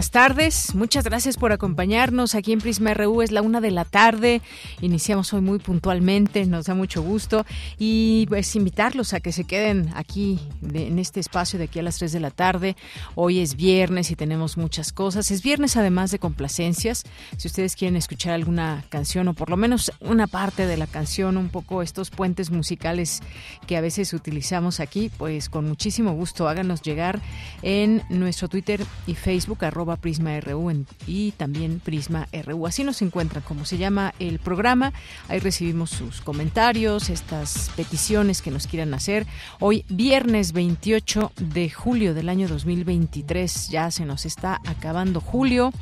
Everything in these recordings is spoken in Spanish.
Buenas tardes. Muchas gracias por acompañarnos aquí en Prisma RU. Es la una de la tarde. Iniciamos hoy muy puntualmente. Nos da mucho gusto. Y pues invitarlos a que se queden aquí en este espacio de aquí a las tres de la tarde. Hoy es viernes y tenemos muchas cosas. Es viernes además de complacencias. Si ustedes quieren escuchar alguna canción o por lo menos una parte de la canción, un poco estos puentes musicales que a veces utilizamos aquí, pues con muchísimo gusto háganos llegar en nuestro Twitter y Facebook Prisma RU y también Prisma RU. Así nos encuentran, como se llama el programa. Ahí recibimos sus comentarios, estas peticiones que nos quieran hacer. Hoy, viernes 28 de julio del año 2023, ya se nos está acabando julio.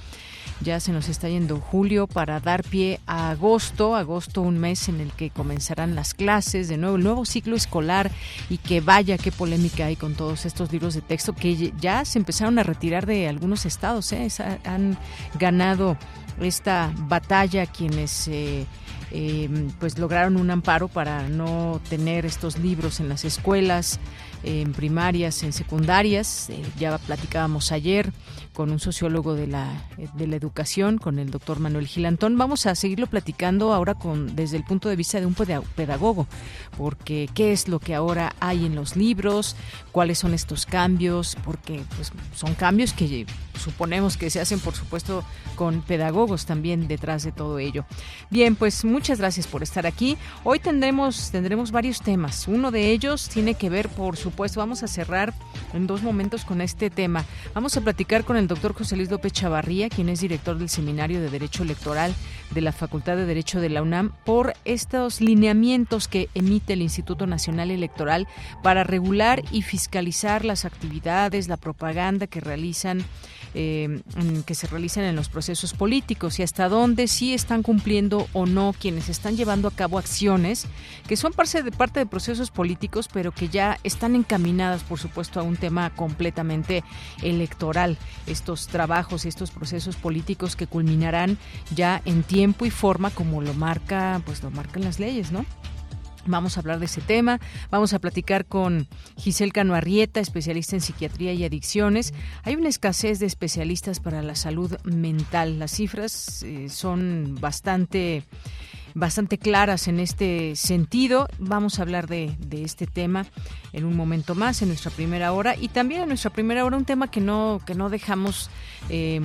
Ya se nos está yendo julio para dar pie a agosto, agosto un mes en el que comenzarán las clases, de nuevo el nuevo ciclo escolar y que vaya qué polémica hay con todos estos libros de texto que ya se empezaron a retirar de algunos estados, ¿eh? han ganado esta batalla quienes eh, eh, pues lograron un amparo para no tener estos libros en las escuelas en primarias, en secundarias. ya platicábamos ayer con un sociólogo de la, de la educación, con el doctor Manuel Gilantón. Vamos a seguirlo platicando ahora con desde el punto de vista de un pedagogo, porque qué es lo que ahora hay en los libros, cuáles son estos cambios, porque pues, son cambios que suponemos que se hacen, por supuesto, con pedagogos también detrás de todo ello. Bien, pues muchas gracias por estar aquí. Hoy tendremos, tendremos varios temas. Uno de ellos tiene que ver, por supuesto, vamos a cerrar en dos momentos con este tema. Vamos a platicar con el doctor José Luis López Chavarría, quien es director del Seminario de Derecho Electoral de la Facultad de Derecho de la UNAM, por estos lineamientos que emite el Instituto Nacional Electoral para regular y fiscalizar las actividades, la propaganda que realizan eh, que se realizan en los procesos políticos y hasta dónde sí están cumpliendo o no quienes están llevando a cabo acciones que son parte de, parte de procesos políticos, pero que ya están encaminadas, por supuesto, a un tema completamente electoral. Estos trabajos y estos procesos políticos que culminarán ya en tiempo y forma como lo marca, pues lo marcan las leyes, ¿no? Vamos a hablar de ese tema. Vamos a platicar con Giselle Cano Arrieta, especialista en psiquiatría y adicciones. Hay una escasez de especialistas para la salud mental. Las cifras eh, son bastante bastante claras en este sentido. Vamos a hablar de, de, este tema en un momento más, en nuestra primera hora. Y también en nuestra primera hora un tema que no, que no dejamos eh,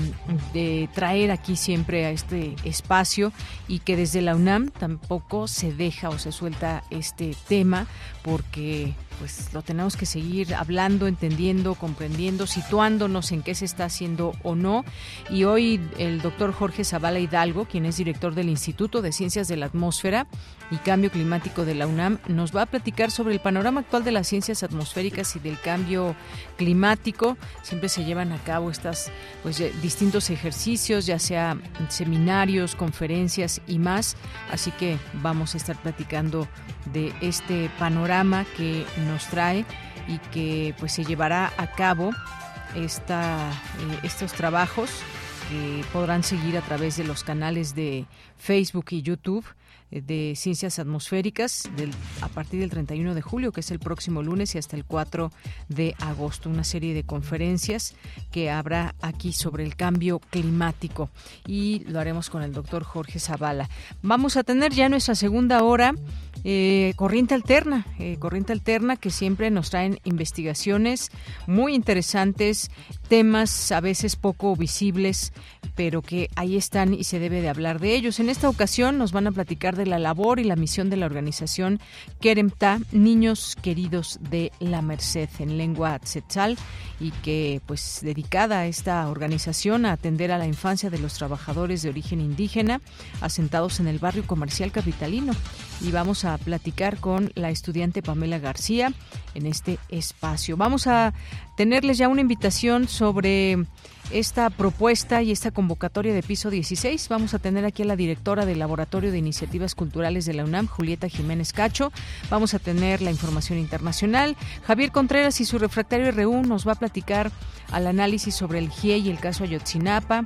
de traer aquí siempre a este espacio y que desde la UNAM tampoco se deja o se suelta este tema porque pues lo tenemos que seguir hablando, entendiendo, comprendiendo, situándonos en qué se está haciendo o no. Y hoy el doctor Jorge Zavala Hidalgo, quien es director del Instituto de Ciencias de la Atmósfera y Cambio Climático de la UNAM, nos va a platicar sobre el panorama actual de las ciencias atmosféricas y del cambio climático. Siempre se llevan a cabo estas pues distintos ejercicios, ya sea seminarios, conferencias y más. Así que vamos a estar platicando de este panorama que nos trae y que pues se llevará a cabo esta, eh, estos trabajos que podrán seguir a través de los canales de Facebook y YouTube eh, de ciencias atmosféricas a partir del 31 de julio, que es el próximo lunes, y hasta el 4 de agosto. Una serie de conferencias que habrá aquí sobre el cambio climático y lo haremos con el doctor Jorge Zavala. Vamos a tener ya nuestra segunda hora eh, Corriente Alterna, eh, Corriente Alterna que siempre nos traen investigaciones muy interesantes, temas a veces poco visibles, pero que ahí están y se debe de hablar de ellos. En esta ocasión nos van a platicar de la labor y la misión de la organización Keremta, Niños Queridos de la Merced, en lengua tzetzal, y que pues dedicada a esta organización a atender a la infancia de los trabajadores de origen indígena asentados en el barrio comercial capitalino. Y vamos a platicar con la estudiante Pamela García en este espacio. Vamos a tenerles ya una invitación sobre esta propuesta y esta convocatoria de piso 16. Vamos a tener aquí a la directora del Laboratorio de Iniciativas Culturales de la UNAM, Julieta Jiménez Cacho. Vamos a tener la información internacional. Javier Contreras y su refractario RU nos va a platicar al análisis sobre el GIE y el caso Ayotzinapa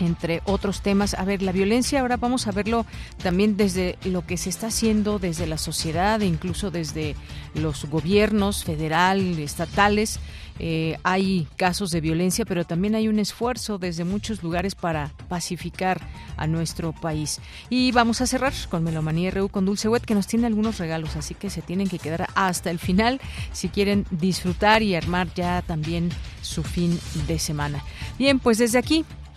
entre otros temas. A ver, la violencia ahora vamos a verlo también desde lo que se está haciendo desde la sociedad incluso desde los gobiernos federal, estatales. Eh, hay casos de violencia, pero también hay un esfuerzo desde muchos lugares para pacificar a nuestro país. Y vamos a cerrar con Melomanía RU con Dulce Wet, que nos tiene algunos regalos, así que se tienen que quedar hasta el final si quieren disfrutar y armar ya también su fin de semana. Bien, pues desde aquí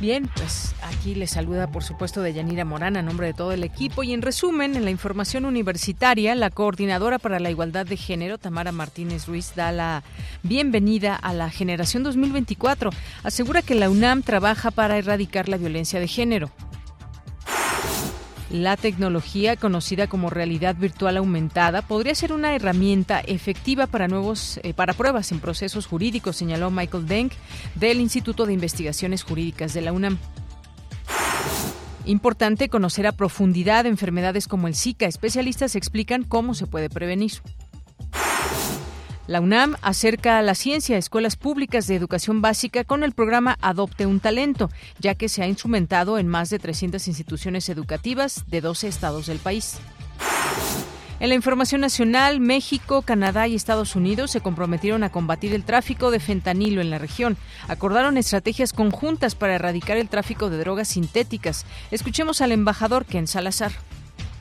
Bien, pues aquí les saluda por supuesto de Yanira Morán a nombre de todo el equipo y en resumen, en la información universitaria, la coordinadora para la igualdad de género, Tamara Martínez Ruiz, da la bienvenida a la generación 2024. Asegura que la UNAM trabaja para erradicar la violencia de género. La tecnología, conocida como realidad virtual aumentada, podría ser una herramienta efectiva para nuevos eh, para pruebas en procesos jurídicos, señaló Michael Denk del Instituto de Investigaciones Jurídicas de la UNAM. Importante conocer a profundidad enfermedades como el Zika. Especialistas explican cómo se puede prevenir. La UNAM acerca a la ciencia a escuelas públicas de educación básica con el programa Adopte un Talento, ya que se ha instrumentado en más de 300 instituciones educativas de 12 estados del país. En la información nacional, México, Canadá y Estados Unidos se comprometieron a combatir el tráfico de fentanilo en la región. Acordaron estrategias conjuntas para erradicar el tráfico de drogas sintéticas. Escuchemos al embajador Ken Salazar.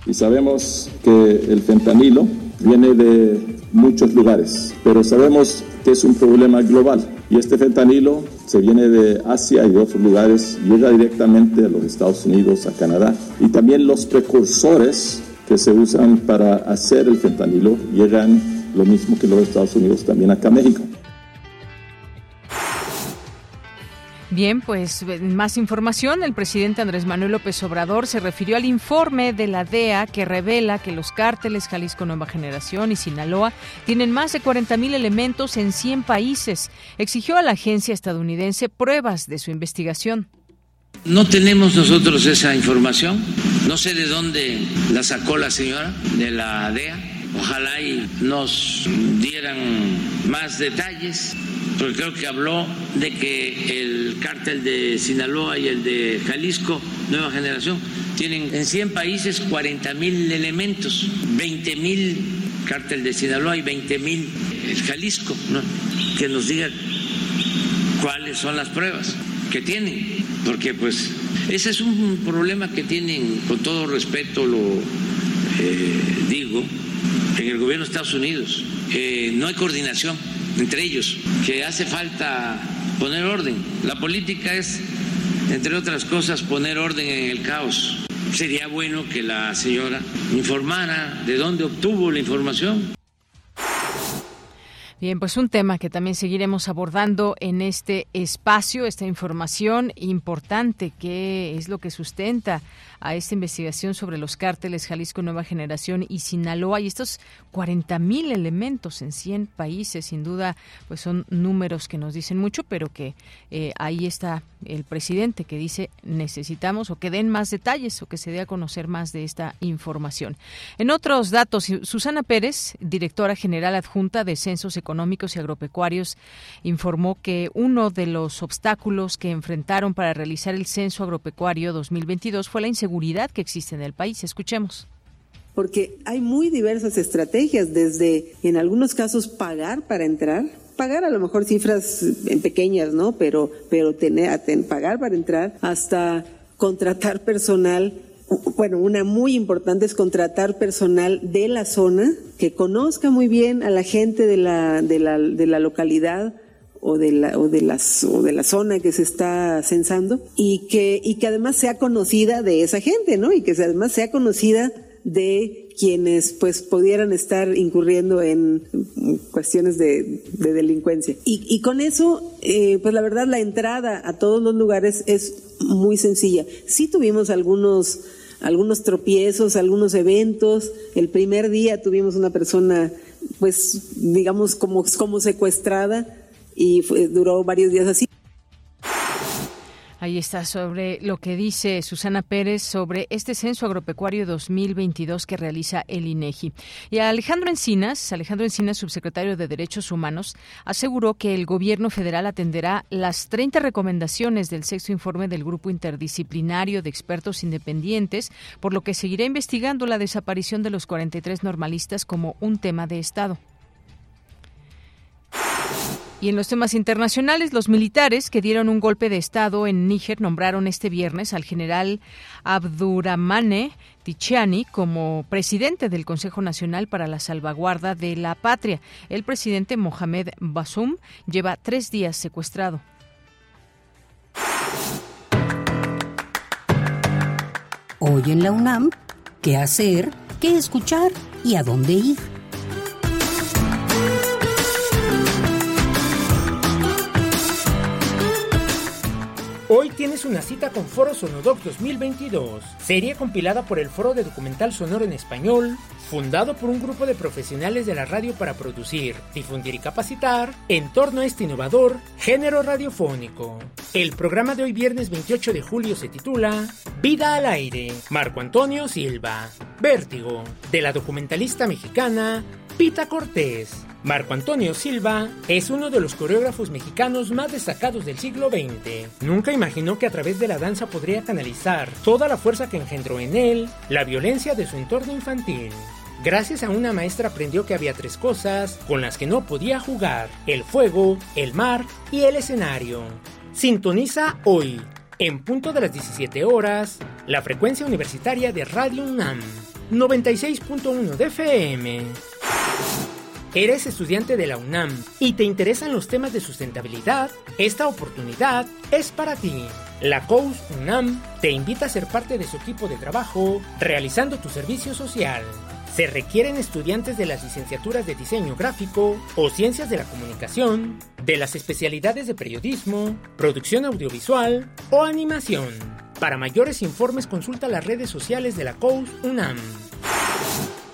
Y sabemos que el fentanilo viene de muchos lugares, pero sabemos que es un problema global. Y este fentanilo se viene de Asia y de otros lugares, llega directamente a los Estados Unidos, a Canadá. Y también los precursores que se usan para hacer el fentanilo llegan lo mismo que los Estados Unidos también acá a México. Bien, pues más información. El presidente Andrés Manuel López Obrador se refirió al informe de la DEA que revela que los cárteles Jalisco Nueva Generación y Sinaloa tienen más de 40.000 elementos en 100 países. Exigió a la agencia estadounidense pruebas de su investigación. No tenemos nosotros esa información. No sé de dónde la sacó la señora de la DEA. Ojalá y nos dieran más detalles porque creo que habló de que el cártel de Sinaloa y el de Jalisco, nueva generación, tienen en 100 países 40 mil elementos, 20 mil cártel de Sinaloa y 20 mil el Jalisco, que nos diga cuáles son las pruebas que tienen, porque pues ese es un problema que tienen, con todo respeto lo eh, digo, en el gobierno de Estados Unidos, eh, no hay coordinación entre ellos, que hace falta poner orden. La política es, entre otras cosas, poner orden en el caos. Sería bueno que la señora informara de dónde obtuvo la información. Bien, pues un tema que también seguiremos abordando en este espacio, esta información importante que es lo que sustenta a esta investigación sobre los cárteles Jalisco Nueva Generación y Sinaloa y estos 40 mil elementos en 100 países, sin duda, pues son números que nos dicen mucho, pero que eh, ahí está el presidente que dice necesitamos o que den más detalles o que se dé a conocer más de esta información. En otros datos, Susana Pérez, directora general adjunta de Censos Económicos Económicos y Agropecuarios informó que uno de los obstáculos que enfrentaron para realizar el Censo Agropecuario 2022 fue la inseguridad que existe en el país. Escuchemos porque hay muy diversas estrategias, desde en algunos casos pagar para entrar, pagar a lo mejor cifras en pequeñas, ¿no? Pero, pero tener, pagar para entrar, hasta contratar personal. Bueno, una muy importante es contratar personal de la zona que conozca muy bien a la gente de la, de la, de la localidad o de la o de las o de la zona que se está censando y que y que además sea conocida de esa gente, ¿no? Y que además sea conocida de quienes pues pudieran estar incurriendo en cuestiones de, delincuencia. Y, con eso, eh, pues la verdad, la entrada a todos los lugares es muy sencilla. Sí tuvimos algunos, algunos tropiezos, algunos eventos. El primer día tuvimos una persona, pues, digamos, como, como secuestrada y duró varios días así. Ahí está sobre lo que dice Susana Pérez sobre este censo agropecuario 2022 que realiza el INEGI. Y Alejandro Encinas, Alejandro Encinas, subsecretario de Derechos Humanos, aseguró que el gobierno federal atenderá las 30 recomendaciones del sexto informe del grupo interdisciplinario de expertos independientes, por lo que seguirá investigando la desaparición de los 43 normalistas como un tema de Estado. Y en los temas internacionales, los militares que dieron un golpe de Estado en Níger nombraron este viernes al general Abdurrahmane Tichiani como presidente del Consejo Nacional para la Salvaguarda de la Patria. El presidente Mohamed Basum lleva tres días secuestrado. Hoy en la UNAM, ¿qué hacer? ¿Qué escuchar? ¿Y a dónde ir? Tienes una cita con Foro Sonodoc 2022, serie compilada por el Foro de Documental Sonoro en Español, fundado por un grupo de profesionales de la radio para producir, difundir y capacitar en torno a este innovador género radiofónico. El programa de hoy viernes 28 de julio se titula Vida al aire, Marco Antonio Silva, Vértigo, de la documentalista mexicana Pita Cortés. Marco Antonio Silva es uno de los coreógrafos mexicanos más destacados del siglo XX. Nunca imaginó que a través de la danza podría canalizar toda la fuerza que engendró en él la violencia de su entorno infantil. Gracias a una maestra aprendió que había tres cosas con las que no podía jugar, el fuego, el mar y el escenario. Sintoniza hoy, en punto de las 17 horas, la frecuencia universitaria de Radio UNAM, 96.1 de FM. ¿Eres estudiante de la UNAM y te interesan los temas de sustentabilidad? Esta oportunidad es para ti. La COUS UNAM te invita a ser parte de su equipo de trabajo realizando tu servicio social. Se requieren estudiantes de las licenciaturas de diseño gráfico o ciencias de la comunicación, de las especialidades de periodismo, producción audiovisual o animación. Para mayores informes consulta las redes sociales de la COUS UNAM.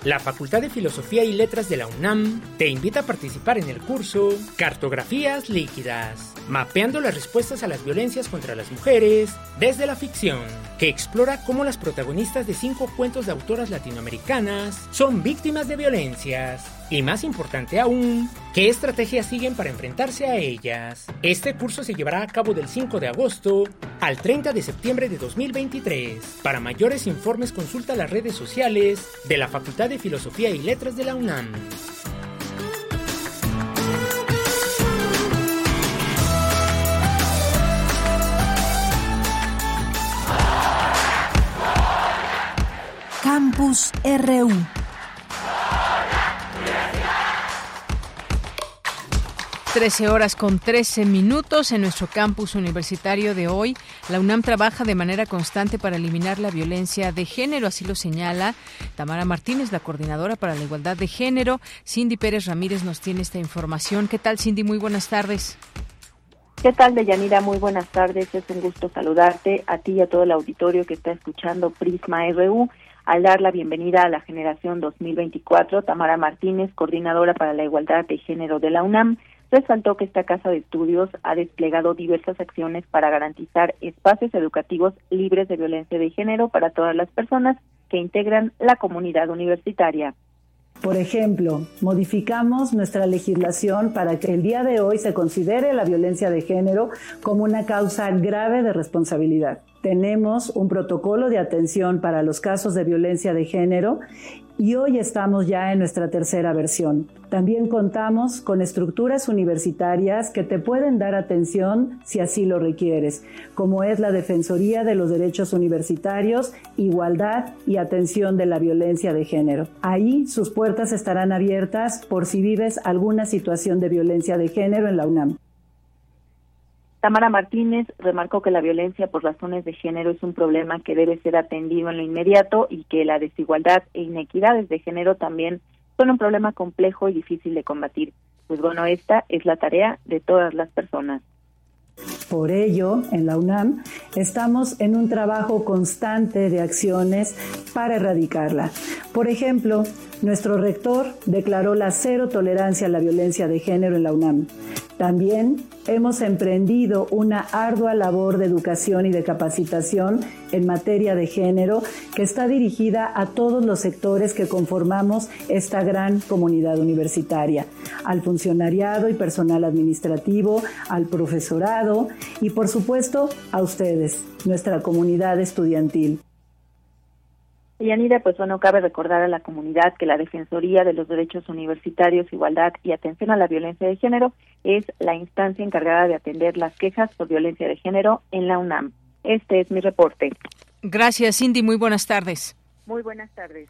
La Facultad de Filosofía y Letras de la UNAM te invita a participar en el curso Cartografías Líquidas, mapeando las respuestas a las violencias contra las mujeres desde la ficción, que explora cómo las protagonistas de cinco cuentos de autoras latinoamericanas son víctimas de violencias y más importante aún, ¿qué estrategias siguen para enfrentarse a ellas? Este curso se llevará a cabo del 5 de agosto al 30 de septiembre de 2023. Para mayores informes consulta las redes sociales de la Facultad de Filosofía y Letras de la UNAM. Campus RU 13 horas con 13 minutos en nuestro campus universitario de hoy. La UNAM trabaja de manera constante para eliminar la violencia de género, así lo señala Tamara Martínez, la coordinadora para la igualdad de género. Cindy Pérez Ramírez nos tiene esta información. ¿Qué tal, Cindy? Muy buenas tardes. ¿Qué tal, Deyanira? Muy buenas tardes. Es un gusto saludarte a ti y a todo el auditorio que está escuchando Prisma RU. Al dar la bienvenida a la generación 2024, Tamara Martínez, coordinadora para la igualdad de género de la UNAM, resaltó que esta casa de estudios ha desplegado diversas acciones para garantizar espacios educativos libres de violencia de género para todas las personas que integran la comunidad universitaria. Por ejemplo, modificamos nuestra legislación para que el día de hoy se considere la violencia de género como una causa grave de responsabilidad. Tenemos un protocolo de atención para los casos de violencia de género y hoy estamos ya en nuestra tercera versión. También contamos con estructuras universitarias que te pueden dar atención si así lo requieres, como es la Defensoría de los Derechos Universitarios, Igualdad y Atención de la Violencia de Género. Ahí sus puertas estarán abiertas por si vives alguna situación de violencia de género en la UNAM. Tamara Martínez remarcó que la violencia por razones de género es un problema que debe ser atendido en lo inmediato y que la desigualdad e inequidades de género también son un problema complejo y difícil de combatir. Pues bueno, esta es la tarea de todas las personas. Por ello, en la UNAM estamos en un trabajo constante de acciones para erradicarla. Por ejemplo, nuestro rector declaró la cero tolerancia a la violencia de género en la UNAM. También hemos emprendido una ardua labor de educación y de capacitación en materia de género que está dirigida a todos los sectores que conformamos esta gran comunidad universitaria, al funcionariado y personal administrativo, al profesorado y por supuesto a ustedes, nuestra comunidad estudiantil. Yanira, pues bueno, cabe recordar a la comunidad que la Defensoría de los Derechos Universitarios, Igualdad y Atención a la Violencia de Género es la instancia encargada de atender las quejas por violencia de género en la UNAM. Este es mi reporte. Gracias, Cindy. Muy buenas tardes. Muy buenas tardes.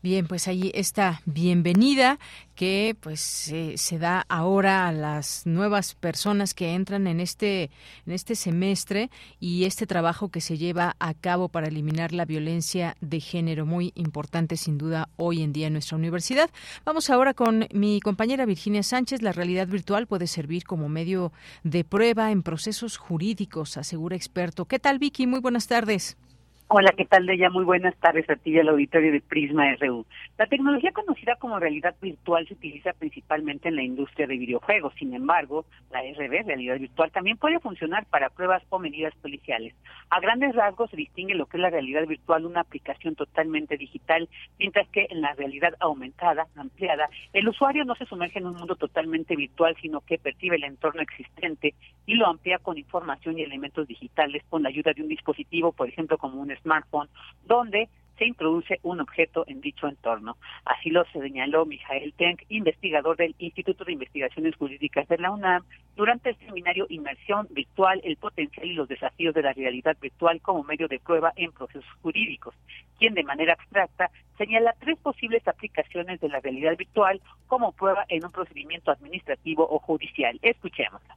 Bien, pues ahí está bienvenida que pues se da ahora a las nuevas personas que entran en este en este semestre y este trabajo que se lleva a cabo para eliminar la violencia de género muy importante sin duda hoy en día en nuestra universidad. Vamos ahora con mi compañera Virginia Sánchez. La realidad virtual puede servir como medio de prueba en procesos jurídicos, asegura experto. ¿Qué tal Vicky? Muy buenas tardes. Hola, ¿qué tal, Deya? Muy buenas tardes a ti y al auditorio de Prisma RU. La tecnología conocida como realidad virtual se utiliza principalmente en la industria de videojuegos. Sin embargo, la RV, realidad virtual, también puede funcionar para pruebas o medidas policiales. A grandes rasgos se distingue lo que es la realidad virtual, una aplicación totalmente digital, mientras que en la realidad aumentada, ampliada, el usuario no se sumerge en un mundo totalmente virtual, sino que percibe el entorno existente y lo amplía con información y elementos digitales con la ayuda de un dispositivo, por ejemplo, como un smartphone, donde se introduce un objeto en dicho entorno. Así lo señaló Mijael Tenk, investigador del Instituto de Investigaciones Jurídicas de la UNAM, durante el seminario Inmersión Virtual, el potencial y los desafíos de la realidad virtual como medio de prueba en procesos jurídicos, quien de manera abstracta señala tres posibles aplicaciones de la realidad virtual como prueba en un procedimiento administrativo o judicial. Escuchémosla.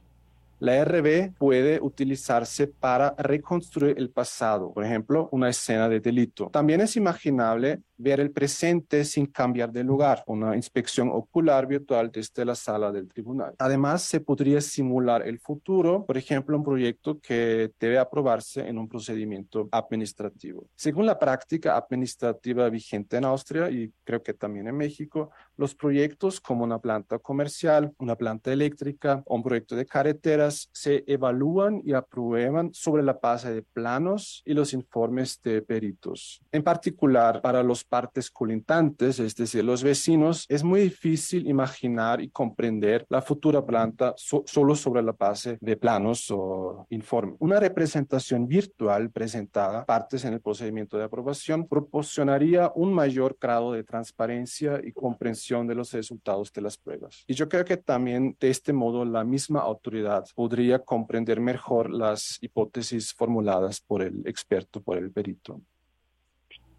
La RB puede utilizarse para reconstruir el pasado, por ejemplo, una escena de delito. También es imaginable ver el presente sin cambiar de lugar, una inspección ocular virtual desde la sala del tribunal. Además, se podría simular el futuro, por ejemplo, un proyecto que debe aprobarse en un procedimiento administrativo. Según la práctica administrativa vigente en Austria y creo que también en México, los proyectos como una planta comercial, una planta eléctrica un proyecto de carreteras se evalúan y aprueban sobre la base de planos y los informes de peritos. En particular, para los partes colindantes, es decir, los vecinos, es muy difícil imaginar y comprender la futura planta solo sobre la base de planos o informes. Una representación virtual presentada partes en el procedimiento de aprobación proporcionaría un mayor grado de transparencia y comprensión de los resultados de las pruebas. Y yo creo que también de este modo la misma autoridad podría comprender mejor las hipótesis formuladas por el experto, por el perito.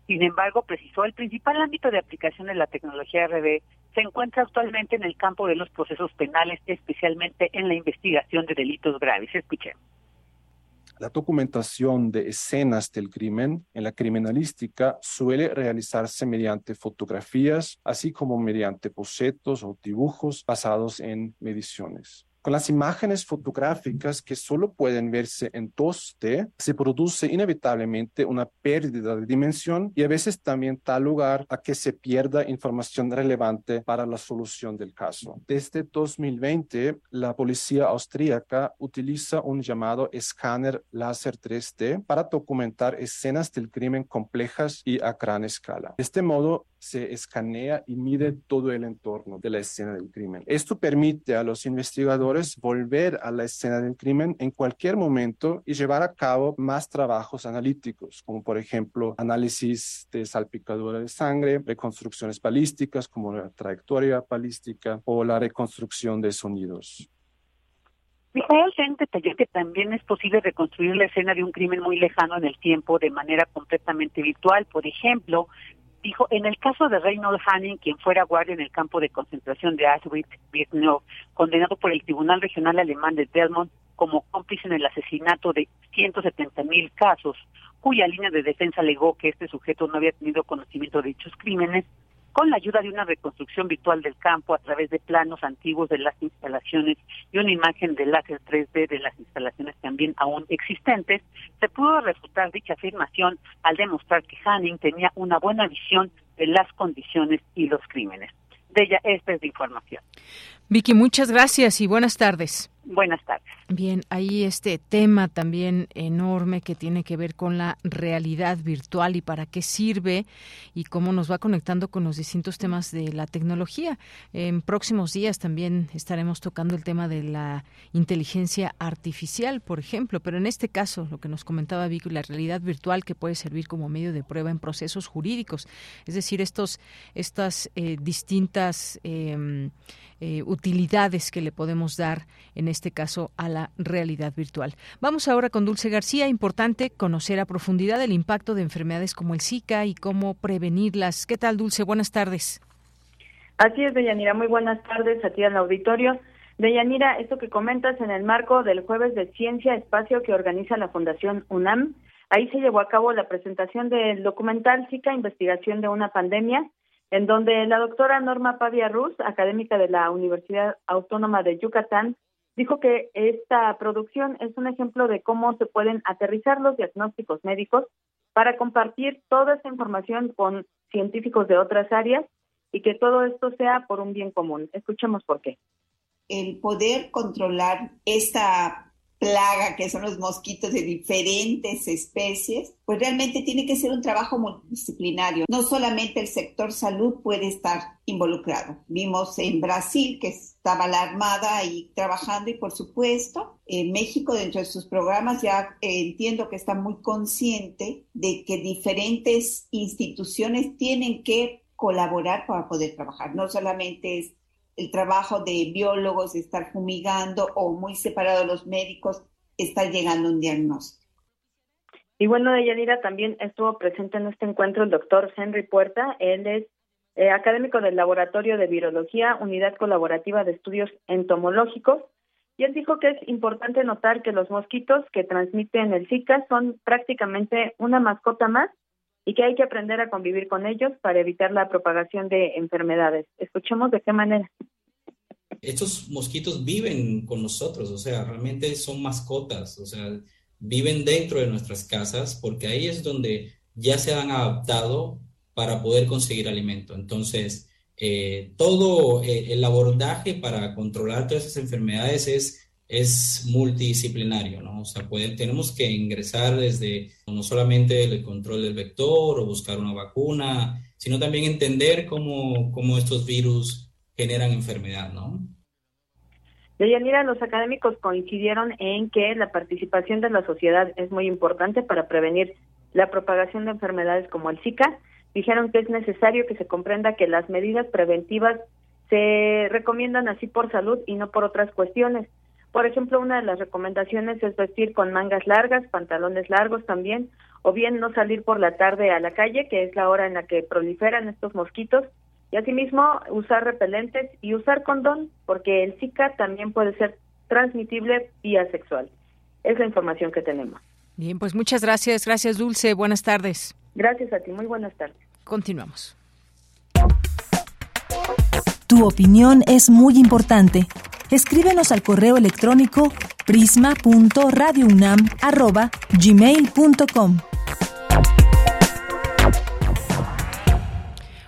Sin embargo, precisó, el principal ámbito de aplicación de la tecnología RB se encuentra actualmente en el campo de los procesos penales, especialmente en la investigación de delitos graves. Escuchemos. La documentación de escenas del crimen en la criminalística suele realizarse mediante fotografías, así como mediante bocetos o dibujos basados en mediciones. Con las imágenes fotográficas que solo pueden verse en 2D, se produce inevitablemente una pérdida de dimensión y a veces también da lugar a que se pierda información relevante para la solución del caso. Desde 2020, la policía austríaca utiliza un llamado escáner láser 3D para documentar escenas del crimen complejas y a gran escala. Este modo, se escanea y mide todo el entorno de la escena del crimen. Esto permite a los investigadores volver a la escena del crimen en cualquier momento y llevar a cabo más trabajos analíticos, como por ejemplo análisis de salpicadura de sangre, reconstrucciones balísticas como la trayectoria balística o la reconstrucción de sonidos. Mijael Sen detalló que también es posible reconstruir la escena de un crimen muy lejano en el tiempo de manera completamente virtual. Por ejemplo, dijo, en el caso de Reynold Hanning, quien fuera guardia en el campo de concentración de Auschwitz-Birkenau, condenado por el Tribunal Regional Alemán de Delmont como cómplice en el asesinato de 170 mil casos, cuya línea de defensa alegó que este sujeto no había tenido conocimiento de dichos crímenes, con la ayuda de una reconstrucción virtual del campo a través de planos antiguos de las instalaciones y una imagen de láser 3D de las instalaciones también aún existentes, se pudo refutar dicha afirmación al demostrar que Hanning tenía una buena visión de las condiciones y los crímenes. De ella, esta es la información. Vicky, muchas gracias y buenas tardes. Buenas tardes. Bien, ahí este tema también enorme que tiene que ver con la realidad virtual y para qué sirve y cómo nos va conectando con los distintos temas de la tecnología. En próximos días también estaremos tocando el tema de la inteligencia artificial, por ejemplo, pero en este caso, lo que nos comentaba Vicky, la realidad virtual que puede servir como medio de prueba en procesos jurídicos, es decir, estos estas eh, distintas em, eh, utilidades que le podemos dar en este caso a la realidad virtual. Vamos ahora con Dulce García. Importante conocer a profundidad el impacto de enfermedades como el Zika y cómo prevenirlas. ¿Qué tal, Dulce? Buenas tardes. Así es, Deyanira. Muy buenas tardes a ti al auditorio. Deyanira, esto que comentas en el marco del jueves de Ciencia Espacio que organiza la Fundación UNAM, ahí se llevó a cabo la presentación del documental Zika, Investigación de una Pandemia, en donde la doctora Norma Pavia Ruz, académica de la Universidad Autónoma de Yucatán, dijo que esta producción es un ejemplo de cómo se pueden aterrizar los diagnósticos médicos para compartir toda esta información con científicos de otras áreas y que todo esto sea por un bien común. Escuchemos por qué. El poder controlar esta plaga que son los mosquitos de diferentes especies, pues realmente tiene que ser un trabajo multidisciplinario. No solamente el sector salud puede estar involucrado. Vimos en Brasil que estaba la Armada ahí trabajando y por supuesto en México dentro de sus programas ya eh, entiendo que está muy consciente de que diferentes instituciones tienen que colaborar para poder trabajar. No solamente es el trabajo de biólogos, estar fumigando o muy separado los médicos, está llegando un diagnóstico. Y bueno, Deyanira también estuvo presente en este encuentro el doctor Henry Puerta. Él es eh, académico del Laboratorio de Virología, Unidad Colaborativa de Estudios Entomológicos. Y él dijo que es importante notar que los mosquitos que transmiten el Zika son prácticamente una mascota más y que hay que aprender a convivir con ellos para evitar la propagación de enfermedades. Escuchemos de qué manera. Estos mosquitos viven con nosotros, o sea, realmente son mascotas, o sea, viven dentro de nuestras casas porque ahí es donde ya se han adaptado para poder conseguir alimento. Entonces, eh, todo eh, el abordaje para controlar todas esas enfermedades es es multidisciplinario, ¿no? O sea, tenemos que ingresar desde no solamente el control del vector o buscar una vacuna, sino también entender cómo, cómo estos virus generan enfermedad, ¿no? Deyanira, los académicos coincidieron en que la participación de la sociedad es muy importante para prevenir la propagación de enfermedades como el Zika. Dijeron que es necesario que se comprenda que las medidas preventivas se recomiendan así por salud y no por otras cuestiones. Por ejemplo, una de las recomendaciones es vestir con mangas largas, pantalones largos también, o bien no salir por la tarde a la calle, que es la hora en la que proliferan estos mosquitos, y asimismo usar repelentes y usar condón, porque el Zika también puede ser transmitible vía sexual. Es la información que tenemos. Bien, pues muchas gracias. Gracias, Dulce. Buenas tardes. Gracias a ti. Muy buenas tardes. Continuamos. Tu opinión es muy importante escríbenos al correo electrónico prisma.radiounam@gmail.com.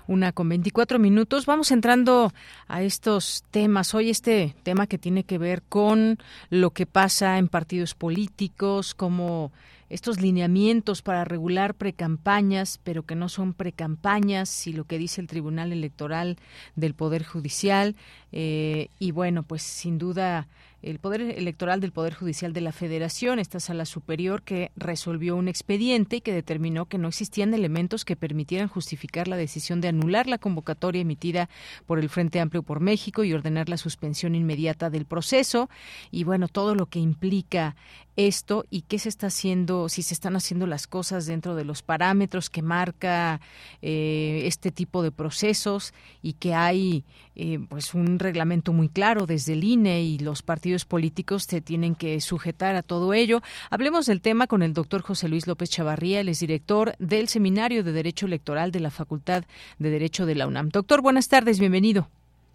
Una con 24 minutos. Vamos entrando a estos temas. Hoy este tema que tiene que ver con lo que pasa en partidos políticos, cómo estos lineamientos para regular precampañas, pero que no son precampañas, y lo que dice el Tribunal Electoral del Poder Judicial. Eh, y bueno, pues sin duda el Poder Electoral del Poder Judicial de la Federación, esta sala superior que resolvió un expediente y que determinó que no existían elementos que permitieran justificar la decisión de anular la convocatoria emitida por el Frente Amplio por México y ordenar la suspensión inmediata del proceso. Y bueno, todo lo que implica esto y qué se está haciendo, si se están haciendo las cosas dentro de los parámetros que marca eh, este tipo de procesos y que hay eh, pues un reglamento muy claro desde el INE y los partidos políticos se tienen que sujetar a todo ello. Hablemos del tema con el doctor José Luis López Chavarría, él es director del Seminario de Derecho Electoral de la Facultad de Derecho de la UNAM. Doctor, buenas tardes, bienvenido.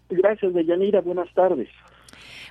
Gracias, Deyanira, buenas tardes.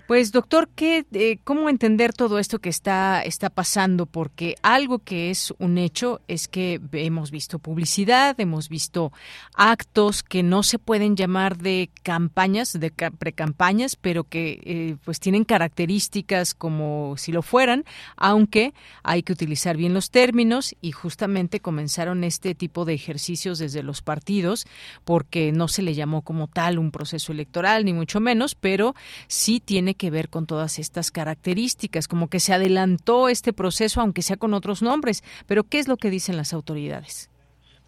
Pues doctor, ¿qué, eh, ¿cómo entender todo esto que está, está pasando? Porque algo que es un hecho es que hemos visto publicidad, hemos visto actos que no se pueden llamar de campañas, de precampañas, pero que eh, pues tienen características como si lo fueran, aunque hay que utilizar bien los términos y justamente comenzaron este tipo de ejercicios desde los partidos porque no se le llamó como tal un proceso electoral, ni mucho menos, pero sí tiene que ver con todas estas características, como que se adelantó este proceso, aunque sea con otros nombres. Pero, ¿qué es lo que dicen las autoridades?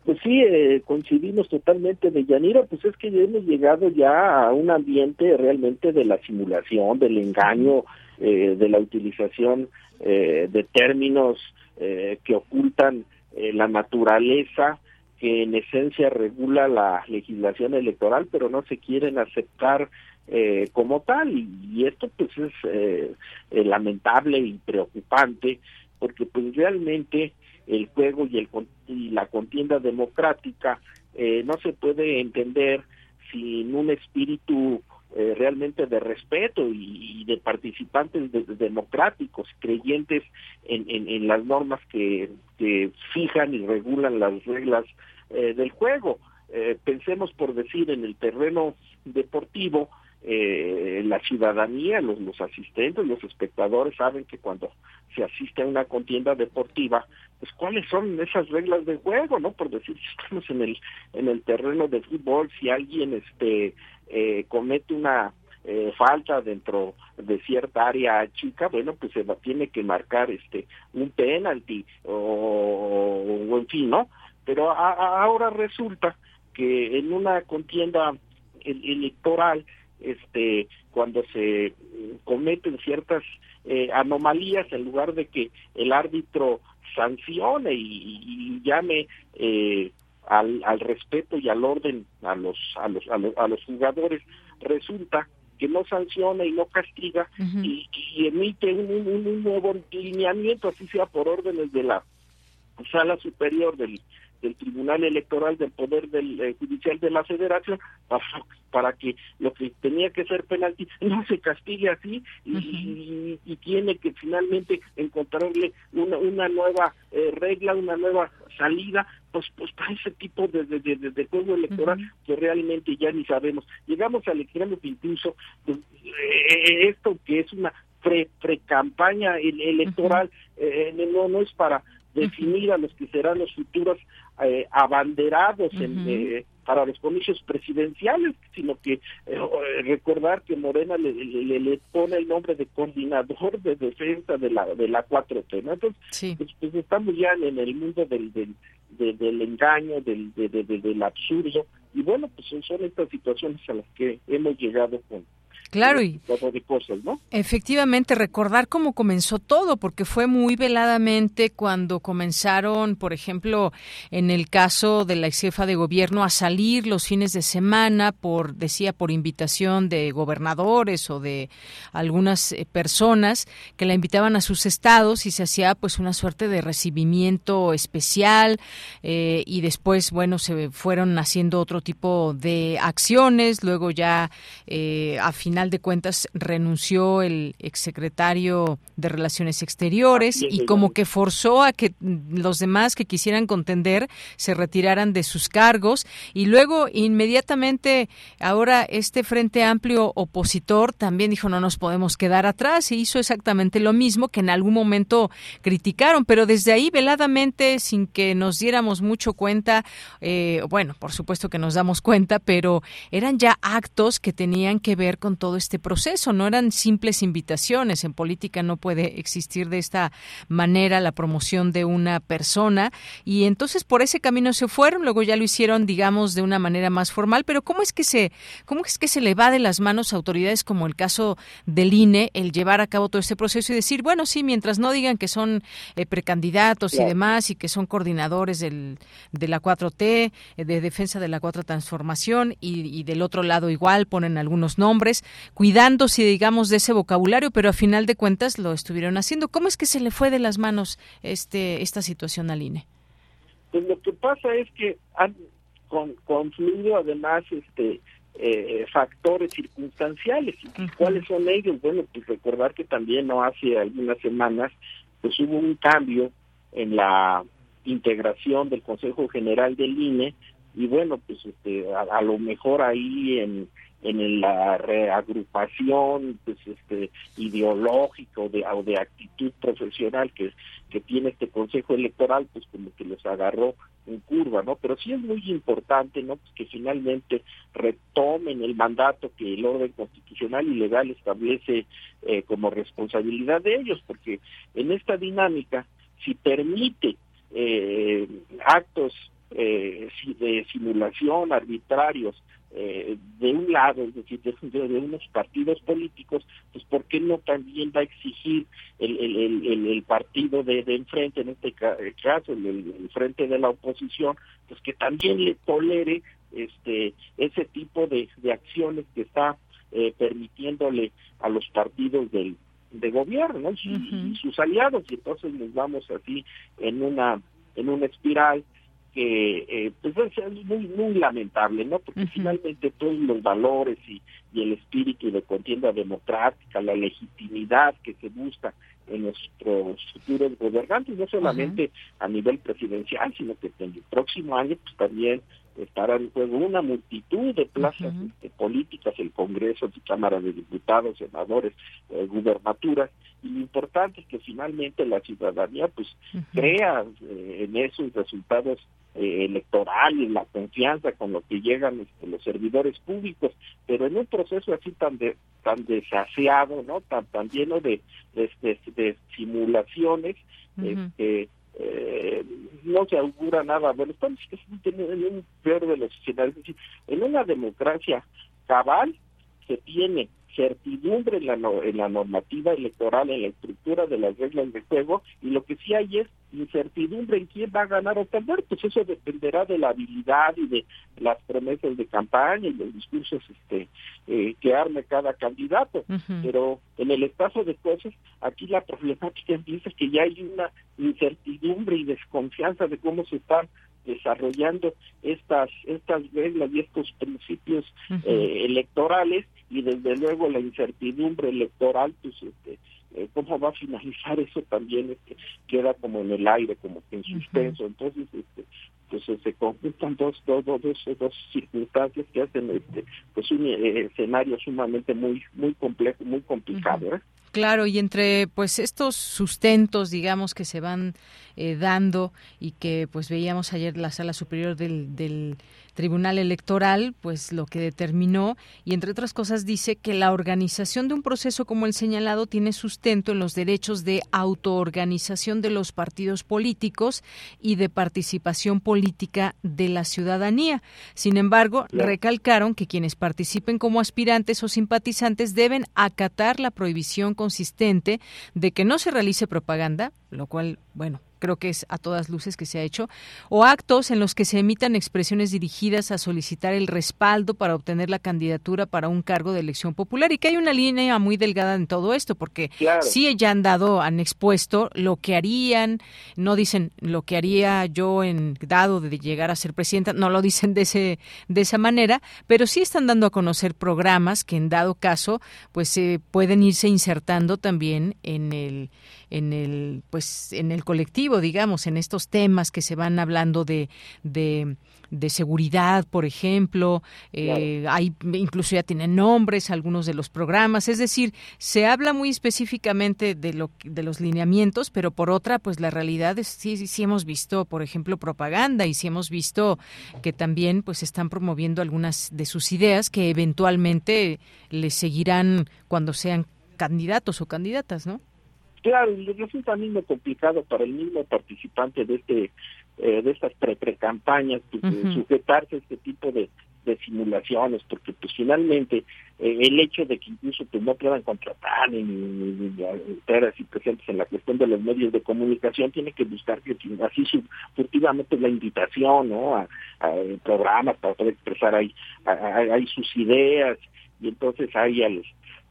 Pues sí, eh, coincidimos totalmente de Yanira, pues es que ya hemos llegado ya a un ambiente realmente de la simulación, del engaño, eh, de la utilización eh, de términos que ocultan la naturaleza que en esencia regula la legislación electoral, pero no se quieren aceptar eh, como tal y, esto pues es eh, eh, lamentable y preocupante porque pues realmente el juego y el y la contienda democrática no se puede entender sin un espíritu realmente de respeto y, de participantes democráticos, creyentes en, en, las normas que, que, fijan y regulan las reglas del juego. pensemos por decir en el terreno deportivo, eh, la ciudadanía, los, los asistentes, los espectadores saben que cuando se asiste a una contienda deportiva, pues cuáles son esas reglas de juego, ¿no? Por decir, si estamos en el en el terreno de fútbol, si alguien este eh, comete una eh, falta dentro de cierta área chica, bueno, pues se tiene que marcar este un penalti o, o en fin, ¿no? Pero ahora resulta que en una contienda electoral este cuando se cometen ciertas eh, anomalías en lugar de que el árbitro sancione y, llame eh, al, al, respeto y al orden a los, a los, a los, jugadores resulta que no sanciona y no castiga y, emite un, un, nuevo lineamiento así sea por órdenes de la sala superior del, del Tribunal Electoral del Poder del, eh, Judicial de la Federación para, que lo que tenía que ser penalti no se castigue así y, tiene que finalmente encontrarle una, una nueva eh, regla, una nueva salida pues pues para ese tipo de, de, de, juego electoral que realmente ya ni sabemos. Llegamos al extremo que incluso pues, eh, esto que es una pre, pre campaña electoral no no es para definir a los que serán los futuros eh, abanderados eh, para los comicios presidenciales, sino que eh, recordar que Morena le, le, pone el nombre de coordinador de defensa de la de la 4T, ¿no? Entonces, pues, pues, estamos ya en el mundo del, del, del engaño, del, del absurdo, y bueno, pues son estas situaciones a las que hemos llegado con, Claro, y efectivamente recordar cómo comenzó todo, porque fue muy veladamente cuando comenzaron, por ejemplo, en el caso de la ex jefa de gobierno, a salir los fines de semana por, decía, por invitación de gobernadores o de algunas eh, personas que la invitaban a sus estados y se hacía pues una suerte de recibimiento especial eh, y después, bueno, se fueron haciendo otro tipo de acciones, luego ya eh, a final final de cuentas renunció el exsecretario de Relaciones Exteriores y como que forzó a que los demás que quisieran contender se retiraran de sus cargos. Y luego inmediatamente ahora este Frente Amplio opositor también dijo no nos podemos quedar atrás y hizo exactamente lo mismo que en algún momento criticaron, pero desde ahí veladamente sin que nos diéramos mucho cuenta, eh, bueno, por supuesto que nos damos cuenta, pero eran ya actos que tenían que ver con todo este proceso, no eran simples invitaciones. En política no puede existir de esta manera la promoción de una persona. Y entonces por ese camino se fueron, luego ya lo hicieron, digamos, de una manera más formal, pero ¿cómo es que se, cómo es que se le va de las manos a autoridades como el caso del INE el llevar a cabo todo este proceso y decir, bueno, sí, mientras no digan que son eh, precandidatos y demás y que son coordinadores del, de la 4T, eh, de defensa de la 4 transformación y, del otro lado igual ponen algunos nombres, cuidándose, digamos, de ese vocabulario, pero a final de cuentas lo estuvieron haciendo. ¿Cómo es que se le fue de las manos este esta situación al INE? Pues lo que pasa es que han con, confluido además este eh, factores circunstanciales. ¿Y ¿Cuáles son ellos? Bueno, pues recordar que también no hace algunas semanas pues hubo un cambio en la integración del Consejo General del INE y bueno, pues este, a, lo mejor ahí en, en la reagrupación pues este ideológico de, o de actitud profesional que, que tiene este Consejo Electoral, pues como que los agarró en curva, ¿no? Pero sí es muy importante, ¿no? Pues que finalmente retomen el mandato que el orden constitucional y legal establece eh, como responsabilidad de ellos, porque en esta dinámica, si permite eh, actos eh, de simulación arbitrarios eh, de un lado, es decir, de, de, unos partidos políticos, pues ¿por qué no también va a exigir el, el, el, el partido de, de, enfrente, en este eh, caso, el, frente de la oposición, pues que también le tolere este ese tipo de, de acciones que está eh, permitiéndole a los partidos del de gobierno y, sus aliados y entonces nos vamos así en una en una espiral que eh, pues es, muy muy lamentable no porque finalmente todos los valores y, y, el espíritu de contienda democrática la legitimidad que se busca en nuestros futuros gobernantes no solamente a nivel presidencial sino que en el próximo año pues también estará en juego una multitud de plazas este, políticas el Congreso la Cámara de Diputados senadores eh, gubernaturas y lo importante es que finalmente la ciudadanía pues crea eh, en esos resultados eh, electorales, la confianza con lo que llegan este, los servidores públicos, pero en un proceso así tan de, tan desaseado, ¿no? Tan, tan lleno de, de, simulaciones, este, eh, no se augura nada. Bueno, estamos en un peor de los escenarios. En una democracia cabal se tiene certidumbre en la, en la normativa electoral, en la estructura de las reglas de juego, y lo que sí hay es incertidumbre en quién va a ganar o perder, pues eso dependerá de la habilidad y de las promesas de campaña y los discursos este eh, que arme cada candidato. Pero en el espacio de cosas, aquí la problemática empieza que ya hay una incertidumbre y desconfianza de cómo se están desarrollando estas estas reglas y estos principios eh, electorales y desde luego la incertidumbre electoral pues este eh, cómo va a finalizar eso también este, queda como en el aire como que en suspenso entonces este pues se conjuntan dos dos, dos dos circunstancias que hacen este pues un eh, escenario sumamente muy muy complejo muy complicado ¿eh? Claro, y entre pues estos sustentos, digamos, que se van eh, dando y que pues veíamos ayer la sala superior del, del Tribunal Electoral, pues lo que determinó y entre otras cosas dice que la organización de un proceso como el señalado tiene sustento en los derechos de autoorganización de los partidos políticos y de participación política de la ciudadanía. Sin embargo, recalcaron que quienes participen como aspirantes o simpatizantes deben acatar la prohibición consistente de que no se realice propaganda, lo cual, bueno, creo que es a todas luces que se ha hecho, o actos en los que se emitan expresiones dirigidas a solicitar el respaldo para obtener la candidatura para un cargo de elección popular. Y que hay una línea muy delgada en todo esto, porque sí ya han dado, han expuesto lo que harían, no dicen lo que haría yo en dado de llegar a ser presidenta, no lo dicen de ese de esa manera, pero sí están dando a conocer programas que en dado caso pues se pueden irse insertando también en el en el pues en el colectivo digamos en estos temas que se van hablando de, de de seguridad, por ejemplo, eh, hay incluso ya tienen nombres algunos de los programas, es decir, se habla muy específicamente de lo de los lineamientos, pero por otra, pues la realidad es sí, sí, hemos visto, por ejemplo, propaganda y sí hemos visto que también pues están promoviendo algunas de sus ideas que eventualmente les seguirán cuando sean candidatos o candidatas, ¿no? Claro, y resulta mismo complicado para el mismo participante de este eh, de estas pre-campañas pues, sujetarse a este tipo de, simulaciones, porque pues finalmente eh, el hecho de que incluso pues no puedan contratar ni, estar así presentes en la cuestión de los medios de comunicación tiene que buscar que así furtivamente la invitación ¿no? a, programas para poder expresar ahí, ahí sus ideas y entonces hay al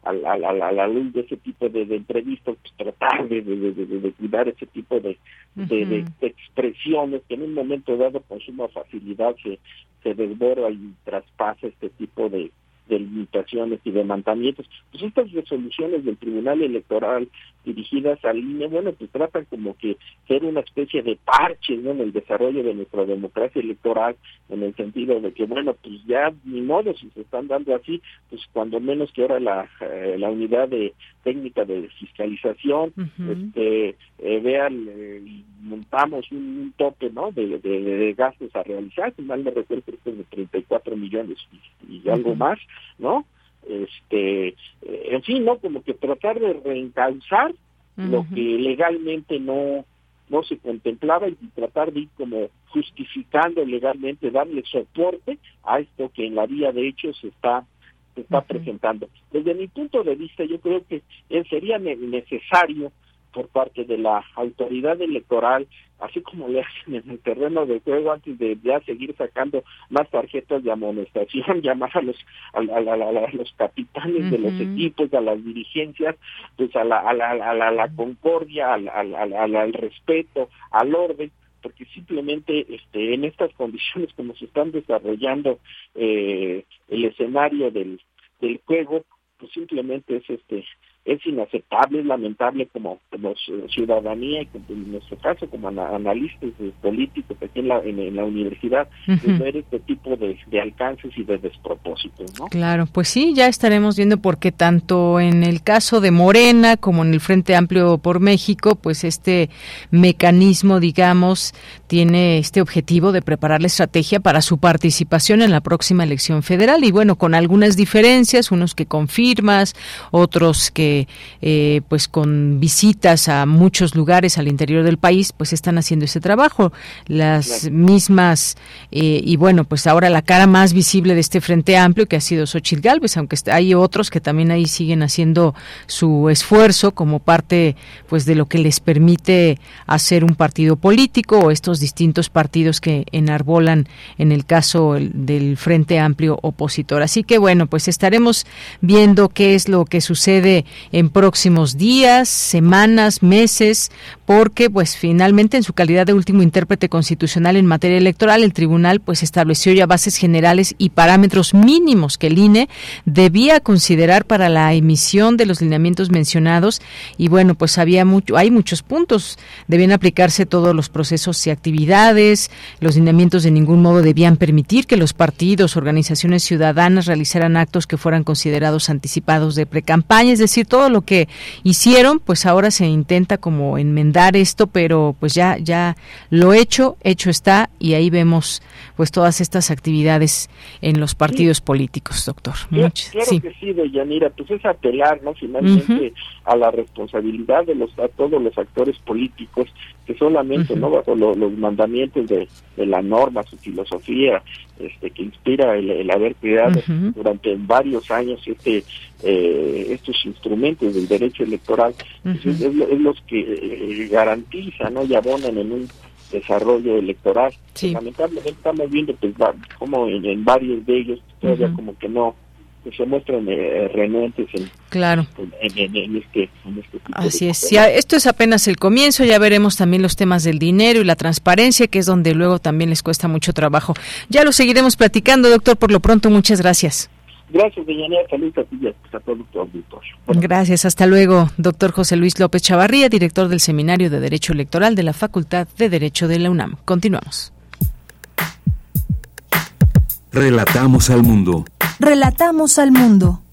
a, la luz de ese tipo de, entrevistas, pues tratar de, de, cuidar ese tipo de, de, expresiones que en un momento dado con suma facilidad se, se desborda y traspasa este tipo de, de limitaciones y de mandamientos. Pues estas resoluciones del Tribunal Electoral dirigidas al INE, bueno, pues tratan como que ser una especie de parche ¿no? en el desarrollo de nuestra democracia electoral, en el sentido de que, bueno, pues ya ni modo, si se están dando así, pues cuando menos que ahora la, eh, la unidad de técnica de fiscalización, este, eh, vean, eh, montamos un, tope, ¿no?, de, de, gastos a realizar, si mal me recuerdo, creo que es de 34 millones y, algo más, ¿no? Este, eh, en fin, ¿no? Como que tratar de reencauzar lo que legalmente no no se contemplaba y tratar de ir como justificando legalmente, darle soporte a esto que en la vía de hecho se está se está presentando. Desde mi punto de vista, yo creo que sería necesario por parte de la autoridad electoral, así como le hacen en el terreno de juego antes de ya seguir sacando más tarjetas de amonestación, llamar a los a, los capitanes de los equipos, a las dirigencias, pues a la a la, a la, concordia, al, al, respeto, al orden porque simplemente este en estas condiciones como se están desarrollando eh, el escenario del del juego pues simplemente es este es inaceptable, es lamentable como, como ciudadanía y en nuestro caso como analistas políticos aquí en la, en, la universidad, ver este tipo de, alcances y de despropósitos. ¿no? Claro, pues sí, ya estaremos viendo porque tanto en el caso de Morena como en el Frente Amplio por México, pues este mecanismo, digamos, tiene este objetivo de preparar la estrategia para su participación en la próxima elección federal y bueno, con algunas diferencias, unos que confirmas, otros que eh, pues con visitas a muchos lugares al interior del país, pues están haciendo ese trabajo. Las mismas, eh, y bueno, pues ahora la cara más visible de este Frente Amplio, que ha sido Xochitl Galvez, aunque hay otros que también ahí siguen haciendo su esfuerzo como parte pues de lo que les permite hacer un partido político o estos distintos partidos que enarbolan en el caso del Frente Amplio opositor. Así que bueno, pues estaremos viendo qué es lo que sucede en próximos días, semanas, meses, porque pues finalmente en su calidad de último intérprete constitucional en materia electoral, el tribunal pues estableció ya bases generales y parámetros mínimos que el INE debía considerar para la emisión de los lineamientos mencionados. Y bueno, pues había mucho hay muchos puntos, debían aplicarse todos los procesos y actividades, los lineamientos de ningún modo debían permitir que los partidos, organizaciones ciudadanas realizaran actos que fueran considerados anticipados de precampaña, es decir, todo lo que hicieron, pues ahora se intenta como enmendar esto, pero pues ya ya lo hecho, hecho está y ahí vemos pues todas estas actividades en los partidos políticos, doctor. Claro, sí. que sí, Yanira, pues es apelar, ¿no? Finalmente a la responsabilidad de los a todos los actores políticos este solamente no bajo los mandamientos de, la norma su filosofía este que inspira el, haber creado durante varios años este eh, estos instrumentos del derecho electoral pues es, los que eh, garantizan ¿no? y abonan en un desarrollo electoral. Lamentablemente estamos viendo pues como en, varios de ellos todavía como que no que se muestran eh, renuentes en, claro. en, este, este Así es. esto es apenas el comienzo, ya veremos también los temas del dinero y la transparencia, que es donde luego también les cuesta mucho trabajo. Ya lo seguiremos platicando, doctor. Por lo pronto, muchas gracias. Gracias, Deyanira. Saludos a ti y a Gracias. Hasta luego, doctor José Luis López Chavarría, director del Seminario de Derecho Electoral de la Facultad de Derecho de la UNAM. Continuamos. Relatamos al mundo. Relatamos al mundo.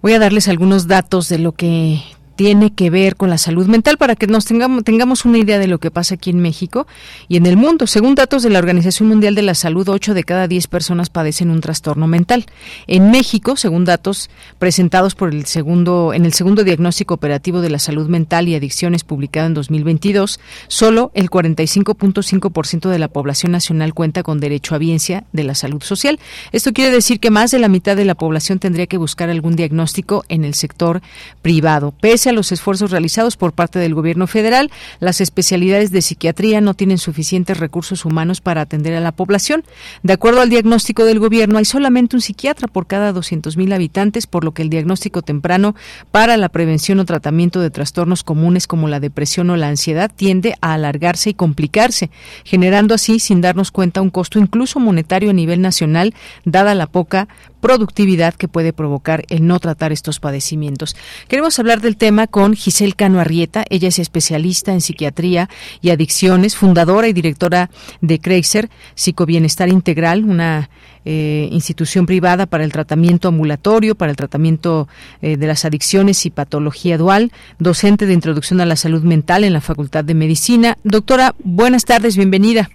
Voy a darles algunos datos de lo que tiene que ver con la salud mental para que nos tengamos, tengamos una idea de lo que pasa aquí en México y en el mundo. Según datos de la Organización Mundial de la Salud, 8 de cada 10 personas padecen un trastorno mental. En México, según datos presentados por el segundo en el segundo diagnóstico operativo de la salud mental y adicciones publicado en 2022, solo el 45.5% de la población nacional cuenta con derecho a biencia de la salud social. Esto quiere decir que más de la mitad de la población tendría que buscar algún diagnóstico en el sector privado. Pese los esfuerzos realizados por parte del gobierno federal, las especialidades de psiquiatría no tienen suficientes recursos humanos para atender a la población. De acuerdo al diagnóstico del gobierno, hay solamente un psiquiatra por cada 200.000 habitantes, por lo que el diagnóstico temprano para la prevención o tratamiento de trastornos comunes como la depresión o la ansiedad tiende a alargarse y complicarse, generando así, sin darnos cuenta, un costo incluso monetario a nivel nacional, dada la poca productividad que puede provocar el no tratar estos padecimientos. Queremos hablar del tema con Giselle Cano Arrieta. Ella es especialista en psiquiatría y adicciones, fundadora y directora de Kreiser Psicobienestar Integral, una eh, institución privada para el tratamiento ambulatorio, para el tratamiento eh, de las adicciones y patología dual, docente de introducción a la salud mental en la Facultad de Medicina. Doctora, buenas tardes, bienvenida.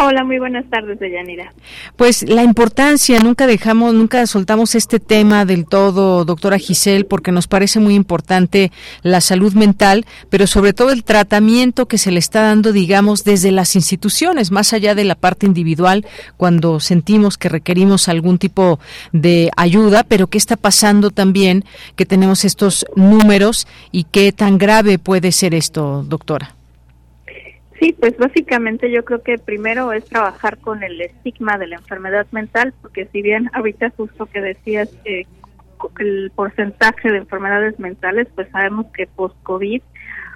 Hola, muy buenas tardes, Deyanira. Pues la importancia, nunca dejamos, nunca soltamos este tema del todo, doctora Giselle, porque nos parece muy importante la salud mental, pero sobre todo el tratamiento que se le está dando, digamos, desde las instituciones, más allá de la parte individual, cuando sentimos que requerimos algún tipo de ayuda, pero qué está pasando también que tenemos estos números y qué tan grave puede ser esto, doctora. Sí, pues básicamente yo creo que primero es trabajar con el estigma de la enfermedad mental, porque si bien ahorita justo que decías eh, el porcentaje de enfermedades mentales, pues sabemos que post-COVID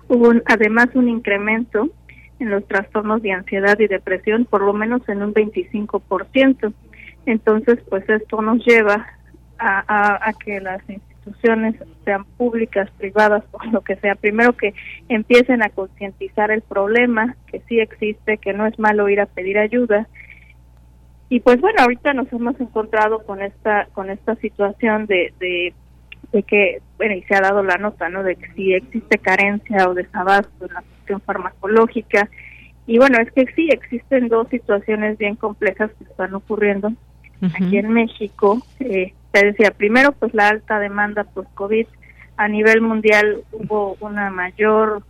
hubo además un incremento en los trastornos de ansiedad y depresión, por lo menos en un 25%. Entonces, pues esto nos lleva a, a que las instituciones, sean públicas, privadas, o lo que sea, primero que empiecen a concientizar el problema, que sí existe, que no es malo ir a pedir ayuda. Y pues bueno, ahorita nos hemos encontrado con esta con esta situación de, de, de que, bueno, y se ha dado la nota, ¿no? De que si existe carencia o desabasto en la cuestión farmacológica. Y bueno, es que sí, existen dos situaciones bien complejas que están ocurriendo aquí en México. Eh, te decía, primero pues la alta demanda post-COVID. A nivel mundial hubo una mayor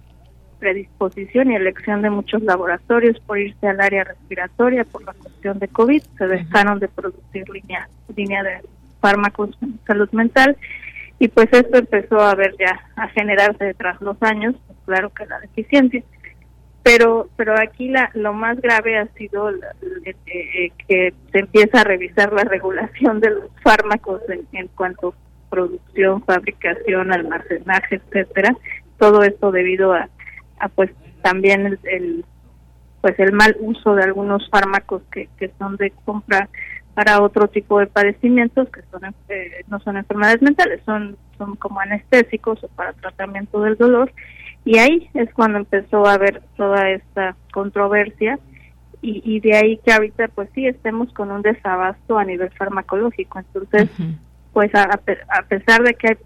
predisposición y elección de muchos laboratorios por irse al área respiratoria por la cuestión de COVID. Se dejaron de producir línea, línea de fármacos en salud mental y pues esto empezó a ver ya a generarse tras los años, pues, claro que la deficiencia pero pero aquí la, lo más grave ha sido eh, que se empieza a revisar la regulación de los fármacos en, cuanto a producción, fabricación, almacenaje, etcétera. Todo esto debido a, pues también el, pues el mal uso de algunos fármacos que, que son de compra para otro tipo de padecimientos que son eh, no son enfermedades mentales, son son como anestésicos o para tratamiento del dolor y ahí es cuando empezó a haber toda esta controversia y, y de ahí que ahorita pues sí estemos con un desabasto a nivel farmacológico. Entonces, pues a, a, pesar de que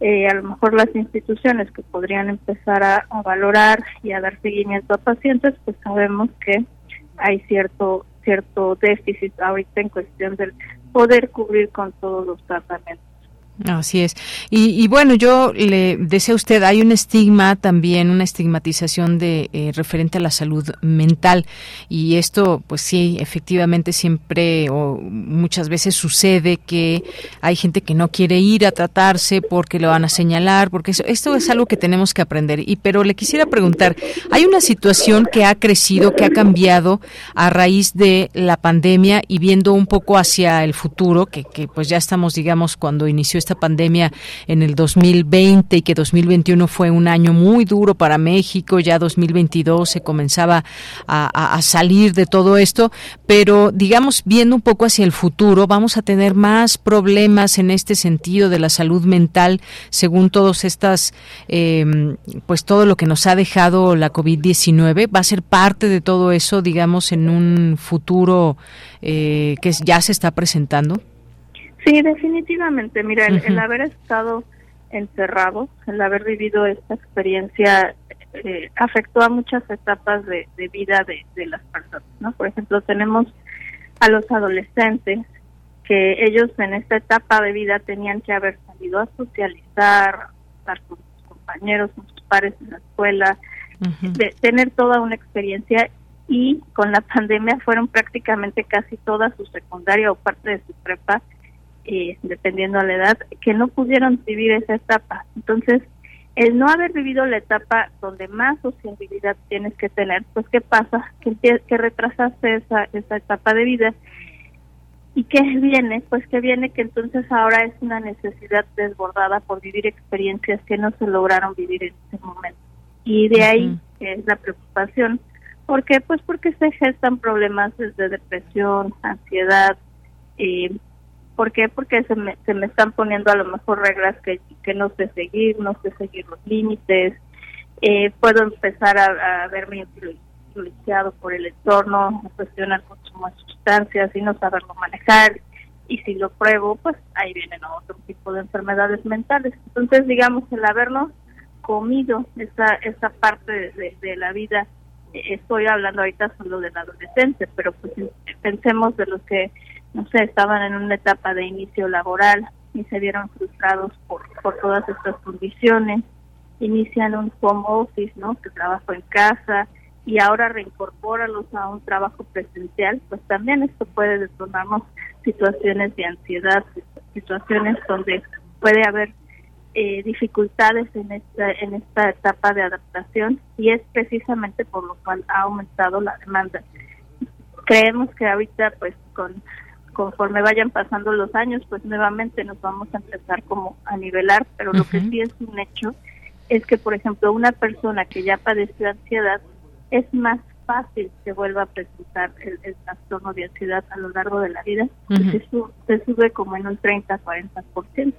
eh, a lo mejor las instituciones que podrían empezar a, valorar y a dar seguimiento a pacientes, pues sabemos que hay cierto cierto déficit ahorita en cuestión del poder cubrir con todos los tratamientos. Así es. Y, bueno, yo le decía a usted, hay un estigma también, una estigmatización de eh, referente a la salud mental. Y esto, pues sí, efectivamente siempre o muchas veces sucede que hay gente que no quiere ir a tratarse porque lo van a señalar, porque esto es algo que tenemos que aprender. Y pero le quisiera preguntar, hay una situación que ha crecido, que ha cambiado a raíz de la pandemia y viendo un poco hacia el futuro, que, que pues ya estamos, digamos, cuando inició esta pandemia en el 2020 y que 2021 fue un año muy duro para México, ya 2022 se comenzaba a, salir de todo esto, pero digamos, viendo un poco hacia el futuro, vamos a tener más problemas en este sentido de la salud mental, según todos estas, em, pues todo lo que nos ha dejado la COVID-19, va a ser parte de todo eso, digamos, en un futuro eh, que ya se está presentando. Sí, definitivamente. Mira, el, haber estado encerrado, el haber vivido esta experiencia, eh, afectó a muchas etapas de, vida de, las personas, ¿no? Por ejemplo, tenemos a los adolescentes que ellos en esta etapa de vida tenían que haber salido a socializar, estar con sus compañeros, con sus pares en la escuela, de tener toda una experiencia y con la pandemia fueron prácticamente casi toda su secundaria o parte de su prepa eh, dependiendo de la edad, que no pudieron vivir esa etapa. Entonces, el no haber vivido la etapa donde más sociabilidad tienes que tener, pues ¿qué pasa? Que, que retrasaste esa, esa etapa de vida. ¿Y qué viene? Pues que viene que entonces ahora es una necesidad desbordada por vivir experiencias que no se lograron vivir en ese momento. Y de ahí es la preocupación. ¿Por qué? Pues porque se gestan problemas desde depresión, ansiedad, eh, ¿Por qué? Porque se me, se me están poniendo a lo mejor reglas que, que no sé seguir, no sé seguir los límites. Eh, puedo empezar a, verme influenciado por el entorno, me cuestiona el consumo de sustancias y no saberlo manejar. Y si lo pruebo, pues ahí vienen otro tipo de enfermedades mentales. Entonces, digamos, el habernos comido esa, esa parte de, de la vida eh, estoy hablando ahorita solo del adolescente, pero pues pensemos de los que no sé, estaban en una etapa de inicio laboral y se vieron frustrados por, por todas estas condiciones. Inician un home office, ¿no? Que trabajo en casa y ahora reincorpóralos a un trabajo presencial, pues también esto puede detonarnos situaciones de ansiedad, situaciones donde puede haber eh, dificultades en esta, en esta etapa de adaptación y es precisamente por lo cual ha aumentado la demanda. Creemos que ahorita pues con conforme vayan pasando los años, pues nuevamente nos vamos a empezar como a nivelar, pero lo que sí es un hecho es que, por ejemplo, una persona que ya padeció ansiedad, es más fácil que vuelva a presentar el, trastorno de ansiedad a lo largo de la vida, se, se, sube como en un 30-40%.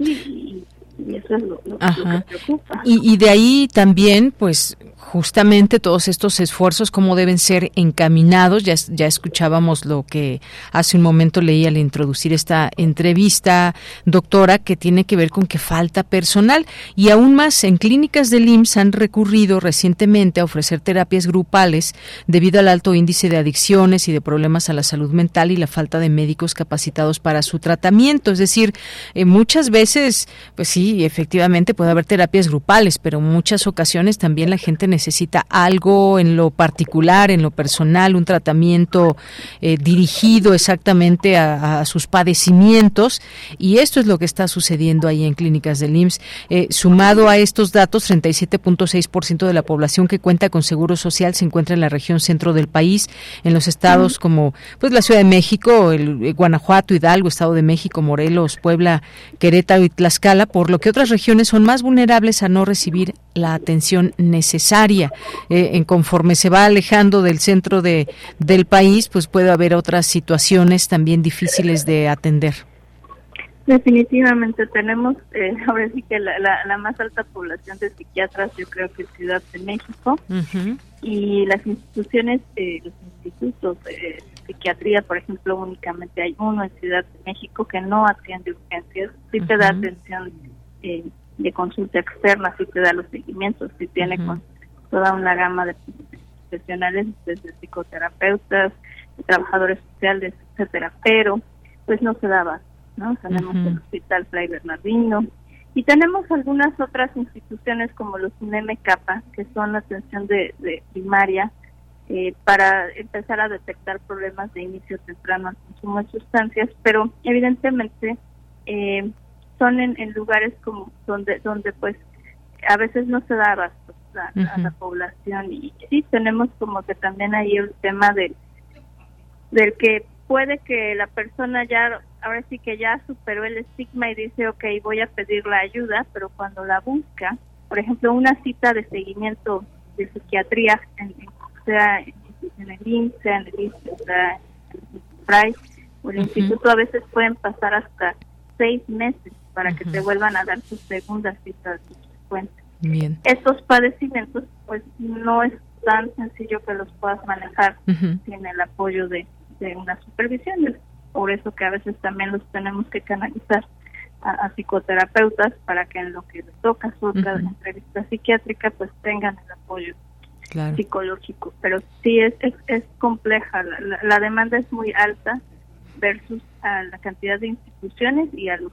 Y, y eso es lo, que preocupa. Y, y de ahí también, pues, justamente todos estos esfuerzos, cómo deben ser encaminados. Ya, ya escuchábamos lo que hace un momento leí al introducir esta entrevista, doctora, que tiene que ver con que falta personal. Y aún más, en clínicas del IMSS han recurrido recientemente a ofrecer terapias grupales debido al alto índice de adicciones y de problemas a la salud mental y la falta de médicos capacitados para su tratamiento. Es decir, eh, muchas veces, pues sí, efectivamente puede haber terapias grupales, pero en muchas ocasiones también la gente necesita algo en lo particular, en lo personal, un tratamiento eh, dirigido exactamente a, sus padecimientos. Y esto es lo que está sucediendo ahí en clínicas del IMSS. Eh, sumado a estos datos, 37.6% de la población que cuenta con seguro social se encuentra en la región centro del país, en los estados como pues la Ciudad de México, el, eh, Guanajuato, Hidalgo, Estado de México, Morelos, Puebla, Querétaro y Tlaxcala, por lo que otras regiones son más vulnerables a no recibir la atención necesaria. Eh, en conforme se va alejando del centro de, del país, pues puede haber otras situaciones también difíciles de atender. Definitivamente tenemos, eh, ahora sí que la, la, más alta población de psiquiatras, yo creo que es Ciudad de México, y las instituciones, eh, los institutos de psiquiatría, por ejemplo, únicamente hay uno en Ciudad de México que no atiende urgencias, sí te da atención eh, de consulta externa, si te da los seguimientos, si tiene con toda una gama de profesionales, desde psicoterapeutas, trabajadores sociales, etcétera, pero pues no se daba. ¿no? Tenemos el Hospital Fray Bernardino y tenemos algunas otras instituciones como los UNEM Capa, que son la atención de, primaria eh, para empezar a detectar problemas de inicio temprano al consumo de sustancias, pero evidentemente eh, son en, lugares como donde donde pues a veces no se da abasto a, la población. Y sí tenemos como que también ahí el tema de del que puede que la persona ya ahora sí que ya superó el estigma y dice ok voy a pedir la ayuda pero cuando la busca por ejemplo una cita de seguimiento de psiquiatría en, sea en el INSS sea en el INSS sea en el o el instituto a veces pueden pasar hasta seis meses para que te vuelvan a dar sus segundas citas subsecuentes. Bien. Estos padecimientos, pues no es tan sencillo que los puedas manejar sin el apoyo de, una supervisión. por eso que a veces también los tenemos que canalizar a, psicoterapeutas para que en lo que les toca su otra entrevista psiquiátrica, pues tengan el apoyo psicológico. Pero sí es, es, compleja, la, la demanda es muy alta versus a la cantidad de instituciones y a los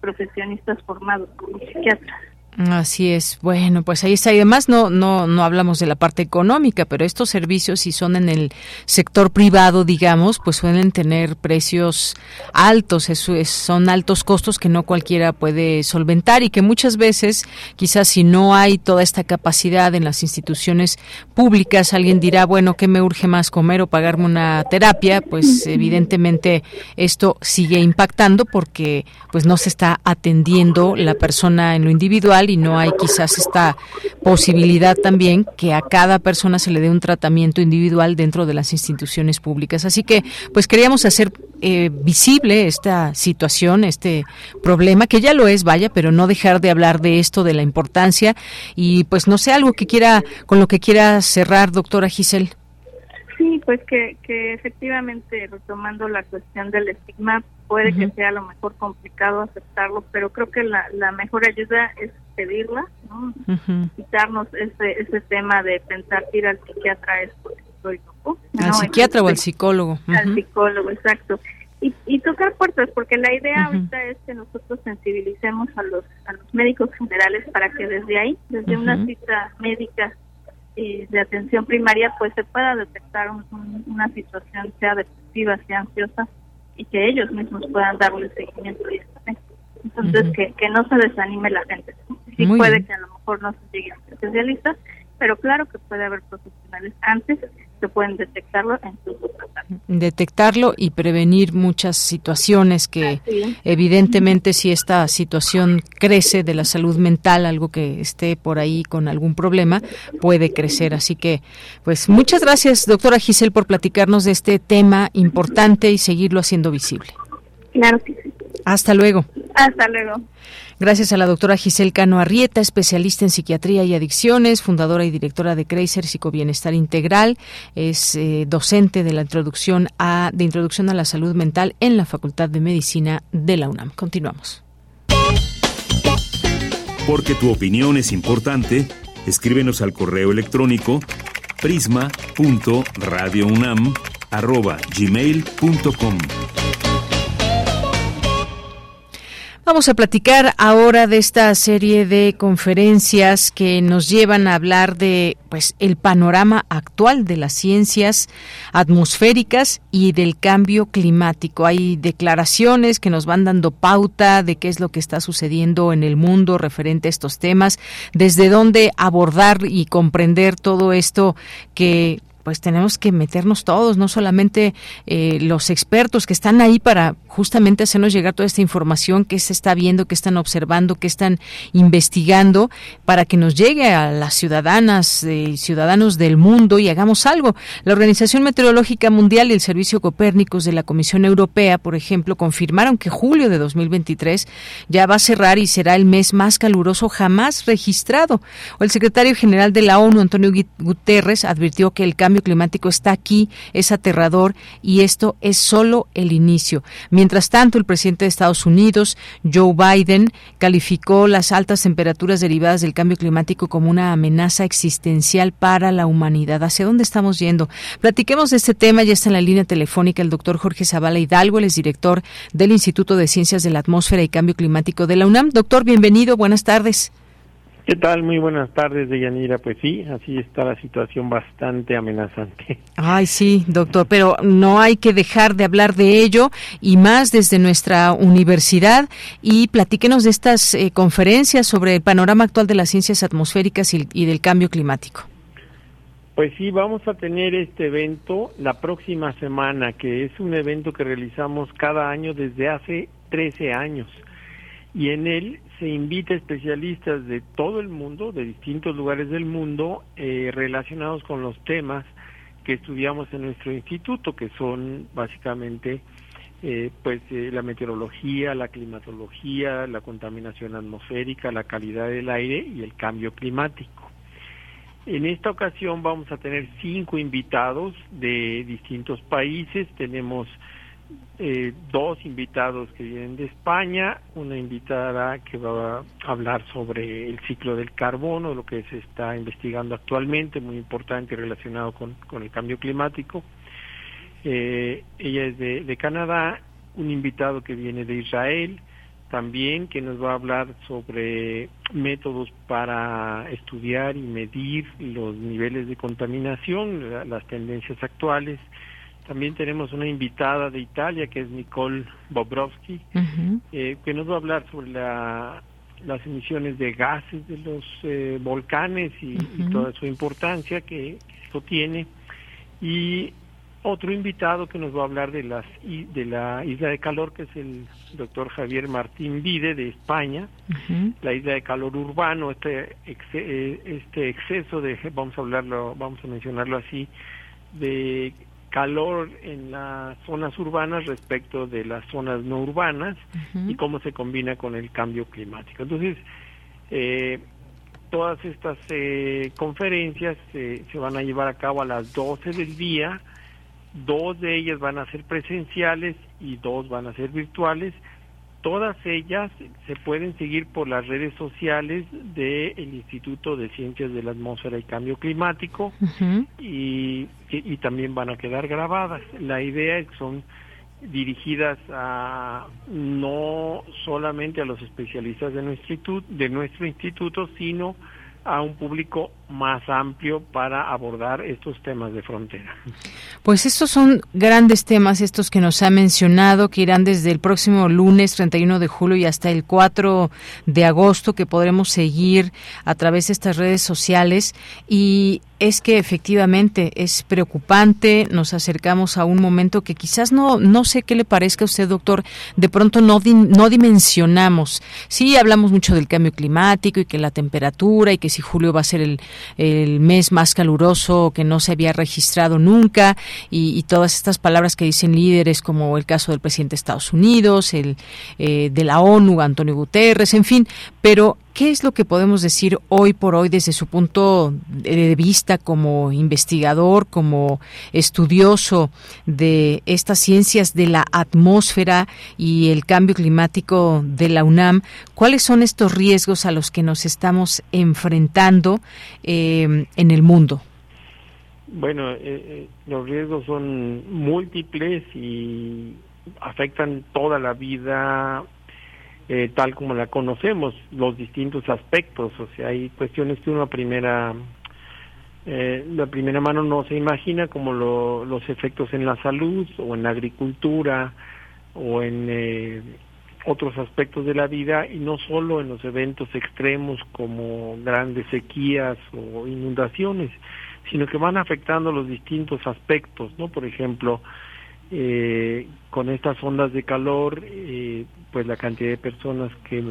profesionistas formados como psiquiatras. Así es. Bueno, pues ahí está. Y además no, no, no hablamos de la parte económica, pero estos servicios, si son en el sector privado, digamos, pues suelen tener precios altos. Eso es, son altos costos que no cualquiera puede solventar y que muchas veces, quizás si no hay toda esta capacidad en las instituciones públicas, alguien dirá, bueno, ¿qué me urge más comer o pagarme una terapia? Pues evidentemente esto sigue impactando porque pues no se está atendiendo la persona en lo individual y no hay quizás esta posibilidad también que a cada persona se le dé un tratamiento individual dentro de las instituciones públicas. Así que, pues queríamos hacer eh, visible esta situación, este problema, que ya lo es, vaya, pero no dejar de hablar de esto, de la importancia y pues no sé, algo que quiera, con lo que quiera cerrar, doctora Giselle. Sí, pues que, que efectivamente, retomando la cuestión del estigma, puede que sea a lo mejor complicado aceptarlo, pero creo que la, la mejor ayuda es pedirla, ¿no? quitarnos ese, ese tema de pensar que ir al psiquiatra es porque soy loco. Al psiquiatra o al psicólogo. Al psicólogo, exacto. Y, y tocar puertas, porque la idea ahorita es que nosotros sensibilicemos a los, a los médicos generales para que desde ahí, desde una cita médica eh, de atención primaria, pues se pueda detectar una situación, sea depresiva, sea ansiosa, y que ellos mismos puedan darle seguimiento directamente. Entonces, que, que no se desanime la gente. Sí puede que a lo mejor no se llegue a un especialista, pero claro que puede haber profesionales antes que pueden detectarlo en Detectarlo y prevenir muchas situaciones que evidentemente si esta situación crece de la salud mental, algo que esté por ahí con algún problema, puede crecer. Así que, pues muchas gracias, doctora Giselle, por platicarnos de este tema importante y seguirlo haciendo visible. Claro que sí. Hasta luego. Hasta luego. Gracias a la doctora Giselle Cano Arrieta, especialista en psiquiatría y adicciones, fundadora y directora de Creiser Psicobienestar Integral, es eh, docente de la introducción a de introducción a la salud mental en la Facultad de Medicina de la UNAM. Continuamos. Porque tu opinión es importante, escríbenos al correo electrónico prisma.radiounam@gmail.com. Vamos a platicar ahora de esta serie de conferencias que nos llevan a hablar de pues el panorama actual de las ciencias atmosféricas y del cambio climático. Hay declaraciones que nos van dando pauta de qué es lo que está sucediendo en el mundo referente a estos temas, desde dónde abordar y comprender todo esto que pues tenemos que meternos todos, no solamente eh, los expertos que están ahí para justamente hacernos llegar toda esta información que se está viendo, que están observando, que están investigando, para que nos llegue a las ciudadanas y eh, ciudadanos del mundo y hagamos algo. La Organización Meteorológica Mundial y el Servicio Copérnicos de la Comisión Europea, por ejemplo, confirmaron que julio de 2023 ya va a cerrar y será el mes más caluroso jamás registrado. El secretario general de la ONU, Antonio Guterres, advirtió que el cambio cambio climático está aquí, es aterrador y esto es solo el inicio. Mientras tanto, el presidente de Estados Unidos, Joe Biden, calificó las altas temperaturas derivadas del cambio climático como una amenaza existencial para la humanidad. ¿Hacia dónde estamos yendo? Platiquemos de este tema. Ya está en la línea telefónica el doctor Jorge Zavala Hidalgo, el es director del Instituto de Ciencias de la Atmósfera y Cambio Climático de la UNAM. Doctor, bienvenido. Buenas tardes. ¿Qué tal? Muy buenas tardes, Deyanira. Pues sí, así está la situación bastante amenazante. Ay, sí, doctor, pero no hay que dejar de hablar de ello y más desde nuestra universidad. Y platíquenos de estas eh, conferencias sobre el panorama actual de las ciencias atmosféricas y, y del cambio climático. Pues sí, vamos a tener este evento la próxima semana, que es un evento que realizamos cada año desde hace 13 años. Y en él se invita especialistas de todo el mundo, de distintos lugares del mundo, eh, relacionados con los temas que estudiamos en nuestro instituto, que son básicamente eh, pues eh, la meteorología, la climatología, la contaminación atmosférica, la calidad del aire y el cambio climático. En esta ocasión vamos a tener cinco invitados de distintos países. Tenemos eh, dos invitados que vienen de España, una invitada que va a hablar sobre el ciclo del carbono, lo que se está investigando actualmente, muy importante relacionado con, con el cambio climático. Eh, ella es de Canadá, un invitado que viene de Israel, también que nos va a hablar sobre métodos para estudiar y medir los niveles de contaminación, las tendencias actuales. También tenemos una invitada de Italia que es Nicole Bobrovsky, eh, que nos va a hablar sobre la, las emisiones de gases de los eh, volcanes y, toda su importancia que esto tiene. Y otro invitado que nos va a hablar de las de la isla de calor que es el doctor Javier Martín Vide de España. La isla de calor urbano este eh, este exceso de vamos a hablarlo vamos a mencionarlo así de calor en las zonas urbanas respecto de las zonas no urbanas y cómo se combina con el cambio climático. Entonces, eh, todas estas eh, conferencias se van a llevar a cabo a las 12 del día, dos de ellas van a ser presenciales y dos van a ser virtuales Todas ellas se pueden seguir por las redes sociales del Instituto de Ciencias de la Atmósfera y Cambio Climático y, y, también van a quedar grabadas. La idea es que son dirigidas a no solamente a los especialistas de nuestro instituto, de nuestro instituto sino a un público más amplio para abordar estos temas de frontera. Pues estos son grandes temas, estos que nos ha mencionado, que irán desde el próximo lunes 31 de julio y hasta el 4 de agosto, que podremos seguir a través de estas redes sociales. Y es que efectivamente es preocupante, nos acercamos a un momento que quizás no, no sé qué le parezca a usted, doctor, de pronto no, no dimensionamos. Sí, hablamos mucho del cambio climático y que la temperatura y que si julio va a ser el, el mes más caluroso que no se había registrado nunca y, todas estas palabras que dicen líderes como el caso del presidente de Estados Unidos, el eh, de la ONU, Antonio Guterres, en fin, pero ¿Qué es lo que podemos decir hoy por hoy desde su punto de vista como investigador, como estudioso de estas ciencias de la atmósfera y el cambio climático de la UNAM? ¿Cuáles son estos riesgos a los que nos estamos enfrentando eh, en el mundo? Bueno, eh, eh, los riesgos son múltiples y afectan toda la vida eh, tal como la conocemos, los distintos aspectos, o sea, hay cuestiones que una primera, eh, la primera mano no se imagina, como los efectos en la salud o en la agricultura o en eh, otros aspectos de la vida y no solo en los eventos extremos como grandes sequías o inundaciones, sino que van afectando los distintos aspectos, ¿no? Por ejemplo, eh, con estas ondas de calor, eh, pues la cantidad de personas que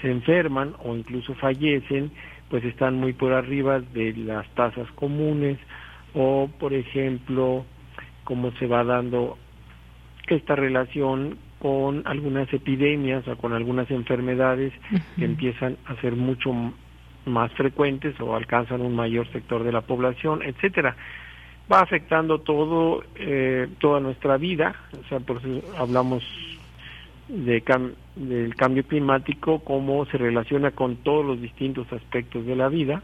se enferman o incluso fallecen, pues están muy por arriba de las tasas comunes o, por ejemplo, cómo se va dando esta relación con algunas epidemias o con algunas enfermedades que empiezan a ser mucho más frecuentes o alcanzan un mayor sector de la población, etcétera. Va afectando todo, eh, toda nuestra vida, o sea, por eso hablamos de del cambio climático, cómo se relaciona con todos los distintos aspectos de la vida.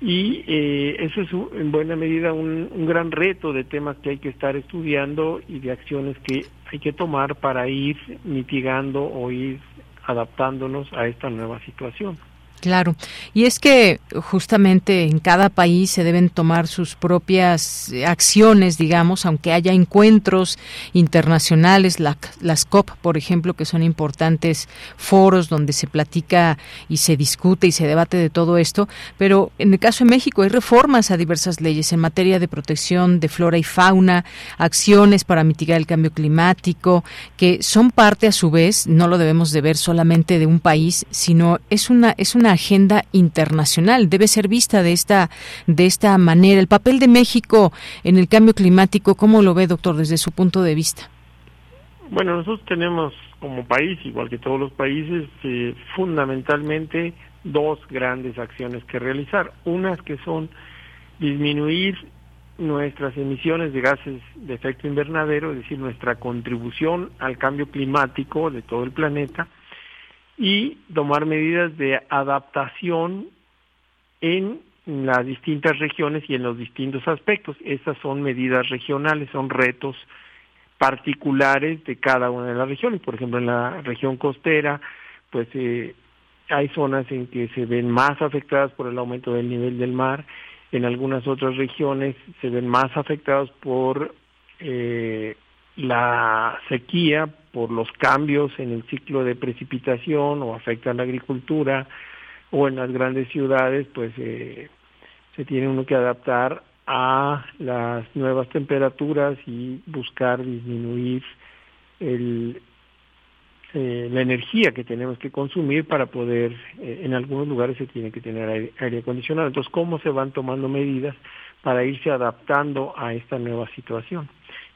Y eh, eso es en buena medida un, un, gran reto de temas que hay que estar estudiando y de acciones que hay que tomar para ir mitigando o ir adaptándonos a esta nueva situación. Claro, y es que justamente en cada país se deben tomar sus propias acciones, digamos, aunque haya encuentros internacionales, las COP, por ejemplo, que son importantes foros donde se platica y se discute y se debate de todo esto, pero en el caso de México hay reformas a diversas leyes en materia de protección de flora y fauna, acciones para mitigar el cambio climático, que son parte a su vez, no lo debemos de ver solamente de un país, sino es una es una agenda internacional. Debe ser vista de esta, de esta manera. El papel de México en el cambio climático, ¿cómo lo ve, doctor, desde su punto de vista? Bueno, nosotros tenemos como país, igual que todos los países, eh, fundamentalmente dos grandes acciones que realizar. Unas que son disminuir nuestras emisiones de gases de efecto invernadero, es decir, nuestra contribución al cambio climático de todo el planeta, y tomar medidas de adaptación en las distintas regiones y en los distintos aspectos. Estas son medidas regionales, son retos particulares de cada una de las regiones. Por ejemplo, en la región costera, pues eh, hay zonas en que se ven más afectadas por el aumento del nivel del mar. En algunas otras regiones se ven más afectados por eh, la sequía por los cambios en el ciclo de precipitación o afecta a la agricultura o en las grandes ciudades pues eh, se tiene uno que adaptar a las nuevas temperaturas y buscar disminuir el, eh, la energía que tenemos que consumir para poder, eh, en algunos lugares se tiene que tener aire, aire, acondicionado. Entonces, ¿cómo se van tomando medidas para irse adaptando a esta nueva situación?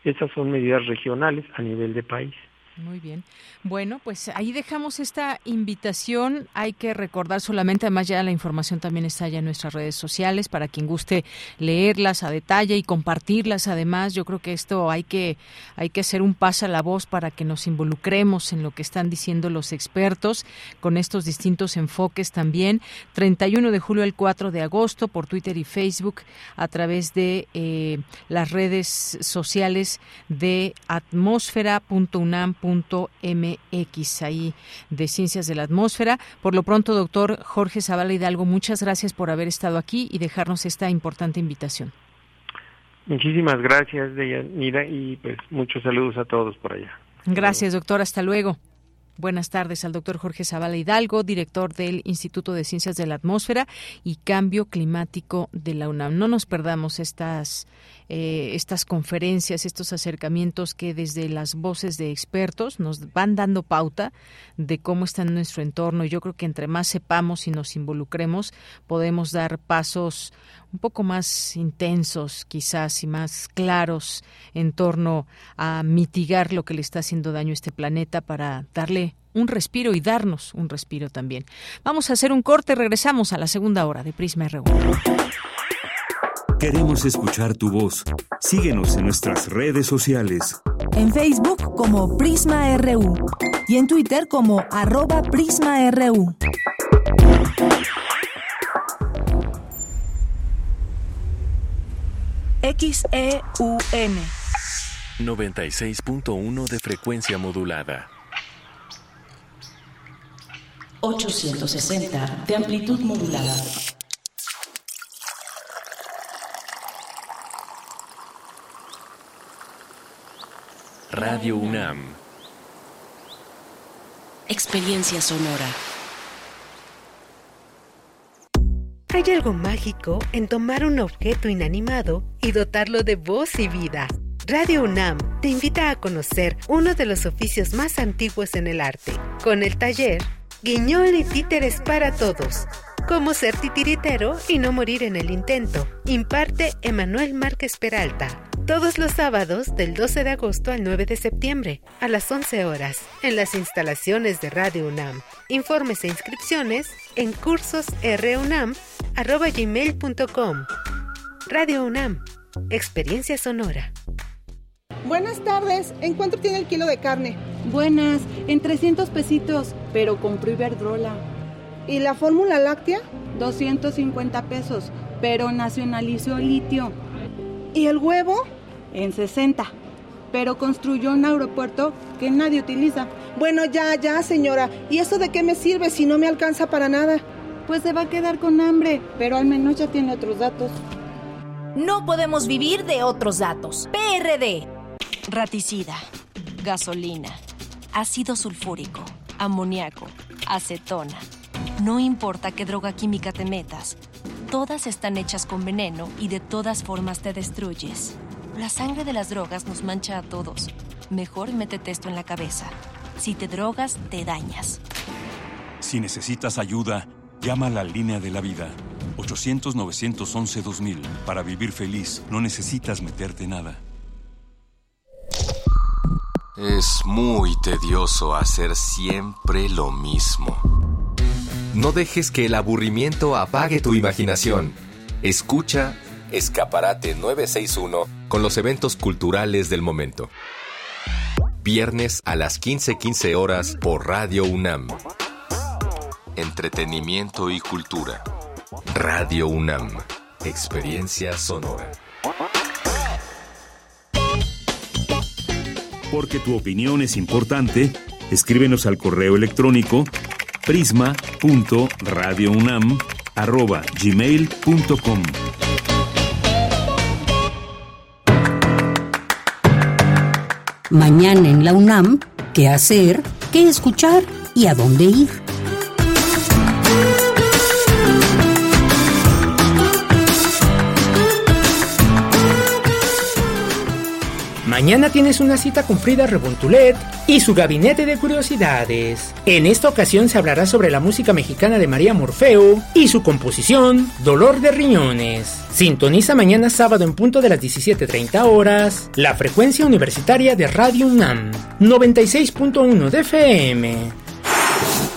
Esas son medidas regionales a nivel de país. Muy bien. Bueno, pues ahí dejamos esta invitación. Hay que recordar solamente, además ya la información también está ya en nuestras redes sociales para quien guste leerlas a detalle y compartirlas. Además, yo creo que esto hay que hay que hacer un paso a la voz para que nos involucremos en lo que están diciendo los expertos con estos distintos enfoques también. 31 de julio al 4 de agosto por Twitter y Facebook a través de eh, las redes sociales de atmósfera.unam mx ahí de Ciencias de la Atmósfera. Por lo pronto, doctor Jorge Zavala Hidalgo, muchas gracias por haber estado aquí y dejarnos esta importante invitación. Muchísimas gracias, Deyanira, y pues muchos saludos a todos por allá. Gracias, doctor. Hasta luego. Buenas tardes al doctor Jorge Zavala Hidalgo, director del Instituto de Ciencias de la Atmósfera y Cambio Climático de la UNAM. No nos perdamos estas eh, estas conferencias, estos acercamientos que desde las voces de expertos nos van dando pauta de cómo está en nuestro entorno. Yo creo que entre más sepamos y nos involucremos, podemos dar pasos un poco más intensos quizás y más claros en torno a mitigar lo que le está haciendo daño a este planeta para darle un respiro y darnos un respiro también. Vamos a hacer un corte, regresamos a la segunda hora de Prisma RU. Queremos escuchar tu voz. Síguenos en nuestras redes sociales. En Facebook como Prisma RU y en Twitter como arroba PrismaRU. XEUN 96.1 de frecuencia modulada. 860 de amplitud modulada. Radio UNAM. Experiencia sonora. Hay algo mágico en tomar un objeto inanimado y dotarlo de voz y vida. Radio UNAM te invita a conocer uno de los oficios más antiguos en el arte, con el taller Guiñol y Títeres para Todos. Cómo ser titiritero y no morir en el intento. Imparte Emanuel Márquez Peralta todos los sábados del 12 de agosto al 9 de septiembre a las 11 horas en las instalaciones de Radio UNAM. Informes e inscripciones en cursosrunam.gmail.com Radio UNAM, Experiencia Sonora. Buenas tardes, ¿en cuánto tiene el kilo de carne? Buenas, en 300 pesitos, pero compró Iberdrola. ¿Y la fórmula láctea? 250 pesos, pero nacionalizó litio. ¿Y el huevo? En 60, pero construyó un aeropuerto que nadie utiliza. Bueno, ya, ya, señora. ¿Y eso de qué me sirve si no me alcanza para nada? Pues se va a quedar con hambre, pero al menos ya tiene otros datos. No podemos vivir de otros datos. PRD. Raticida, gasolina, ácido sulfúrico, amoníaco, acetona. No importa qué droga química te metas, todas están hechas con veneno y de todas formas te destruyes. La sangre de las drogas nos mancha a todos. Mejor métete esto en la cabeza. Si te drogas, te dañas. Si necesitas ayuda, llama a la línea de la vida. 800-911-2000. Para vivir feliz, no necesitas meterte nada. Es muy tedioso hacer siempre lo mismo. No dejes que el aburrimiento apague tu imaginación. Escucha Escaparate 961 con los eventos culturales del momento. Viernes a las 15:15 horas por Radio UNAM. Entretenimiento y cultura. Radio UNAM. Experiencia sonora. Porque tu opinión es importante, escríbenos al correo electrónico prisma.radiounam@gmail.com. Mañana en la UNAM, ¿qué hacer? ¿Qué escuchar? ¿Y a dónde ir? Mañana tienes una cita con Frida Rebontulet y su gabinete de curiosidades. En esta ocasión se hablará sobre la música mexicana de María Morfeo y su composición Dolor de Riñones. Sintoniza mañana sábado en punto de las 17.30 horas la frecuencia universitaria de Radio UNAM 96.1 de FM.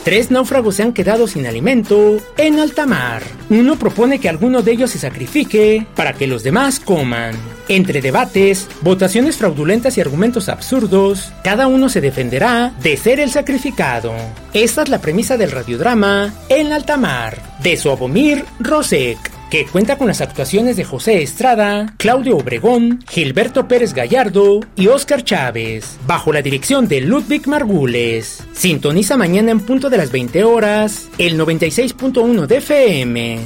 Tres náufragos se han quedado sin alimento en alta mar. Uno propone que alguno de ellos se sacrifique para que los demás coman. Entre debates, votaciones fraudulentas y argumentos absurdos, cada uno se defenderá de ser el sacrificado. Esta es la premisa del radiodrama En alta mar, de Suabomir Rosek que cuenta con las actuaciones de José Estrada, Claudio Obregón, Gilberto Pérez Gallardo y Óscar Chávez, bajo la dirección de Ludwig Margules. Sintoniza mañana en punto de las 20 horas, el 96.1 de FM.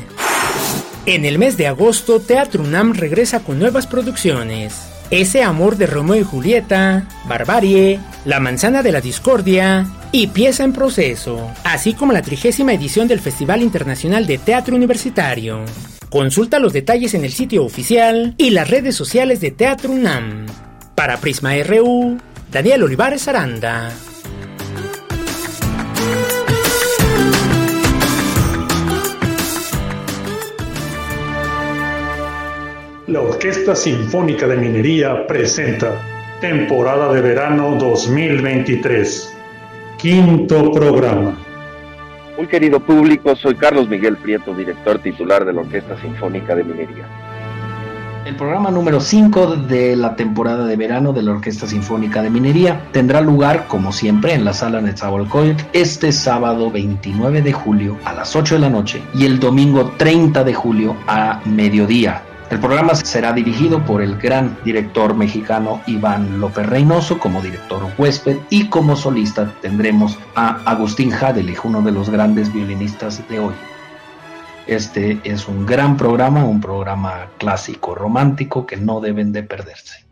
En el mes de agosto, Teatro UNAM regresa con nuevas producciones. Ese amor de Romeo y Julieta, Barbarie, La manzana de la discordia y Pieza en proceso, así como la trigésima edición del Festival Internacional de Teatro Universitario. Consulta los detalles en el sitio oficial y las redes sociales de Teatro UNAM. Para Prisma RU, Daniel Olivares Aranda. La Orquesta Sinfónica de Minería presenta Temporada de Verano 2023. Quinto programa. Muy querido público, soy Carlos Miguel Prieto, director titular de la Orquesta Sinfónica de Minería. El programa número 5 de la temporada de verano de la Orquesta Sinfónica de Minería tendrá lugar, como siempre, en la sala Netzahualcóyotl este sábado 29 de julio a las 8 de la noche y el domingo 30 de julio a mediodía. El programa será dirigido por el gran director mexicano Iván López Reynoso como director huésped y como solista tendremos a Agustín Hadelich, uno de los grandes violinistas de hoy. Este es un gran programa, un programa clásico, romántico que no deben de perderse.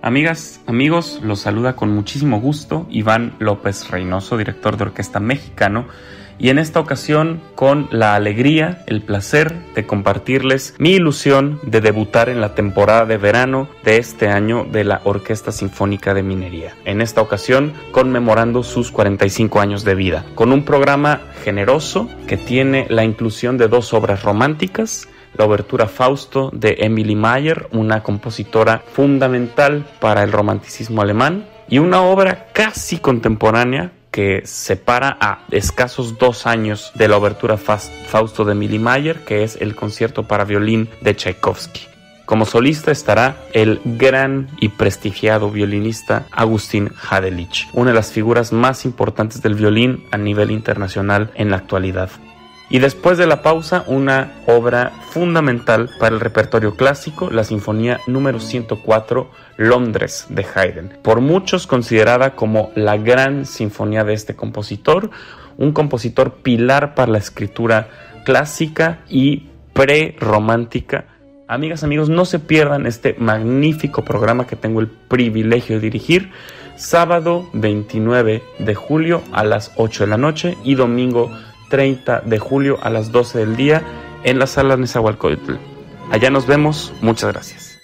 Amigas, amigos, los saluda con muchísimo gusto Iván López Reynoso, director de orquesta mexicano y en esta ocasión con la alegría, el placer de compartirles mi ilusión de debutar en la temporada de verano de este año de la Orquesta Sinfónica de Minería. En esta ocasión conmemorando sus 45 años de vida, con un programa generoso que tiene la inclusión de dos obras románticas, la obertura Fausto de Emily Mayer, una compositora fundamental para el romanticismo alemán, y una obra casi contemporánea que separa a escasos dos años de la obertura Fausto de Milly Mayer, que es el concierto para violín de Tchaikovsky. Como solista estará el gran y prestigiado violinista Agustín Hadelich, una de las figuras más importantes del violín a nivel internacional en la actualidad. Y después de la pausa, una obra fundamental para el repertorio clásico, la Sinfonía número 104, Londres, de Haydn. Por muchos considerada como la gran sinfonía de este compositor, un compositor pilar para la escritura clásica y pre-romántica. Amigas, amigos, no se pierdan este magnífico programa que tengo el privilegio de dirigir sábado 29 de julio a las 8 de la noche y domingo 30 de julio a las 12 del día en la sala Nezahualcóyotl. Allá nos vemos, muchas gracias.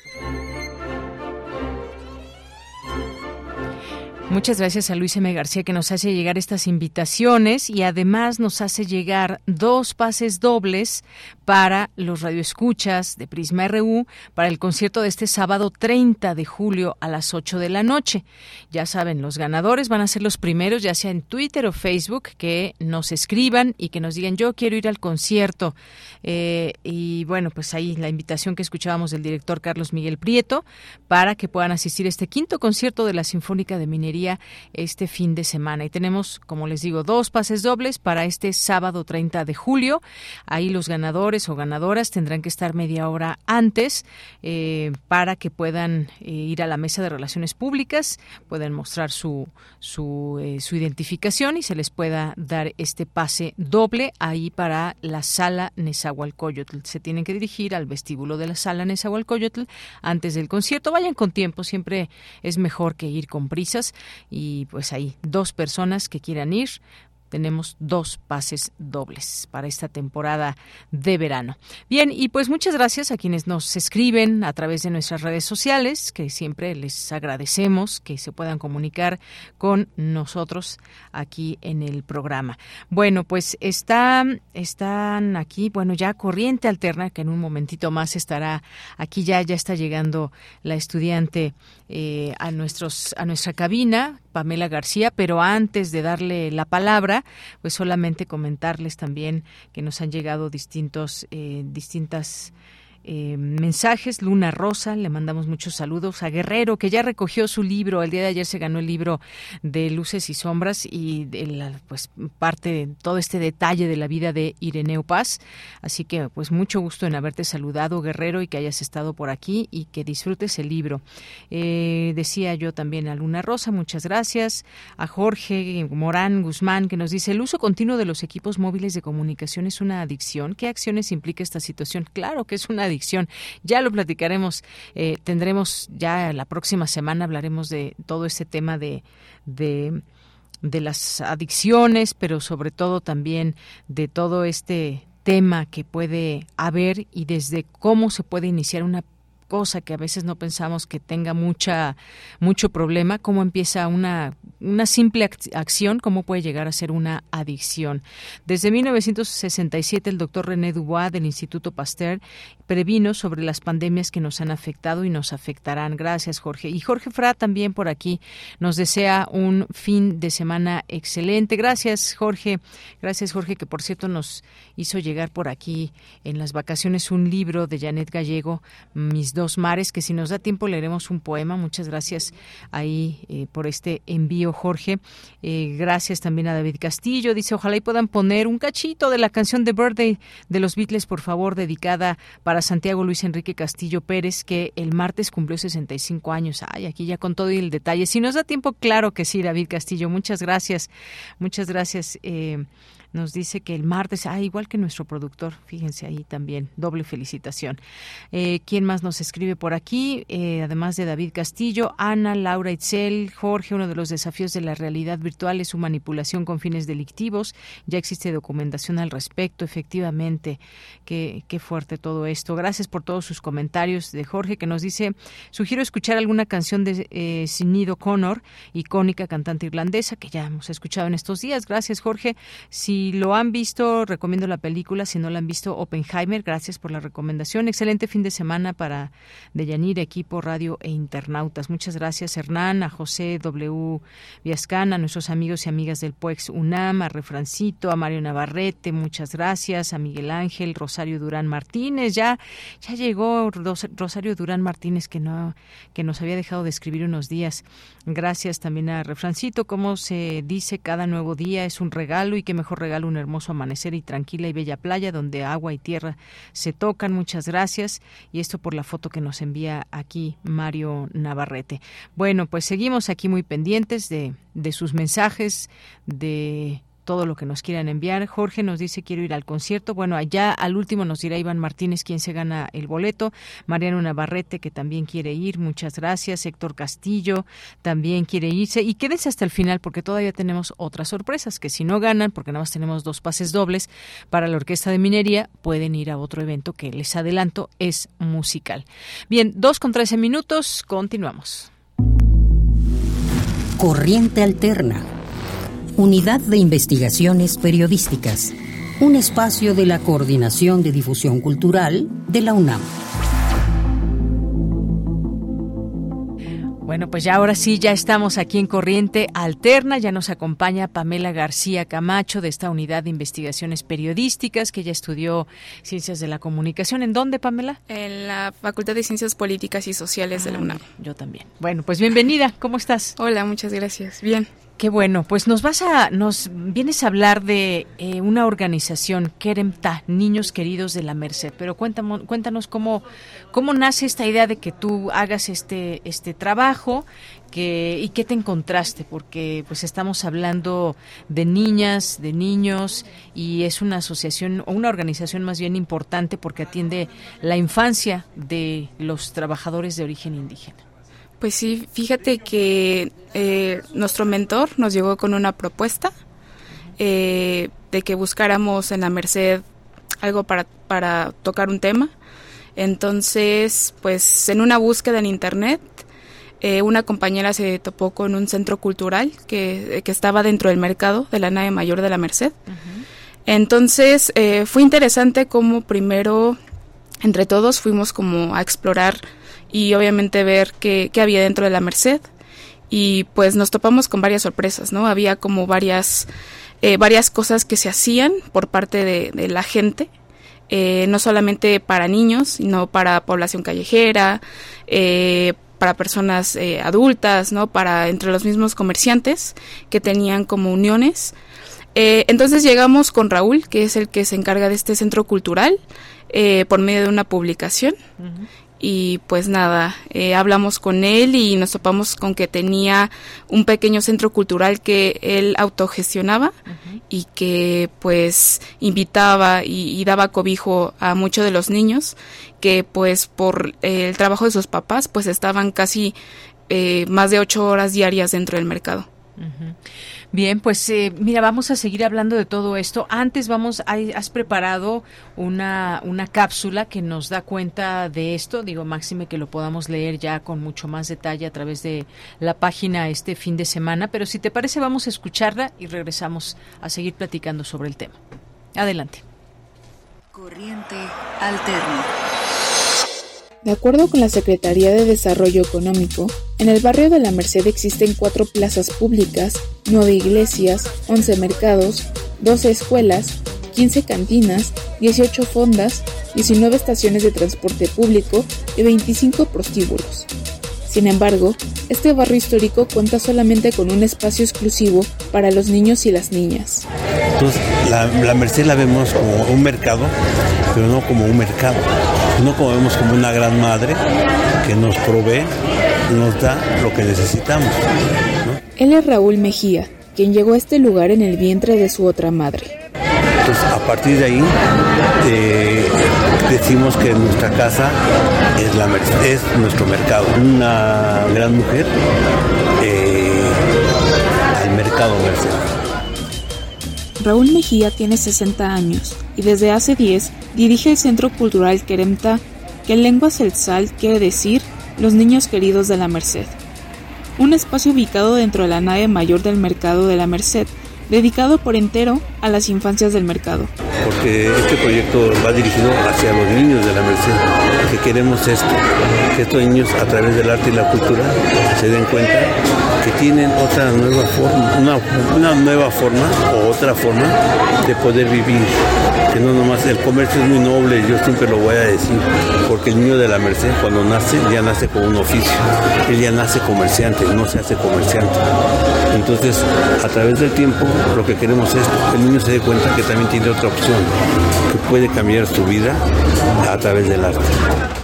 Muchas gracias a Luis M. García que nos hace llegar estas invitaciones y además nos hace llegar dos pases dobles para los radioescuchas de Prisma RU para el concierto de este sábado 30 de julio a las 8 de la noche. Ya saben, los ganadores van a ser los primeros, ya sea en Twitter o Facebook, que nos escriban y que nos digan yo quiero ir al concierto. Eh, y bueno, pues ahí la invitación que escuchábamos del director Carlos Miguel Prieto para que puedan asistir a este quinto concierto de la Sinfónica de Minería este fin de semana. Y tenemos, como les digo, dos pases dobles para este sábado 30 de julio. Ahí los ganadores o ganadoras tendrán que estar media hora antes eh, para que puedan eh, ir a la mesa de relaciones públicas, puedan mostrar su, su, eh, su identificación y se les pueda dar este pase doble ahí para la sala Nezahualcóyotl. Se tienen que dirigir al vestíbulo de la sala Nezahualcóyotl antes del concierto. Vayan con tiempo, siempre es mejor que ir con prisas y pues hay dos personas que quieran ir tenemos dos pases dobles para esta temporada de verano. Bien, y pues muchas gracias a quienes nos escriben a través de nuestras redes sociales, que siempre les agradecemos que se puedan comunicar con nosotros aquí en el programa. Bueno, pues está, están aquí, bueno, ya Corriente Alterna, que en un momentito más estará aquí ya, ya está llegando la estudiante eh, a, nuestros, a nuestra cabina, Pamela García, pero antes de darle la palabra, pues solamente comentarles también que nos han llegado distintos, eh, distintas eh, mensajes. Luna Rosa, le mandamos muchos saludos a Guerrero, que ya recogió su libro. El día de ayer se ganó el libro de Luces y Sombras y pues parte de todo este detalle de la vida de Ireneo Paz. Así que pues mucho gusto en haberte saludado, Guerrero, y que hayas estado por aquí y que disfrutes el libro. Eh, decía yo también a Luna Rosa, muchas gracias. A Jorge Morán Guzmán, que nos dice, el uso continuo de los equipos móviles de comunicación es una adicción. ¿Qué acciones implica esta situación? Claro que es una adicción ya lo platicaremos, eh, tendremos ya la próxima semana, hablaremos de todo este tema de, de de las adicciones, pero sobre todo también de todo este tema que puede haber y desde cómo se puede iniciar una cosa que a veces no pensamos que tenga mucha mucho problema, cómo empieza una una simple acción, cómo puede llegar a ser una adicción. Desde 1967 el doctor René Dubois del Instituto Pasteur previno sobre las pandemias que nos han afectado y nos afectarán. Gracias, Jorge. Y Jorge Fra también por aquí nos desea un fin de semana excelente. Gracias, Jorge. Gracias, Jorge, que por cierto nos hizo llegar por aquí en las vacaciones un libro de Janet Gallego, Mis dos mares, que si nos da tiempo leeremos un poema. Muchas gracias ahí eh, por este envío, Jorge. Eh, gracias también a David Castillo. Dice, ojalá y puedan poner un cachito de la canción de Birthday de los Beatles, por favor, dedicada para Santiago Luis Enrique Castillo Pérez, que el martes cumplió 65 años. Ay, aquí ya con todo el detalle. Si nos da tiempo, claro que sí, David Castillo. Muchas gracias. Muchas gracias. Eh, nos dice que el martes, ah, igual que nuestro productor, fíjense ahí también, doble felicitación. Eh, ¿Quién más nos escribe por aquí? Eh, además de David Castillo, Ana, Laura Itzel, Jorge, uno de los desafíos de la realidad virtual es su manipulación con fines delictivos. Ya existe documentación al respecto, efectivamente. Qué, qué fuerte todo esto. Gracias por todos sus comentarios de Jorge, que nos dice, sugiero escuchar alguna canción de eh, Sinido Connor, icónica cantante irlandesa, que ya hemos escuchado en estos días. Gracias, Jorge. Si lo han visto, recomiendo la película. Si no la han visto, Oppenheimer, gracias por la recomendación. Excelente fin de semana para Deyanir, equipo radio e internautas. Muchas gracias, Hernán, a José W. Viascana, a nuestros amigos y amigas del PUEX UNAM, a Refrancito, a Mario Navarrete, muchas gracias, a Miguel Ángel, Rosario Durán Martínez. Ya, ya llegó Rosario Durán Martínez, que, no, que nos había dejado de escribir unos días. Gracias también a Refrancito, como se dice, cada nuevo día es un regalo y qué mejor regalo un hermoso amanecer y tranquila y bella playa donde agua y tierra se tocan. Muchas gracias. Y esto por la foto que nos envía aquí Mario Navarrete. Bueno, pues seguimos aquí muy pendientes de, de sus mensajes, de todo lo que nos quieran enviar. Jorge nos dice quiero ir al concierto. Bueno, allá al último nos dirá Iván Martínez quién se gana el boleto. Mariano Navarrete que también quiere ir. Muchas gracias. Héctor Castillo también quiere irse. Y quédense hasta el final porque todavía tenemos otras sorpresas que si no ganan, porque nada más tenemos dos pases dobles para la Orquesta de Minería, pueden ir a otro evento que les adelanto es musical. Bien, dos con trece minutos. Continuamos. Corriente Alterna Unidad de Investigaciones Periodísticas, un espacio de la Coordinación de Difusión Cultural de la UNAM. Bueno, pues ya ahora sí, ya estamos aquí en Corriente Alterna, ya nos acompaña Pamela García Camacho de esta unidad de investigaciones periodísticas que ya estudió Ciencias de la Comunicación. ¿En dónde, Pamela? En la Facultad de Ciencias Políticas y Sociales de la ah, UNAM. Yo también. Bueno, pues bienvenida, ¿cómo estás? Hola, muchas gracias. Bien. Qué bueno, pues nos vas a, nos vienes a hablar de eh, una organización, Keremta, Niños Queridos de la Merced, pero cuéntanos, cuéntanos cómo, cómo nace esta idea de que tú hagas este, este trabajo que, y qué te encontraste, porque pues estamos hablando de niñas, de niños, y es una asociación o una organización más bien importante porque atiende la infancia de los trabajadores de origen indígena. Pues sí, fíjate que eh, nuestro mentor nos llegó con una propuesta eh, de que buscáramos en la Merced algo para, para tocar un tema. Entonces, pues en una búsqueda en Internet, eh, una compañera se topó con un centro cultural que, que, estaba dentro del mercado de la nave mayor de la Merced. Entonces, fue interesante como primero, entre todos, fuimos como a explorar y obviamente ver qué, qué había dentro de la Merced y pues nos topamos con varias sorpresas, ¿no? Había como varias, eh, varias cosas que se hacían por parte de, la gente, eh, no solamente para niños, sino para población callejera, eh, para personas adultas, ¿no? Para entre los mismos comerciantes que tenían como uniones. entonces llegamos con Raúl, que es el que se encarga de este centro cultural, por medio de una publicación y pues nada, eh, hablamos con él y nos topamos con que tenía un pequeño centro cultural que él autogestionaba y que pues invitaba y, daba cobijo a muchos de los niños que pues por el trabajo de sus papás pues estaban casi eh, más de ocho horas diarias dentro del mercado. Bien, pues eh, mira, vamos a seguir hablando de todo esto. Antes vamos, has preparado una, una cápsula que nos da cuenta de esto, digo, máxime que lo podamos leer ya con mucho más detalle a través de la página este fin de semana, pero si te parece vamos a escucharla y regresamos a seguir platicando sobre el tema. Adelante. Corriente alterna. De acuerdo con la Secretaría de Desarrollo Económico, en el barrio de la Merced existen cuatro plazas públicas, nueve iglesias, once mercados, doce escuelas, quince cantinas, dieciocho fondas, diecinueve estaciones de transporte público y veinticinco prostíbulos. Sin embargo, este barrio histórico cuenta solamente con un espacio exclusivo para los niños y las niñas. Entonces, la, la Merced la vemos como un mercado, pero no como un mercado no como vemos como una gran madre que nos provee, nos da lo que necesitamos. Él es Raúl Mejía, quien llegó a este lugar en el vientre de su otra madre. Entonces, a partir de ahí, eh, decimos que nuestra casa es, la, es nuestro mercado. Una gran mujer eh, mercado Merced. Raúl Mejía tiene 60 años y desde hace 10 dirige el Centro Cultural Queremta, que en lengua celtal quiere decir Los Niños Queridos de la Merced. Un espacio ubicado dentro de la nave mayor del Mercado de la Merced, dedicado por entero a las infancias del mercado. Porque este proyecto va dirigido hacia los niños de la Merced, que queremos esto, que estos niños a través del arte y la cultura se den cuenta que tienen otra nueva forma, una, nueva forma o otra forma de poder vivir, que no nomás el comercio es muy noble, yo siempre lo voy a decir, porque el niño de la Merced cuando nace ya nace con un oficio, él ya nace comerciante, no se hace comerciante. Entonces, a través del tiempo, lo que queremos es que el niño se dé cuenta que también tiene otra opción, que puede cambiar su vida a través del arte.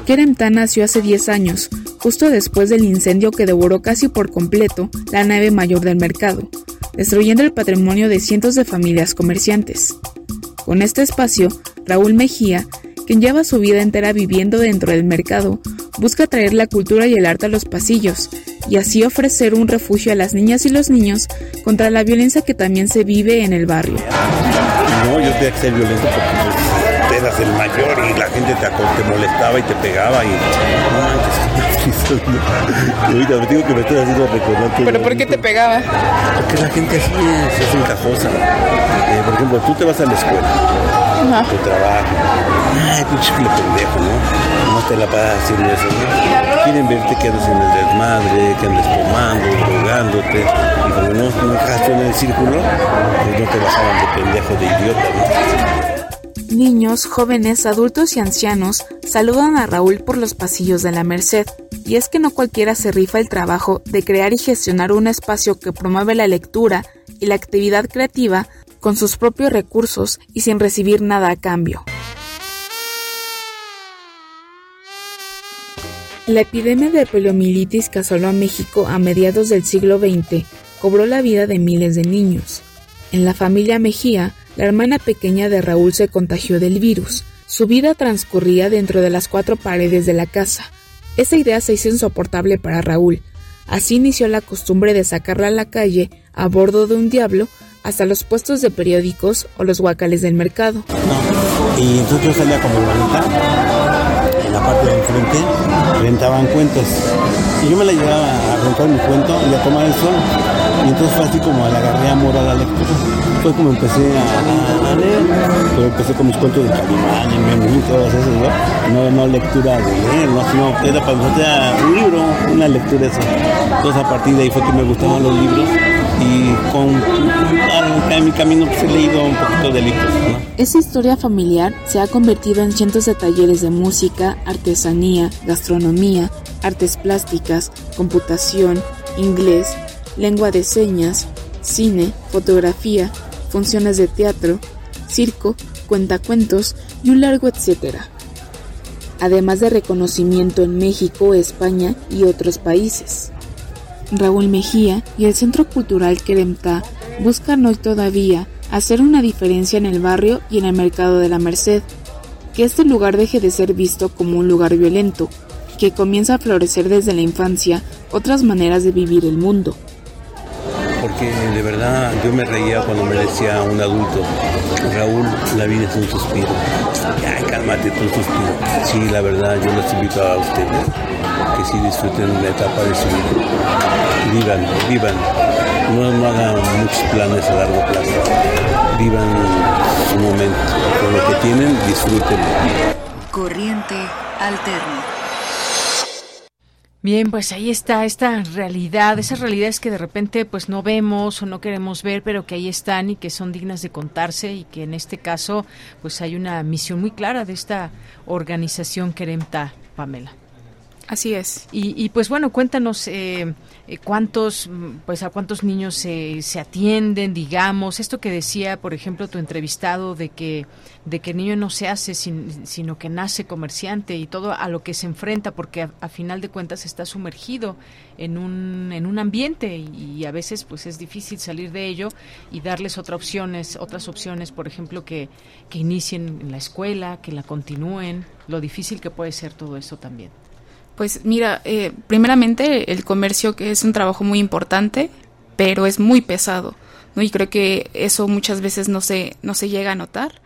Kerem nació hace 10 años, justo después del incendio que devoró casi por completo la nave mayor del mercado, destruyendo el patrimonio de cientos de familias comerciantes. Con este espacio, Raúl Mejía, quien lleva su vida entera viviendo dentro del mercado, busca traer la cultura y el arte a los pasillos y así ofrecer un refugio a las niñas y los niños contra la violencia que también se vive en el barrio. No, yo tenía que ser violento eras el mayor y la gente te, te molestaba y te pegaba y no manches, Ahorita me digo que me estoy haciendo recordar ¿Pero por qué te pegaba? Porque la gente así es, es encajosa. Eh, por ejemplo, tú te vas a la escuela tu trabajo. Ay, pinche pendejo, ¿no? No te la pasas haciendo eso, ¿no? Quieren verte que andas en el desmadre, que andes tomando, drogándote. Y como no, no encajaste en el círculo, pues no te bajaban de pendejo, de idiota, ¿no? Niños, jóvenes, adultos y ancianos saludan a Raúl por los pasillos de la Merced. Y es que no cualquiera se rifa el trabajo de crear y gestionar un espacio que promueve la lectura y la actividad creativa con sus propios recursos y sin recibir nada a cambio. La epidemia de poliomielitis que asoló a México a mediados del siglo XX cobró la vida de miles de niños. En la familia Mejía, la hermana pequeña de Raúl se contagió del virus. Su vida transcurría dentro de las cuatro paredes de la casa. Esa idea se hizo insoportable para Raúl. Así inició la costumbre de sacarla a la calle a bordo de un diablo hasta los puestos de periódicos o los guacales del mercado. Y entonces yo salía como bonita, en la parte de enfrente, rentaban cuentos. Y yo me la llevaba a rentar mi cuento y a tomar el sol. Y entonces fue así como la agarré amor a la lectura. Fue como empecé a, leer. Empecé con mis cuentos de Calimán y todas esas, ¿no? No, lectura de leer, ¿no? Sino era para nosotros un libro, una lectura eso. Entonces a partir de ahí fue que me gustaban los libros y con en mi camino pues, he leído un poquito de libros. Esa historia familiar se ha convertido en cientos de talleres de música, artesanía, gastronomía, artes plásticas, computación, inglés, lengua de señas, cine, fotografía, funciones de teatro, circo, cuentacuentos y un largo etcétera. Además de reconocimiento en México, España y otros países. Raúl Mejía y el Centro Cultural Queremta buscan hoy todavía hacer una diferencia en el barrio y en el mercado de la Merced, que este lugar deje de ser visto como un lugar violento, que comienza a florecer desde la infancia otras maneras de vivir el mundo. Porque de verdad yo me reía cuando me decía un adulto, Raúl, la vida es un suspiro. Ay, cálmate, tu suspiro. Sí, la verdad, yo los invito a ustedes que sí disfruten la etapa de su vida. Vivan, vivan. No, no hagan muchos planes a largo plazo. Vivan su momento. Con lo que tienen, disfrútenlo. Corriente alterna. Bien, pues ahí está esta realidad, esas realidades que de repente pues no vemos o no queremos ver, pero que ahí están y que son dignas de contarse y que en este caso pues hay una misión muy clara de esta organización Queremta, Pamela. Así es. Y, pues bueno, cuéntanos eh, eh, cuántos, pues a cuántos niños se, se atienden, digamos, esto que decía, por ejemplo, tu entrevistado de que de que el niño no se hace sino que nace comerciante y todo a lo que se enfrenta porque a, final de cuentas está sumergido en un en un ambiente y, a veces pues es difícil salir de ello y darles otras opciones otras opciones por ejemplo que que inicien en la escuela que la continúen lo difícil que puede ser todo eso también pues mira, eh, primeramente el comercio que es un trabajo muy importante, pero es muy pesado, ¿no? Y creo que eso muchas veces no se, no se llega a notar.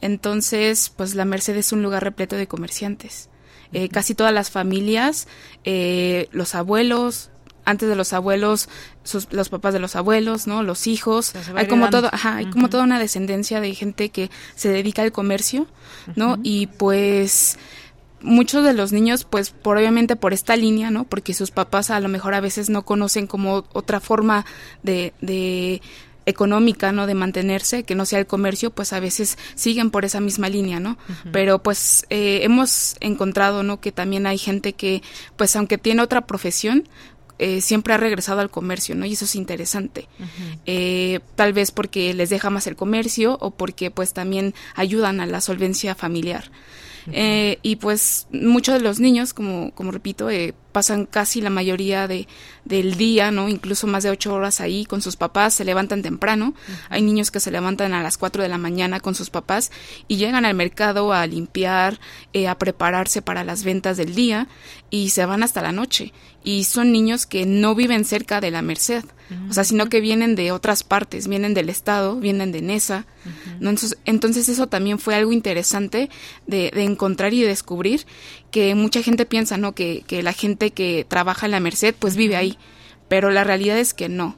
Entonces, pues la Merced es un lugar repleto de comerciantes. Eh, casi todas las familias, eh, los abuelos, antes de los abuelos, los papás de los abuelos, ¿no? Los hijos. hay como todo, ajá, hay como toda una descendencia de gente que se dedica al comercio, ¿no? Y pues muchos de los niños, pues por obviamente por esta línea, ¿no? Porque sus papás a lo mejor a veces no conocen como otra forma de, de económica, ¿no? De mantenerse, que no sea el comercio, pues a veces siguen por esa misma línea, ¿no? Pero pues eh, hemos encontrado, ¿no? Que también hay gente que, pues aunque tiene otra profesión, eh, siempre ha regresado al comercio, ¿no? Y eso es interesante. eh, tal vez porque les deja más el comercio o porque pues también ayudan a la solvencia familiar. Eh, y pues muchos de los niños, como, como repito, eh, pasan casi la mayoría de, del día, ¿no? Incluso más de ocho horas ahí con sus papás, se levantan temprano. Hay niños que se levantan a las cuatro de la mañana con sus papás y llegan al mercado a limpiar, eh, a prepararse para las ventas del día y se van hasta la noche. Y son niños que no viven cerca de la Merced, o sea, sino que vienen de otras partes, vienen del estado, vienen de Nesa. ¿no? Entonces, entonces eso también fue algo interesante de, de encontrar y descubrir que mucha gente piensa, ¿no? Que, que la gente que trabaja en la Merced pues vive ahí, pero la realidad es que no.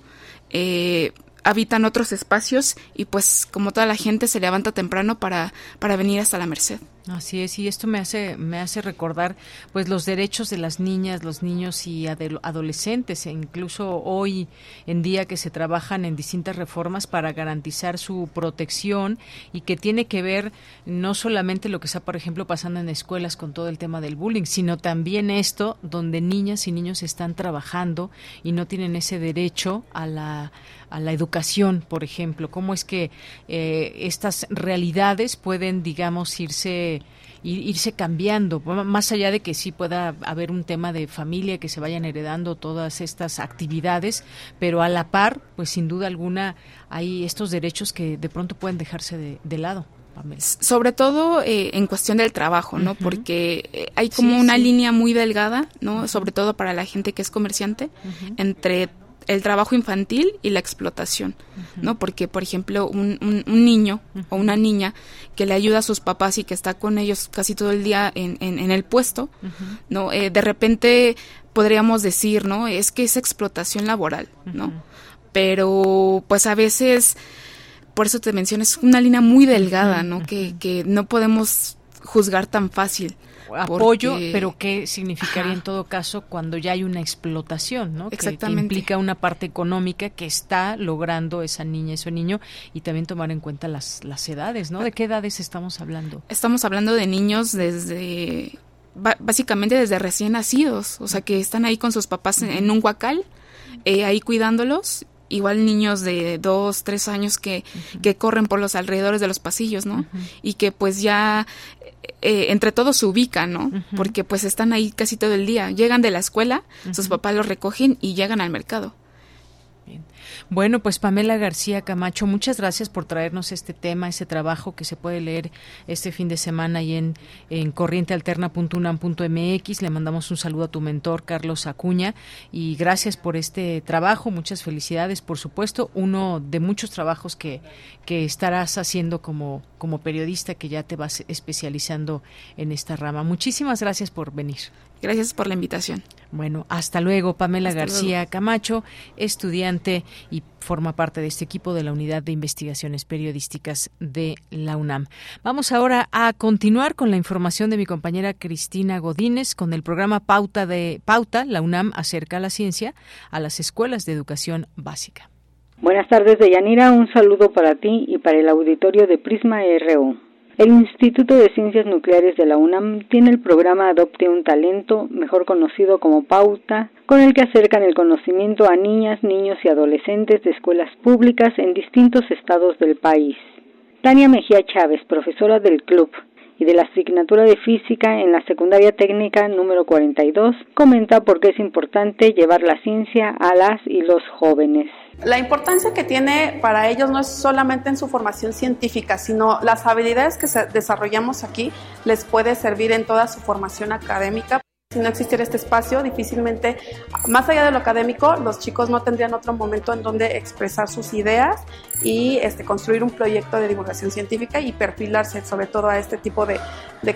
Eh, habitan otros espacios y pues como toda la gente se levanta temprano para, para venir hasta la Merced. Así es, y esto me hace me hace recordar pues los derechos de las niñas, los niños y adolescentes, e incluso hoy en día que se trabajan en distintas reformas para garantizar su protección y que tiene que ver no solamente lo que está, por ejemplo, pasando en escuelas con todo el tema del bullying, sino también esto donde niñas y niños están trabajando y no tienen ese derecho a la a la educación, por ejemplo, cómo es que eh, estas realidades pueden, digamos, irse irse cambiando, más allá de que sí pueda haber un tema de familia, que se vayan heredando todas estas actividades, pero a la par, pues sin duda alguna hay estos derechos que de pronto pueden dejarse de, de lado. Sobre todo eh, en cuestión del trabajo, ¿no? Porque eh, hay como una línea muy delgada, ¿no? Sobre todo para la gente que es comerciante, entre el trabajo infantil y la explotación, ¿no? Porque, por ejemplo, un, un, niño o una niña que le ayuda a sus papás y que está con ellos casi todo el día en, en, el puesto, ¿no? Eh, de repente podríamos decir, ¿no? Es que es explotación laboral, ¿no? Pero, pues a veces, por eso te menciono, es una línea muy delgada, ¿no? Que, que no podemos juzgar tan fácil apoyo, pero ¿qué significaría en todo caso cuando ya hay una explotación, ¿no? Exactamente. Que, implica una parte económica que está logrando esa niña, ese niño, y también tomar en cuenta las, las edades, ¿no? ¿De qué edades estamos hablando? Estamos hablando de niños desde básicamente desde recién nacidos, o sea que están ahí con sus papás en, un huacal, eh, ahí cuidándolos igual niños de dos, tres años que, que corren por los alrededores de los pasillos, ¿no? Y que pues ya eh, entre todos se ubican, ¿no? Porque pues están ahí casi todo el día. Llegan de la escuela, sus papás los recogen y llegan al mercado. Bueno, pues Pamela García Camacho, muchas gracias por traernos este tema, ese trabajo que se puede leer este fin de semana y en, en corrientealterna.unam.mx. Le mandamos un saludo a tu mentor, Carlos Acuña, y gracias por este trabajo. Muchas felicidades, por supuesto. Uno de muchos trabajos que, que estarás haciendo como, como periodista, que ya te vas especializando en esta rama. Muchísimas gracias por venir. Gracias por la invitación. Bueno, hasta luego, Pamela García Camacho, estudiante y forma parte de este equipo de la Unidad de Investigaciones Periodísticas de la UNAM. Vamos ahora a continuar con la información de mi compañera Cristina Godínez con el programa Pauta de Pauta, la UNAM acerca la ciencia a las escuelas de educación básica. Buenas tardes, Deyanira. Un saludo para ti y para el auditorio de Prisma RU. El Instituto de Ciencias Nucleares de la UNAM tiene el programa Adopte un Talento, mejor conocido como Pauta, con el que acercan el conocimiento a niñas, niños y adolescentes de escuelas públicas en distintos estados del país. Tania Mejía Chávez, profesora del club y de la asignatura de física en la secundaria técnica número 42, comenta por qué es importante llevar la ciencia a las y los jóvenes. La importancia que tiene para ellos no es solamente en su formación científica, sino las habilidades que desarrollamos aquí les puede servir en toda su formación académica. Si no existiera este espacio, difícilmente, más allá de lo académico, los chicos no tendrían otro momento en donde expresar sus ideas y este, construir un proyecto de divulgación científica y perfilarse sobre todo a este tipo de,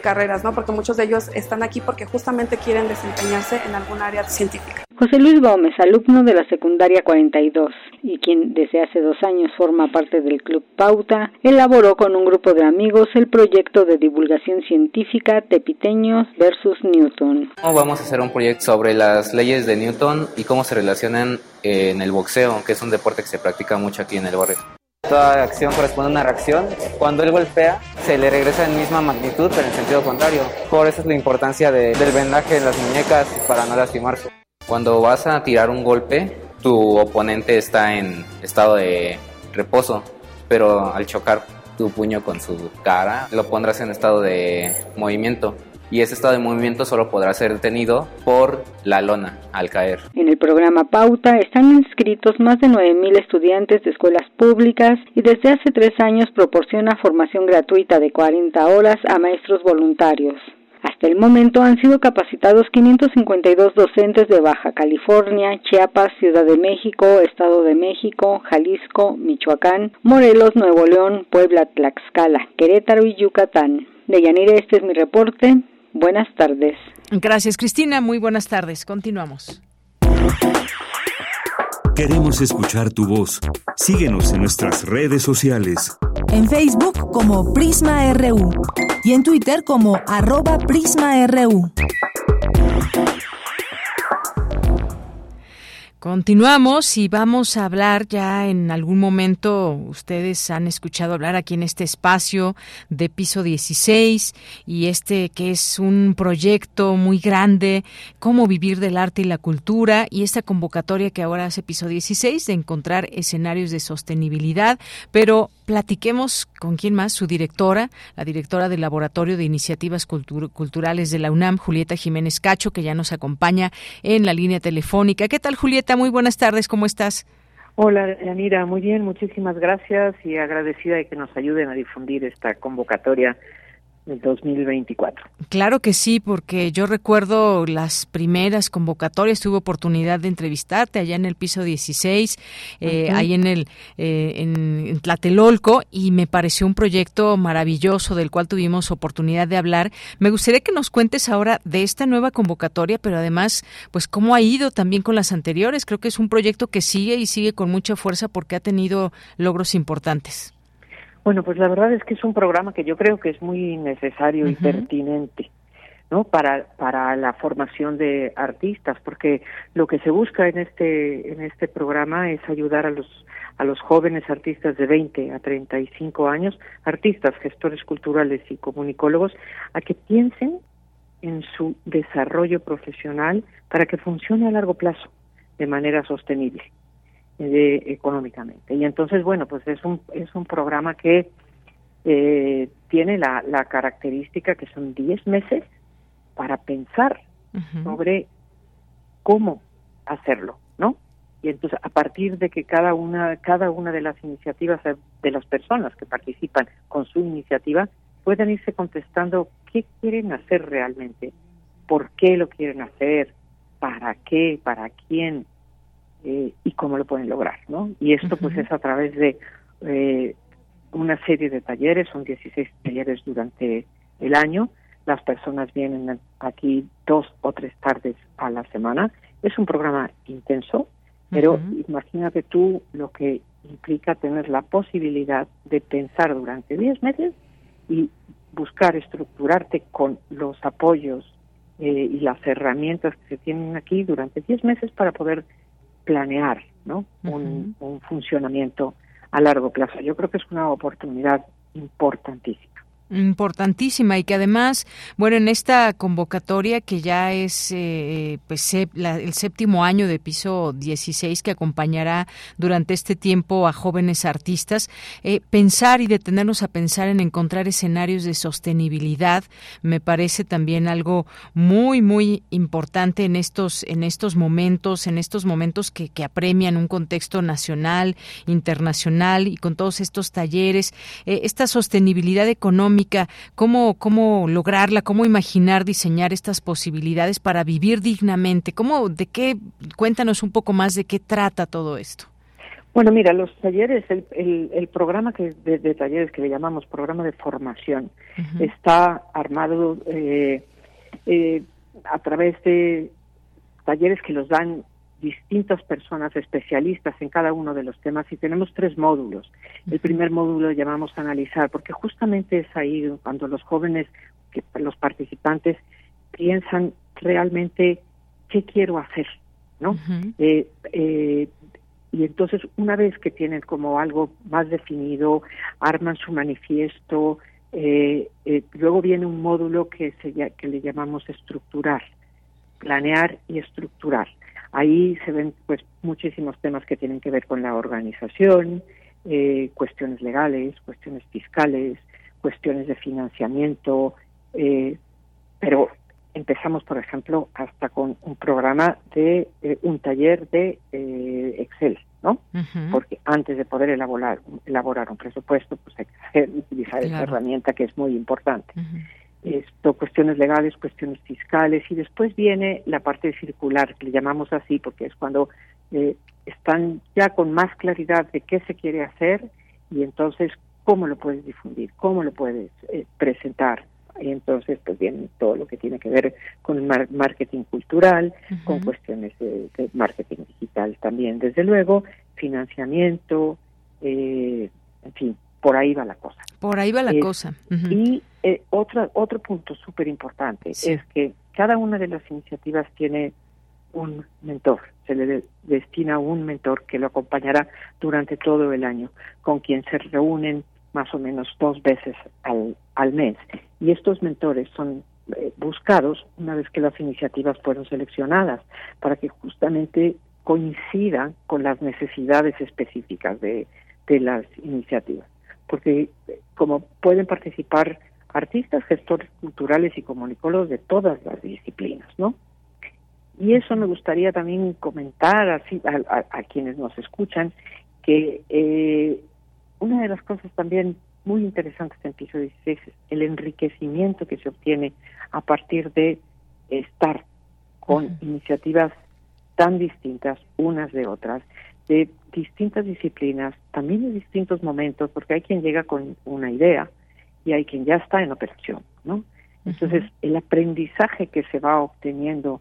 carreras, ¿no? Porque muchos de ellos están aquí porque justamente quieren desempeñarse en algún área científica. José Luis Gómez, alumno de la secundaria 42 y quien desde hace dos años forma parte del Club Pauta, elaboró con un grupo de amigos el proyecto de divulgación científica Tepiteños versus Newton. Vamos a hacer un proyecto sobre las leyes de Newton y cómo se relacionan en el boxeo, que es un deporte que se practica mucho aquí en el barrio. Toda acción corresponde a una reacción. Cuando él golpea, se le regresa en misma magnitud, pero en sentido contrario. Por eso es la importancia del vendaje en las muñecas para no lastimarse. Cuando vas a tirar un golpe, tu oponente está en estado de reposo, pero al chocar tu puño con su cara, lo pondrás en estado de movimiento y ese estado de movimiento solo podrá ser detenido por la lona al caer. En el programa Pauta están inscritos más de 9.000 estudiantes de escuelas públicas y desde hace tres años proporciona formación gratuita de 40 horas a maestros voluntarios. Hasta el momento han sido capacitados 552 docentes de Baja California, Chiapas, Ciudad de México, Estado de México, Jalisco, Michoacán, Morelos, Nuevo León, Puebla, Tlaxcala, Querétaro y Yucatán. De Yanire, este es mi reporte. Buenas tardes. Gracias, Cristina. Muy buenas tardes. Continuamos. Queremos escuchar tu voz. Síguenos en nuestras redes sociales. En Facebook como Prisma RU y en Twitter como arroba PrismaRU. Continuamos y vamos a hablar ya en algún momento, ustedes han escuchado hablar aquí en este espacio de piso 16 y este que es un proyecto muy grande, cómo vivir del arte y la cultura y esta convocatoria que ahora hace piso 16 de encontrar escenarios de sostenibilidad, pero platiquemos con quién más, su directora, la directora del Laboratorio de Iniciativas Culturales de la UNAM, Julieta Jiménez Cacho, que ya nos acompaña en la línea telefónica. ¿Qué tal, Julieta? Muy buenas tardes, ¿cómo estás? Hola, Yanira, muy bien, muchísimas gracias y agradecida de que nos ayuden a difundir esta convocatoria 2024. Claro que sí, porque yo recuerdo las primeras convocatorias, tuve oportunidad de entrevistarte allá en el piso 16, eh, ahí en el eh, en, Tlatelolco, y me pareció un proyecto maravilloso del cual tuvimos oportunidad de hablar. Me gustaría que nos cuentes ahora de esta nueva convocatoria, pero además, pues cómo ha ido también con las anteriores. Creo que es un proyecto que sigue y sigue con mucha fuerza porque ha tenido logros importantes. Bueno, pues la verdad es que es un programa que yo creo que es muy necesario y pertinente. ¿no? para para la formación de artistas porque lo que se busca en este en este programa es ayudar a los a los jóvenes artistas de 20 a 35 años, artistas, gestores culturales y comunicólogos a que piensen en su desarrollo profesional para que funcione a largo plazo de manera sostenible económicamente. Y entonces, bueno, pues es un, es un programa que eh, tiene la, la característica que son 10 meses para pensar sobre cómo hacerlo, ¿no? Y entonces a partir de que cada una cada una de las iniciativas de las personas que participan con su iniciativa puedan irse contestando qué quieren hacer realmente, por qué lo quieren hacer, para qué, para quién, eh, y cómo lo pueden lograr, ¿no? Y esto pues es a través de eh, una serie de talleres, son 16 talleres durante el año, las personas vienen aquí dos o tres tardes a la semana, es un programa intenso, pero imagínate tú lo que implica tener la posibilidad de pensar durante 10 meses y buscar estructurarte con los apoyos eh, y las herramientas que se tienen aquí durante 10 meses para poder planear ¿no? un, un funcionamiento a largo plazo. Yo creo que es una oportunidad importantísima importantísima y que además, bueno, en esta convocatoria que ya es eh, pues el séptimo año de piso 16 que acompañará durante este tiempo a jóvenes artistas, eh, pensar y detenernos a pensar en encontrar escenarios de sostenibilidad me parece también algo muy muy importante en estos en estos momentos, en estos momentos que, que apremian un contexto nacional, internacional y con todos estos talleres, eh, esta sostenibilidad económica cómo, cómo lograrla, cómo imaginar, diseñar estas posibilidades para vivir dignamente. ¿Cómo, de qué, cuéntanos un poco más de qué trata todo esto? Bueno, mira, los talleres, el, el, programa que de, talleres que le llamamos programa de formación está armado eh, eh, a través de talleres que los dan distintas personas especialistas en cada uno de los temas y tenemos tres módulos. El primer módulo llamamos analizar, porque justamente es ahí cuando los jóvenes, que, los participantes, piensan realmente qué quiero hacer, ¿no? eh, eh, y entonces una vez que tienen como algo más definido, arman su manifiesto, eh, eh, luego viene un módulo que, se, que le llamamos estructurar, planear y estructurar. Ahí se ven pues muchísimos temas que tienen que ver con la organización, eh, cuestiones legales, cuestiones fiscales, cuestiones de financiamiento, eh, pero empezamos, por ejemplo, hasta con un programa de eh, un taller de eh, Excel, ¿no? Porque antes de poder elaborar, elaborar un presupuesto, pues hay que utilizar esa herramienta que es muy importante. Esto, cuestiones legales, cuestiones fiscales, y después viene la parte circular, que le llamamos así, porque es cuando eh, están ya con más claridad de qué se quiere hacer y entonces cómo lo puedes difundir, cómo lo puedes presentar, y entonces pues viene todo lo que tiene que ver con el marketing cultural, con cuestiones de, marketing digital también, desde luego, financiamiento, eh, en fin, por ahí va la cosa. Por ahí va la cosa. Y eh, otro, otro punto súper importante es que cada una de las iniciativas tiene un mentor, se le destina un mentor que lo acompañará durante todo el año, con quien se reúnen más o menos dos veces al, al mes. Y estos mentores son eh, buscados una vez que las iniciativas fueron seleccionadas para que justamente coincidan con las necesidades específicas de, de las iniciativas. Porque como pueden participar artistas, gestores culturales y comunicólogos de todas las disciplinas, ¿no? Y eso me gustaría también comentar así a, a, quienes nos escuchan que eh, una de las cosas también muy interesantes en piso 16 es el enriquecimiento que se obtiene a partir de estar con iniciativas tan distintas unas de otras, de distintas disciplinas, también de distintos momentos, porque hay quien llega con una idea y hay quien ya está en operación, ¿no? Entonces, el aprendizaje que se va obteniendo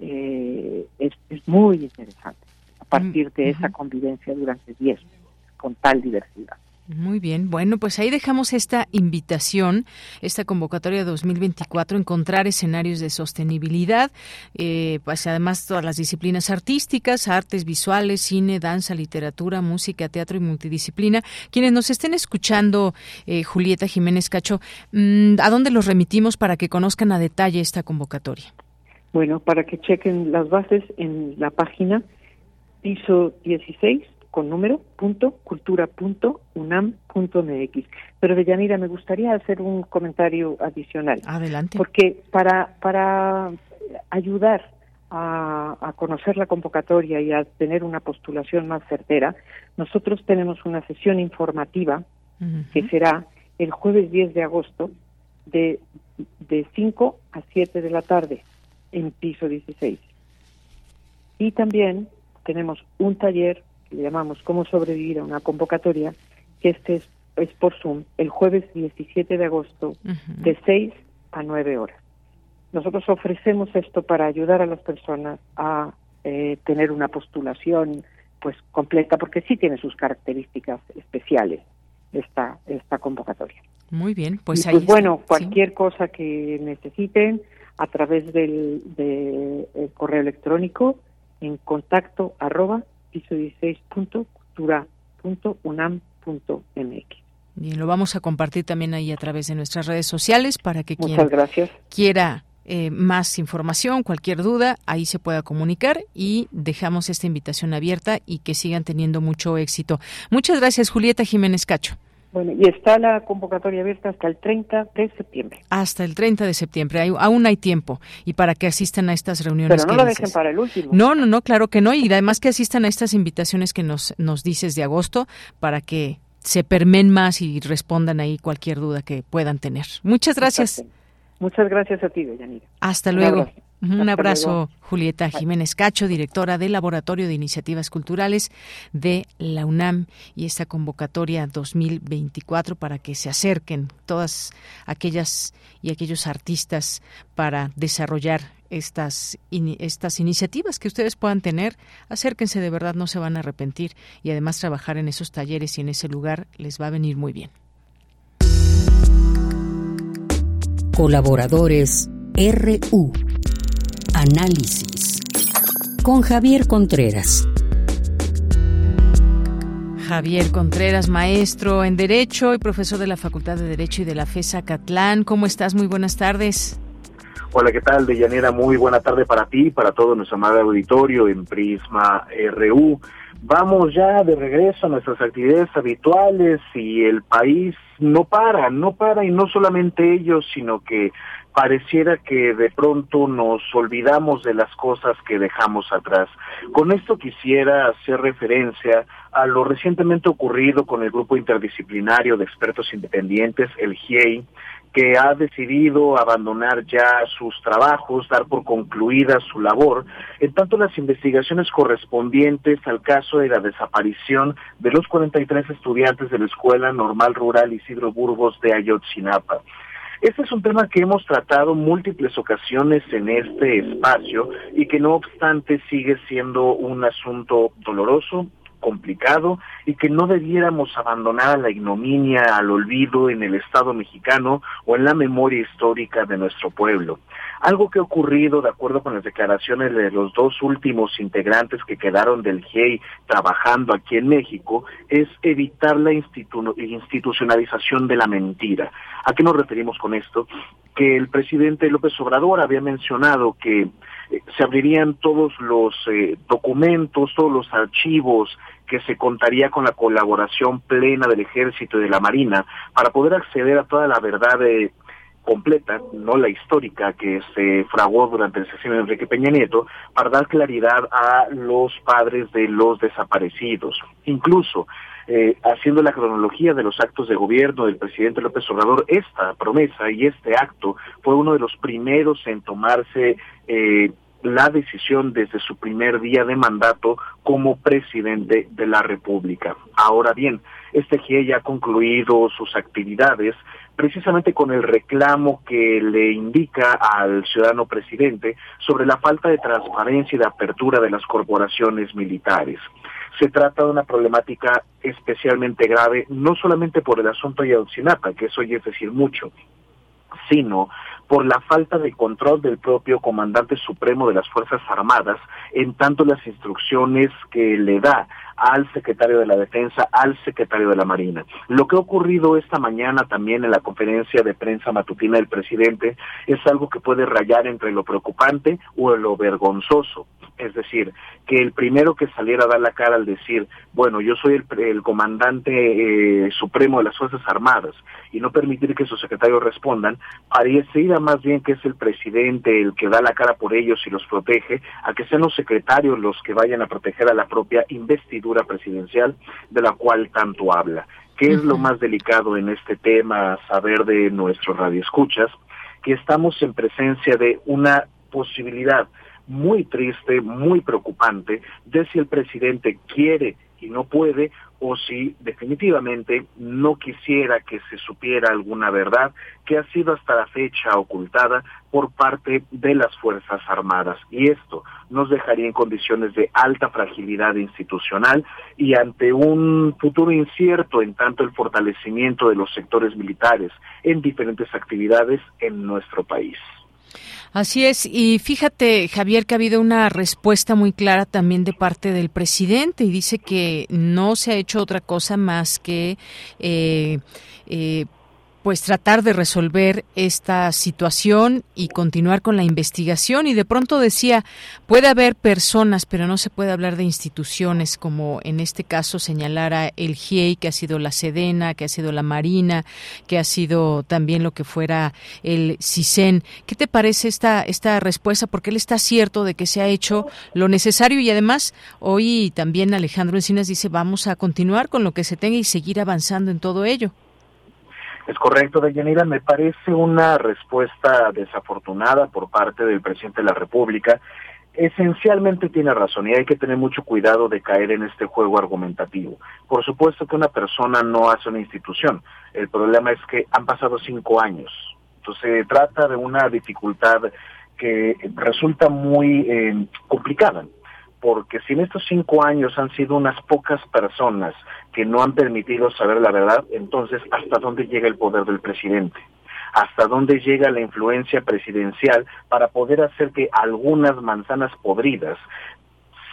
eh, es, muy interesante a partir de esa convivencia durante 10 con tal diversidad. Muy bien, bueno, pues ahí dejamos esta invitación, esta convocatoria 2024, encontrar escenarios de sostenibilidad, eh, pues además todas las disciplinas artísticas, artes visuales, cine, danza, literatura, música, teatro y multidisciplina. Quienes nos estén escuchando, eh, Julieta Jiménez Cacho, mm, ¿a dónde los remitimos para que conozcan a detalle esta convocatoria? Bueno, para que chequen las bases en la página piso 16 con número punto cultura punto unam punto mx. Pero Deyanira, me gustaría hacer un comentario adicional. Adelante. Porque para, para ayudar a, a, conocer la convocatoria y a tener una postulación más certera, nosotros tenemos una sesión informativa que será el jueves 10 de agosto de, de 5 a 7 de la tarde en piso 16. Y también tenemos un taller le llamamos Cómo sobrevivir a una convocatoria, que este es, por Zoom el jueves 17 de agosto de 6 a 9 horas. Nosotros ofrecemos esto para ayudar a las personas a eh, tener una postulación pues completa, porque sí tiene sus características especiales esta, esta convocatoria. Muy bien, pues, pues bueno, cualquier cosa que necesiten a través del, correo electrónico en contacto arroba piso 16.cultura.unam.mx. Bien, lo vamos a compartir también ahí a través de nuestras redes sociales para que quien quiera eh, más información, cualquier duda, ahí se pueda comunicar y dejamos esta invitación abierta y que sigan teniendo mucho éxito. Muchas gracias, Julieta Jiménez Cacho. Bueno, y está la convocatoria abierta hasta el 30 de septiembre. Hasta el 30 de septiembre, hay, aún hay tiempo y para que asistan a estas reuniones. Pero no lo dejen para el último. No, no, no, claro que no, y además que asistan a estas invitaciones que nos, nos dices de agosto para que se permen más y respondan ahí cualquier duda que puedan tener. Muchas gracias. Muchas gracias a ti, Deyanira. Hasta luego. Un abrazo, Julieta Jiménez Cacho, directora del Laboratorio de Iniciativas Culturales de la UNAM y esta convocatoria 2024 para que se acerquen todas aquellas y aquellos artistas para desarrollar estas, estas iniciativas que ustedes puedan tener, acérquense, de verdad no se van a arrepentir y además trabajar en esos talleres y en ese lugar les va a venir muy bien. Colaboradores RU Análisis con Javier Contreras. Javier Contreras, maestro en Derecho y profesor de la Facultad de Derecho y de la FESA Catlán. ¿Cómo estás? Muy buenas tardes. Hola, ¿qué tal, Deyanira? Muy buena tarde para ti y para todo nuestro amado auditorio en Prisma RU. Vamos ya de regreso a nuestras actividades habituales y el país no para, no para y no solamente ellos, sino que pareciera que de pronto nos olvidamos de las cosas que dejamos atrás. Con esto quisiera hacer referencia a lo recientemente ocurrido con el grupo interdisciplinario de expertos independientes, el GIEI, que ha decidido abandonar ya sus trabajos, dar por concluida su labor, en tanto las investigaciones correspondientes al caso de la desaparición de los 43 estudiantes de la Escuela Normal Rural Isidro Burgos de Ayotzinapa. Este es un tema que hemos tratado múltiples ocasiones en este espacio y que no obstante sigue siendo un asunto doloroso, complicado y que no debiéramos abandonar a la ignominia, al olvido en el Estado mexicano o en la memoria histórica de nuestro pueblo. Algo que ha ocurrido, de acuerdo con las declaraciones de los dos últimos integrantes que quedaron del GEI trabajando aquí en México, es evitar la institucionalización de la mentira. ¿A qué nos referimos con esto? Que el presidente López Obrador había mencionado que se abrirían todos los eh, documentos, todos los archivos que se contaría con la colaboración plena del ejército y de la marina para poder acceder a toda la verdad eh, completa, no la histórica que se fraguó durante el sesión de Enrique Peña Nieto, para dar claridad a los padres de los desaparecidos. Incluso haciendo la cronología de los actos de gobierno del presidente López Obrador, esta promesa y este acto fue uno de los primeros en tomarse eh, la decisión desde su primer día de mandato como presidente de la República. Ahora bien, este GIE ya ha concluido sus actividades precisamente con el reclamo que le indica al ciudadano presidente sobre la falta de transparencia y de apertura de las corporaciones militares. Se trata de una problemática especialmente grave, no solamente por el asunto de Ayotzinapa, que eso ya es decir mucho, sino por la falta de control del propio comandante supremo de las Fuerzas Armadas, en tanto las instrucciones que le da al secretario de la Defensa, al secretario de la Marina. Lo que ha ocurrido esta mañana también en la conferencia de prensa matutina del presidente es algo que puede rayar entre lo preocupante o lo vergonzoso. Es decir, que el primero que saliera a dar la cara al decir, bueno, yo soy el, comandante eh, supremo de las Fuerzas Armadas y no permitir que sus secretarios respondan, parecería más bien que es el presidente el que da la cara por ellos y los protege, a que sean los secretarios los que vayan a proteger a la propia investidura presidencial de la cual tanto habla. ¿Qué es lo más delicado en este tema, saber de nuestros radioescuchas? Que estamos en presencia de una posibilidad muy triste, muy preocupante, de si el presidente quiere y no puede o si definitivamente no quisiera que se supiera alguna verdad que ha sido hasta la fecha ocultada por parte de las Fuerzas Armadas. Y esto nos dejaría en condiciones de alta fragilidad institucional y ante un futuro incierto en tanto el fortalecimiento de los sectores militares en diferentes actividades en nuestro país. Así es, y fíjate, Javier, que ha habido una respuesta muy clara también de parte del presidente y dice que no se ha hecho otra cosa más que eh, eh, pues tratar de resolver esta situación y continuar con la investigación. Y de pronto decía puede haber personas pero no se puede hablar de instituciones como en este caso señalara el GIEI que ha sido la Sedena que ha sido la Marina que ha sido también lo que fuera el CISEN. ¿qué te parece esta esta respuesta? porque él está cierto de que se ha hecho lo necesario y además hoy también Alejandro Encinas dice vamos a continuar con lo que se tenga y seguir avanzando en todo ello Es correcto, Deyanira. Me parece una respuesta desafortunada por parte del presidente de la República. Esencialmente tiene razón y hay que tener mucho cuidado de caer en este juego argumentativo. Por supuesto que una persona no hace una institución. El problema es que han pasado cinco años. Entonces se trata de una dificultad que resulta muy eh, complicada porque si en estos cinco años han sido unas pocas personas que no han permitido saber la verdad, entonces ¿hasta dónde llega el poder del presidente? ¿Hasta dónde llega la influencia presidencial para poder hacer que algunas manzanas podridas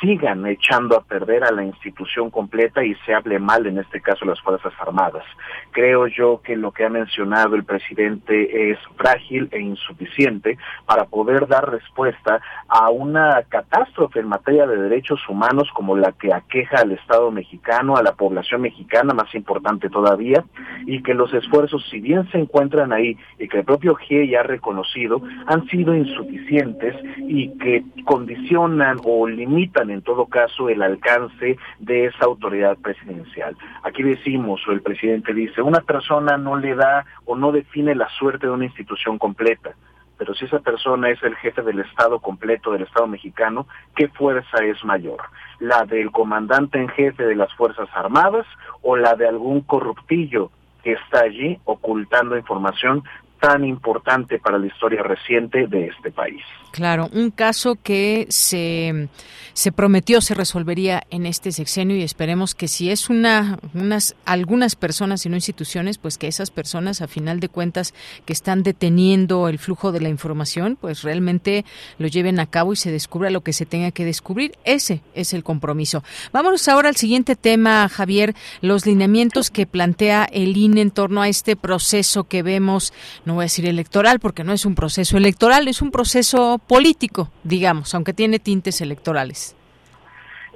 sigan echando a perder a la institución completa y se hable mal, en este caso, las Fuerzas Armadas. Creo yo que lo que ha mencionado el presidente es frágil e insuficiente para poder dar respuesta a una catástrofe en materia de derechos humanos como la que aqueja al Estado mexicano, a la población mexicana, más importante todavía, y que los esfuerzos, si bien se encuentran ahí y que el propio GIE ya ha reconocido, han sido insuficientes y que condicionan o limitan en todo caso el alcance de esa autoridad presidencial. Aquí decimos, o el presidente dice, una persona no le da o no define la suerte de una institución completa, pero si esa persona es el jefe del Estado completo del Estado mexicano, ¿qué fuerza es mayor? ¿La del comandante en jefe de las Fuerzas Armadas o la de algún corruptillo que está allí ocultando información tan importante para la historia reciente de este país. Claro, un caso que se, se prometió se resolvería en este sexenio y esperemos que si es una unas algunas personas y no instituciones, pues que esas personas a final de cuentas que están deteniendo el flujo de la información, pues realmente lo lleven a cabo y se descubra lo que se tenga que descubrir. Ese es el compromiso. Vámonos ahora al siguiente tema, Javier, los lineamientos que plantea el INE en torno a este proceso que vemos no voy a decir electoral porque no es un proceso electoral, es un proceso político, digamos, aunque tiene tintes electorales.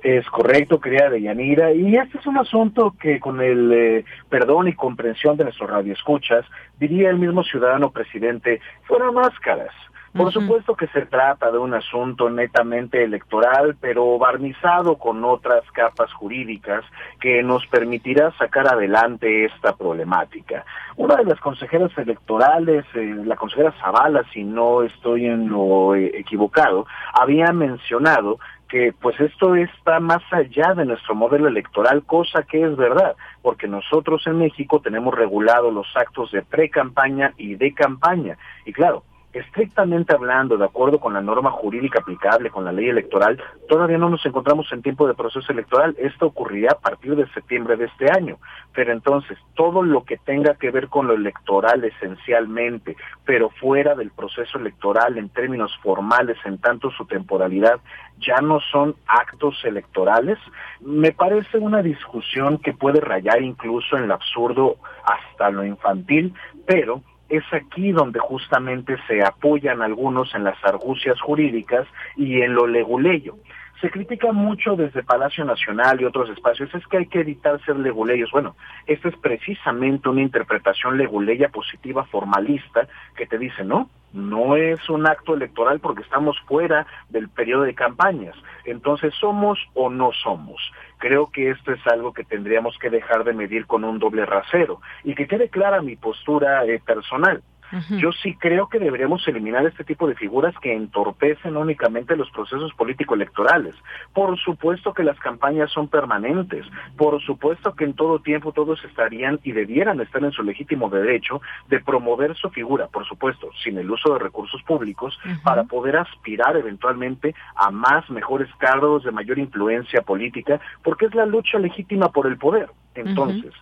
Es correcto, querida Deyanira, y este es un asunto que con el eh, perdón y comprensión de nuestros radioescuchas, diría el mismo ciudadano presidente, fueron máscaras. Por supuesto que se trata de un asunto netamente electoral, pero barnizado con otras capas jurídicas que nos permitirá sacar adelante esta problemática. Una de las consejeras electorales, eh, la consejera Zavala, si no estoy en lo eh, equivocado, había mencionado que pues esto está más allá de nuestro modelo electoral, cosa que es verdad, porque nosotros en México tenemos regulado los actos de pre-campaña y de campaña. Y claro, estrictamente hablando, de acuerdo con la norma jurídica aplicable, con la ley electoral, todavía no nos encontramos en tiempo de proceso electoral. Esto ocurrirá a partir de septiembre de este año. Pero entonces, todo lo que tenga que ver con lo electoral esencialmente, pero fuera del proceso electoral en términos formales, en tanto su temporalidad, ya no son actos electorales, me parece una discusión que puede rayar incluso en lo absurdo hasta lo infantil, pero es aquí donde justamente se apoyan algunos en las argucias jurídicas y en lo leguleyo. Se critica mucho desde Palacio Nacional y otros espacios, es que hay que evitar ser leguleyos. Bueno, esta es precisamente una interpretación leguleya positiva formalista que te dice, no, no es un acto electoral porque estamos fuera del periodo de campañas. Entonces, ¿somos o no somos? Creo que esto es algo que tendríamos que dejar de medir con un doble rasero y que quede clara mi postura eh, personal. Yo sí creo que deberíamos eliminar este tipo de figuras que entorpecen únicamente los procesos político-electorales. Por supuesto que las campañas son permanentes, por supuesto que en todo tiempo todos estarían y debieran estar en su legítimo derecho de promover su figura, por supuesto, sin el uso de recursos públicos, para poder aspirar eventualmente a más mejores cargos de mayor influencia política, porque es la lucha legítima por el poder. Entonces,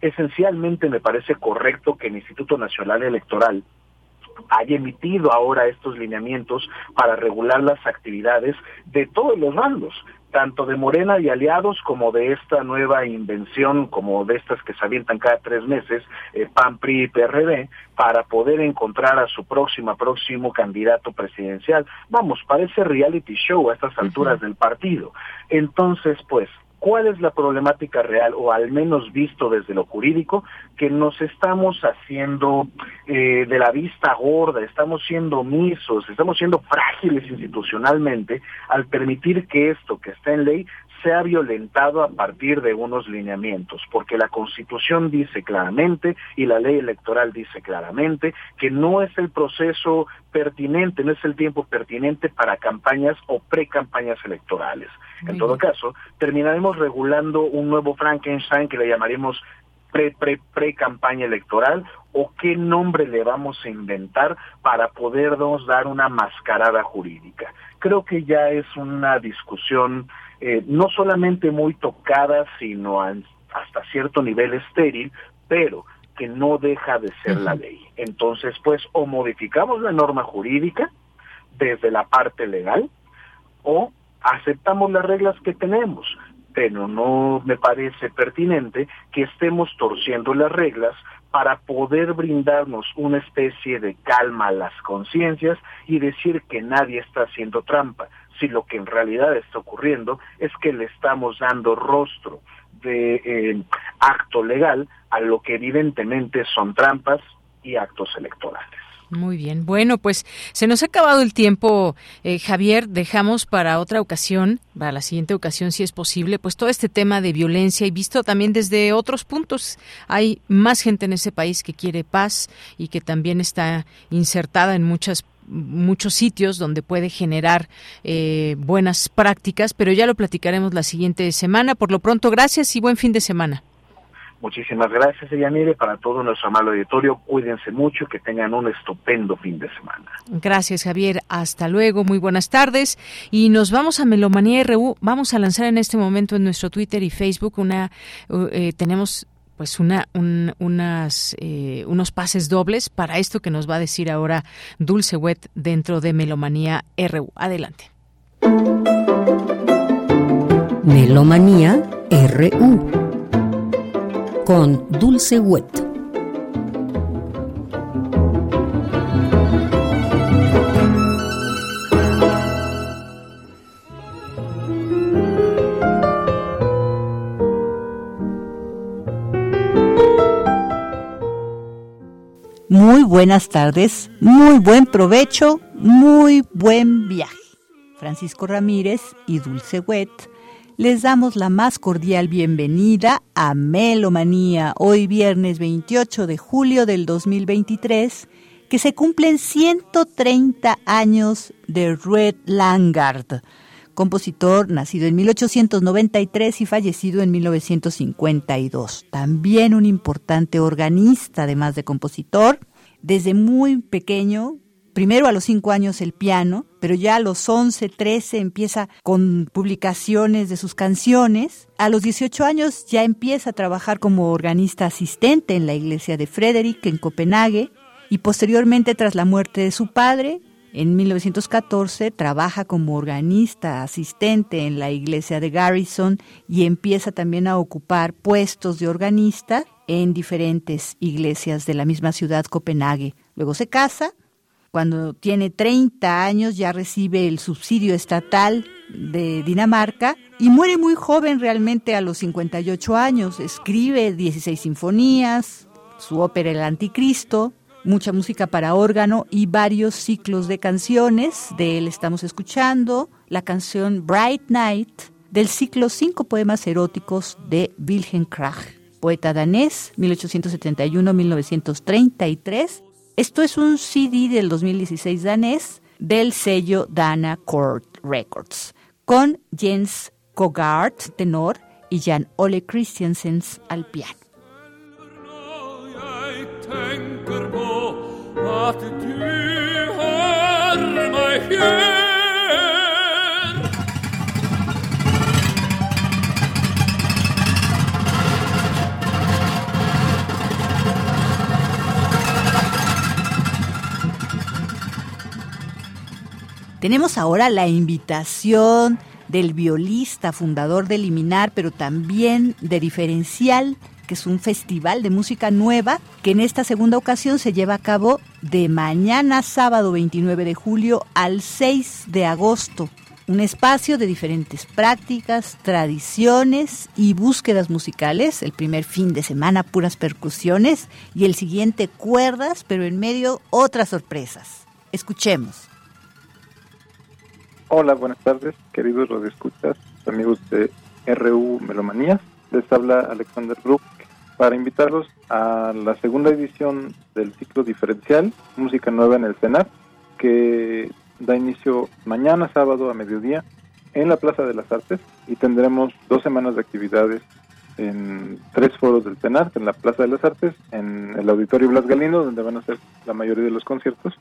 esencialmente me parece correcto que el Instituto Nacional Electoral haya emitido ahora estos lineamientos para regular las actividades de todos los bandos, tanto de Morena y aliados como de esta nueva invención, como de estas que se avientan cada tres meses, eh, PAN, PRI y PRD, para poder encontrar a su próximo, próximo candidato presidencial. Vamos, parece reality show a estas alturas del partido. Entonces, pues, cuál es la problemática real, o al menos visto desde lo jurídico, que nos estamos haciendo eh, de la vista gorda, estamos siendo omisos, estamos siendo frágiles institucionalmente al permitir que esto que está en ley se ha violentado a partir de unos lineamientos, porque la Constitución dice claramente y la ley electoral dice claramente que no es el proceso pertinente, no es el tiempo pertinente para campañas o pre-campañas electorales. En todo caso, terminaremos regulando un nuevo Frankenstein que le llamaremos pre, pre, pre campaña electoral o qué nombre le vamos a inventar para podernos dar una mascarada jurídica. Creo que ya es una discusión eh, no solamente muy tocada, sino hasta cierto nivel estéril, pero que no deja de ser la ley. Entonces, pues, o modificamos la norma jurídica desde la parte legal, o aceptamos las reglas que tenemos. Pero no me parece pertinente que estemos torciendo las reglas para poder brindarnos una especie de calma a las conciencias y decir que nadie está haciendo trampa, si lo que en realidad está ocurriendo es que le estamos dando rostro de eh, acto legal a lo que evidentemente son trampas y actos electorales. Muy bien. Bueno, pues se nos ha acabado el tiempo, eh, Javier. Dejamos para otra ocasión, para la siguiente ocasión, si es posible, pues todo este tema de violencia y visto también desde otros puntos. Hay más gente en ese país que quiere paz y que también está insertada en muchas muchos sitios donde puede generar eh, buenas prácticas, pero ya lo platicaremos la siguiente semana. Por lo pronto, gracias y buen fin de semana. Muchísimas gracias, Yanire, para todo nuestro amable auditorio. Cuídense mucho, que tengan un estupendo fin de semana. Gracias, Javier. Hasta luego, muy buenas tardes. Y nos vamos a Melomanía RU. Vamos a lanzar en este momento en nuestro Twitter y Facebook una, eh, tenemos pues una, unas, eh, unos pases dobles para esto que nos va a decir ahora Dulce Wet dentro de Melomanía RU. Adelante. Melomanía RU con Dulce Wet. Buenas tardes, muy buen provecho, muy buen viaje. Francisco Ramírez y Dulce Wet les damos la más cordial bienvenida a Melomanía, hoy viernes 28 de julio del 2023, que se cumplen 130 años de Red Langard, compositor nacido en 1893 y fallecido en 1952. También un importante organista, además de compositor. Desde muy pequeño primero a los cinco años el piano, pero ya a los 11, 13 empieza con publicaciones de sus canciones. A los 18 años ya empieza a trabajar como organista asistente en la iglesia de Frederick en Copenhague y posteriormente tras la muerte de su padre, en 1914 trabaja como organista asistente en la iglesia de Garrison y empieza también a ocupar puestos de organista en diferentes iglesias de la misma ciudad, Copenhague. Luego se casa cuando tiene 30 años ya recibe el subsidio estatal de Dinamarca y muere muy joven realmente a los 58 años. Escribe 16 sinfonías, su ópera El Anticristo, mucha música para órgano y varios ciclos de canciones. De él estamos escuchando la canción Bright Night del ciclo Cinco poemas eróticos de Wilhelm Krach, poeta danés, 1871-1933 esto es un CD del 2016 danés del sello Dana Court Records, con Jens Kogart, tenor, y Jan Ole Christiansen al piano. Tenemos ahora la invitación del violista, fundador de Liminar, pero también de Diferencial, que es un festival de música nueva que en esta segunda ocasión se lleva a cabo de mañana sábado 29 de julio al 6 de agosto. Un espacio de diferentes prácticas, tradiciones y búsquedas musicales. El primer fin de semana puras percusiones y el siguiente cuerdas, pero en medio otras sorpresas. Escuchemos. Hola, buenas tardes, queridos radioescuchas, amigos de RU Melomanías. Les habla Alexander Brook para invitarlos a la segunda edición del ciclo diferencial Música Nueva en el CENAR, que da inicio mañana sábado a mediodía en la Plaza de las Artes y tendremos dos semanas de actividades en tres foros del CENAR, en la Plaza de las Artes, en el Auditorio Blas Galindo, donde van a ser la mayoría de los conciertos,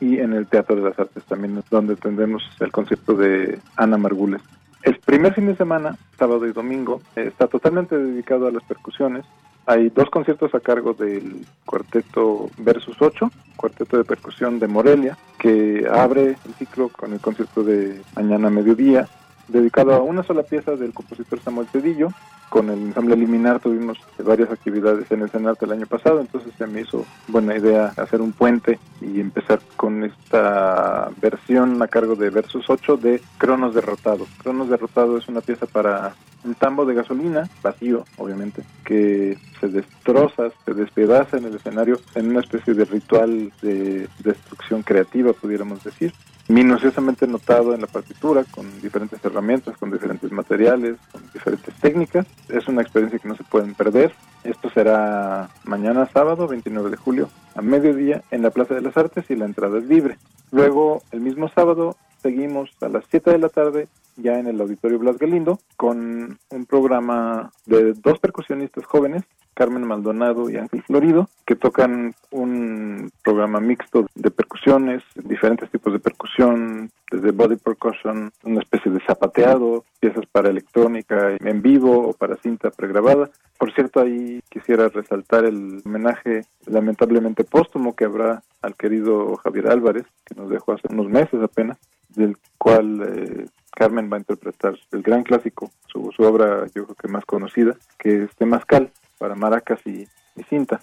y en el Teatro de las Artes también, donde tendremos el concierto de Ana Margules. El primer fin de semana, sábado y domingo, está totalmente dedicado a las percusiones. Hay dos conciertos a cargo del cuarteto Versus 8, cuarteto de percusión de Morelia, que abre el ciclo con el concierto de mañana mediodía, dedicado a una sola pieza del compositor Samuel Cedillo, con el ensamble Liminar tuvimos varias actividades en el Senado el año pasado, entonces se me hizo buena idea hacer un puente y empezar con esta versión a cargo de Versus 8 de Cronos Derrotado. Cronos Derrotado es una pieza para un tambo de gasolina, vacío obviamente, que se destroza, se despedaza en el escenario en una especie de ritual de destrucción creativa, pudiéramos decir minuciosamente notado en la partitura, con diferentes herramientas, con diferentes materiales, con diferentes técnicas. Es una experiencia que no se pueden perder. Esto será mañana sábado, 29 de julio, a mediodía, en la Plaza de las Artes y la entrada es libre. Luego, el mismo sábado, seguimos a las 7 de la tarde ya en el Auditorio Blas Galindo con un programa de dos percusionistas jóvenes, Carmen Maldonado y Ángel Florido, que tocan un programa mixto de percusiones, diferentes tipos de percusión, desde body percussion, una especie de zapateado, piezas para electrónica en vivo o para cinta pregrabada. Por cierto, ahí quisiera resaltar el homenaje lamentablemente póstumo que habrá al querido Javier Álvarez, que nos dejó hace unos meses apenas, del cual eh, Carmen va a interpretar el gran clásico, su, obra yo creo que más conocida, que es Temazcal, para maracas y, cinta.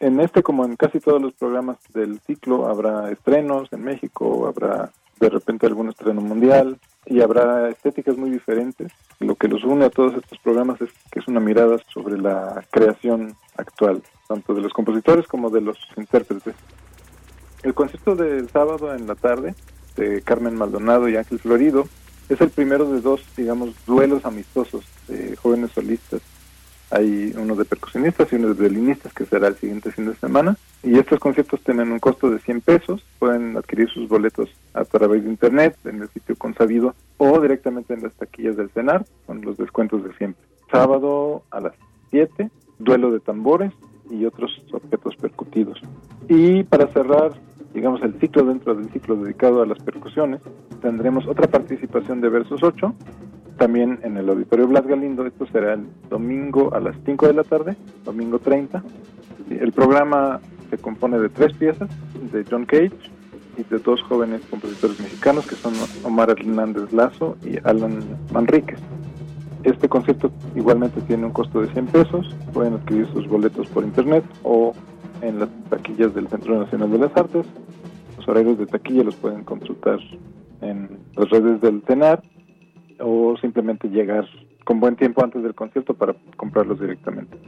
En este, como en casi todos los programas del ciclo, habrá estrenos en México, habrá de repente algún estreno mundial y habrá estéticas muy diferentes. Lo que los une a todos estos programas es que es una mirada sobre la creación actual, tanto de los compositores como de los intérpretes. El concierto del sábado en la tarde de Carmen Maldonado y Ángel Florido es el primero de dos, digamos, duelos amistosos de jóvenes solistas. Hay uno de percusionistas y uno de violinistas que será el siguiente fin de semana. Y estos conciertos tienen un costo de 100 pesos. Pueden adquirir sus boletos a través de internet, en el sitio consabido o directamente en las taquillas del CENAR con los descuentos de siempre. Sábado a las 7, duelo de tambores y otros objetos percutidos. Y para cerrar digamos, el ciclo dentro del ciclo dedicado a las percusiones. Tendremos otra participación de Versus 8, también en el Auditorio Blas Galindo. Esto será el domingo a las 5 de la tarde, domingo 30. El programa se compone de tres piezas, de John Cage y de dos jóvenes compositores mexicanos que son Omar Hernández Lazo y Alan Manríquez. Este concierto igualmente tiene un costo de 100 pesos, pueden adquirir sus boletos por internet o en las taquillas del Centro Nacional de las Artes. Los horarios de taquilla los pueden consultar en las redes del CENAR o simplemente llegar con buen tiempo antes del concierto para comprarlos directamente.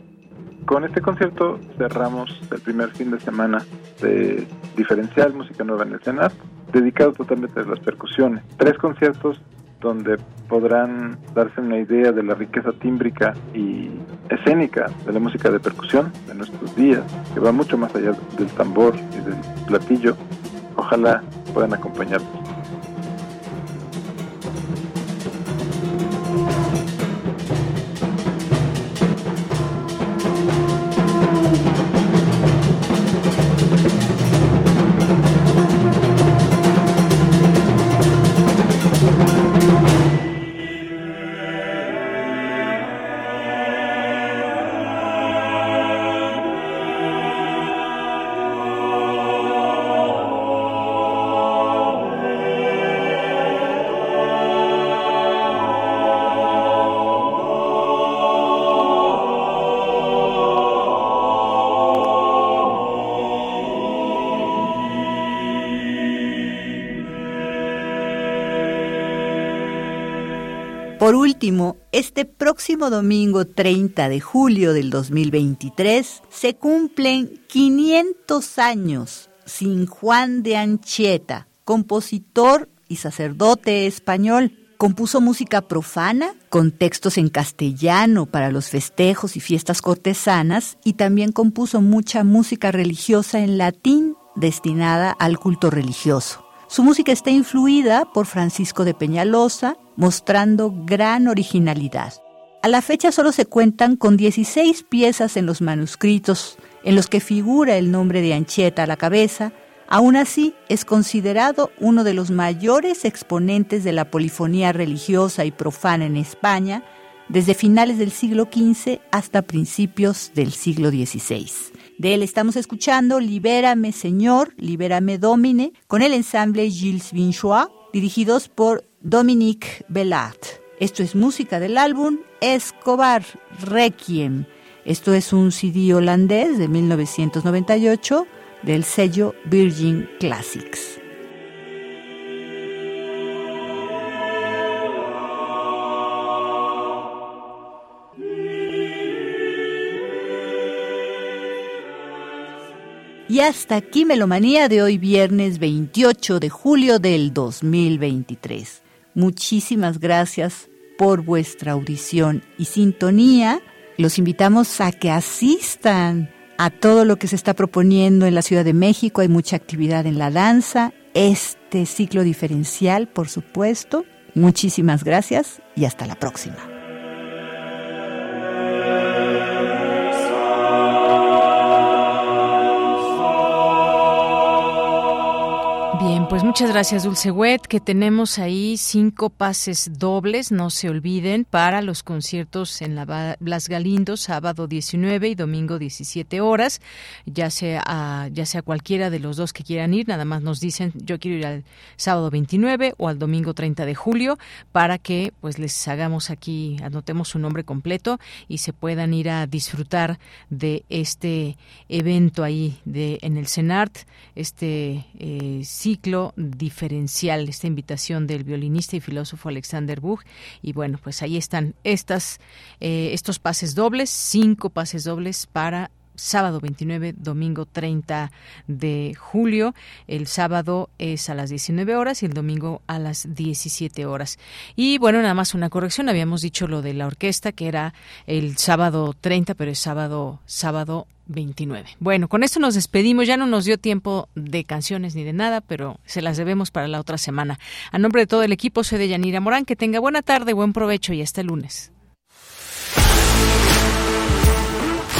Con este concierto cerramos el primer fin de semana de diferencial música nueva en el CENAR, dedicado totalmente a las percusiones. Tres conciertos donde podrán darse una idea de la riqueza tímbrica y escénica de la música de percusión de nuestros días, que va mucho más allá del tambor y del platillo. Ojalá puedan acompañarnos. Por último, este próximo domingo 30 de julio del 2023 se cumplen 500 años sin Juan de Anchieta, compositor y sacerdote español. Compuso música profana con textos en castellano para los festejos y fiestas cortesanas y también compuso mucha música religiosa en latín destinada al culto religioso. Su música está influida por Francisco de Peñalosa, mostrando gran originalidad. A la fecha solo se cuentan con 16 piezas en los manuscritos en los que figura el nombre de Anchieta a la cabeza, aún así es considerado uno de los mayores exponentes de la polifonía religiosa y profana en España desde finales del siglo XV hasta principios del siglo XVI. De él estamos escuchando Libérame Señor, Libérame Domine, con el ensamble Gilles Vinchois, dirigidos por Dominique Bellart. Esto es música del álbum Escobar Requiem. Esto es un CD holandés de 1998 del sello Virgin Classics. Y hasta aquí Melomanía de hoy viernes 28 de julio del 2023. Muchísimas gracias por vuestra audición y sintonía. Los invitamos a que asistan a todo lo que se está proponiendo en la Ciudad de México. Hay mucha actividad en la danza, este ciclo diferencial, por supuesto. Muchísimas gracias y hasta la próxima. Pues muchas gracias, Dulce Wet, que tenemos ahí cinco pases dobles, no se olviden, para los conciertos en la Blas Galindo, sábado 19 y domingo 17 horas, ya sea, ya sea cualquiera de los dos que quieran ir, nada más nos dicen, yo quiero ir al sábado 29 o al domingo 30 de julio, para que pues les hagamos aquí, anotemos su nombre completo y se puedan ir a disfrutar de este evento ahí de en el CENART, este eh, ciclo diferencial, esta invitación del violinista y filósofo Alexander Buch. Y bueno, pues ahí están estas, eh, estos pases dobles, cinco pases dobles para sábado 29, domingo 30 de julio. El sábado es a las 19 horas y el domingo a las 17 horas. Y bueno, nada más una corrección. Habíamos dicho lo de la orquesta, que era el sábado 30, pero es sábado, sábado 29. Bueno, con esto nos despedimos. Ya no nos dio tiempo de canciones ni de nada, pero se las debemos para la otra semana. A nombre de todo el equipo, soy de Yanira Morán. Que tenga buena tarde, buen provecho y hasta el lunes.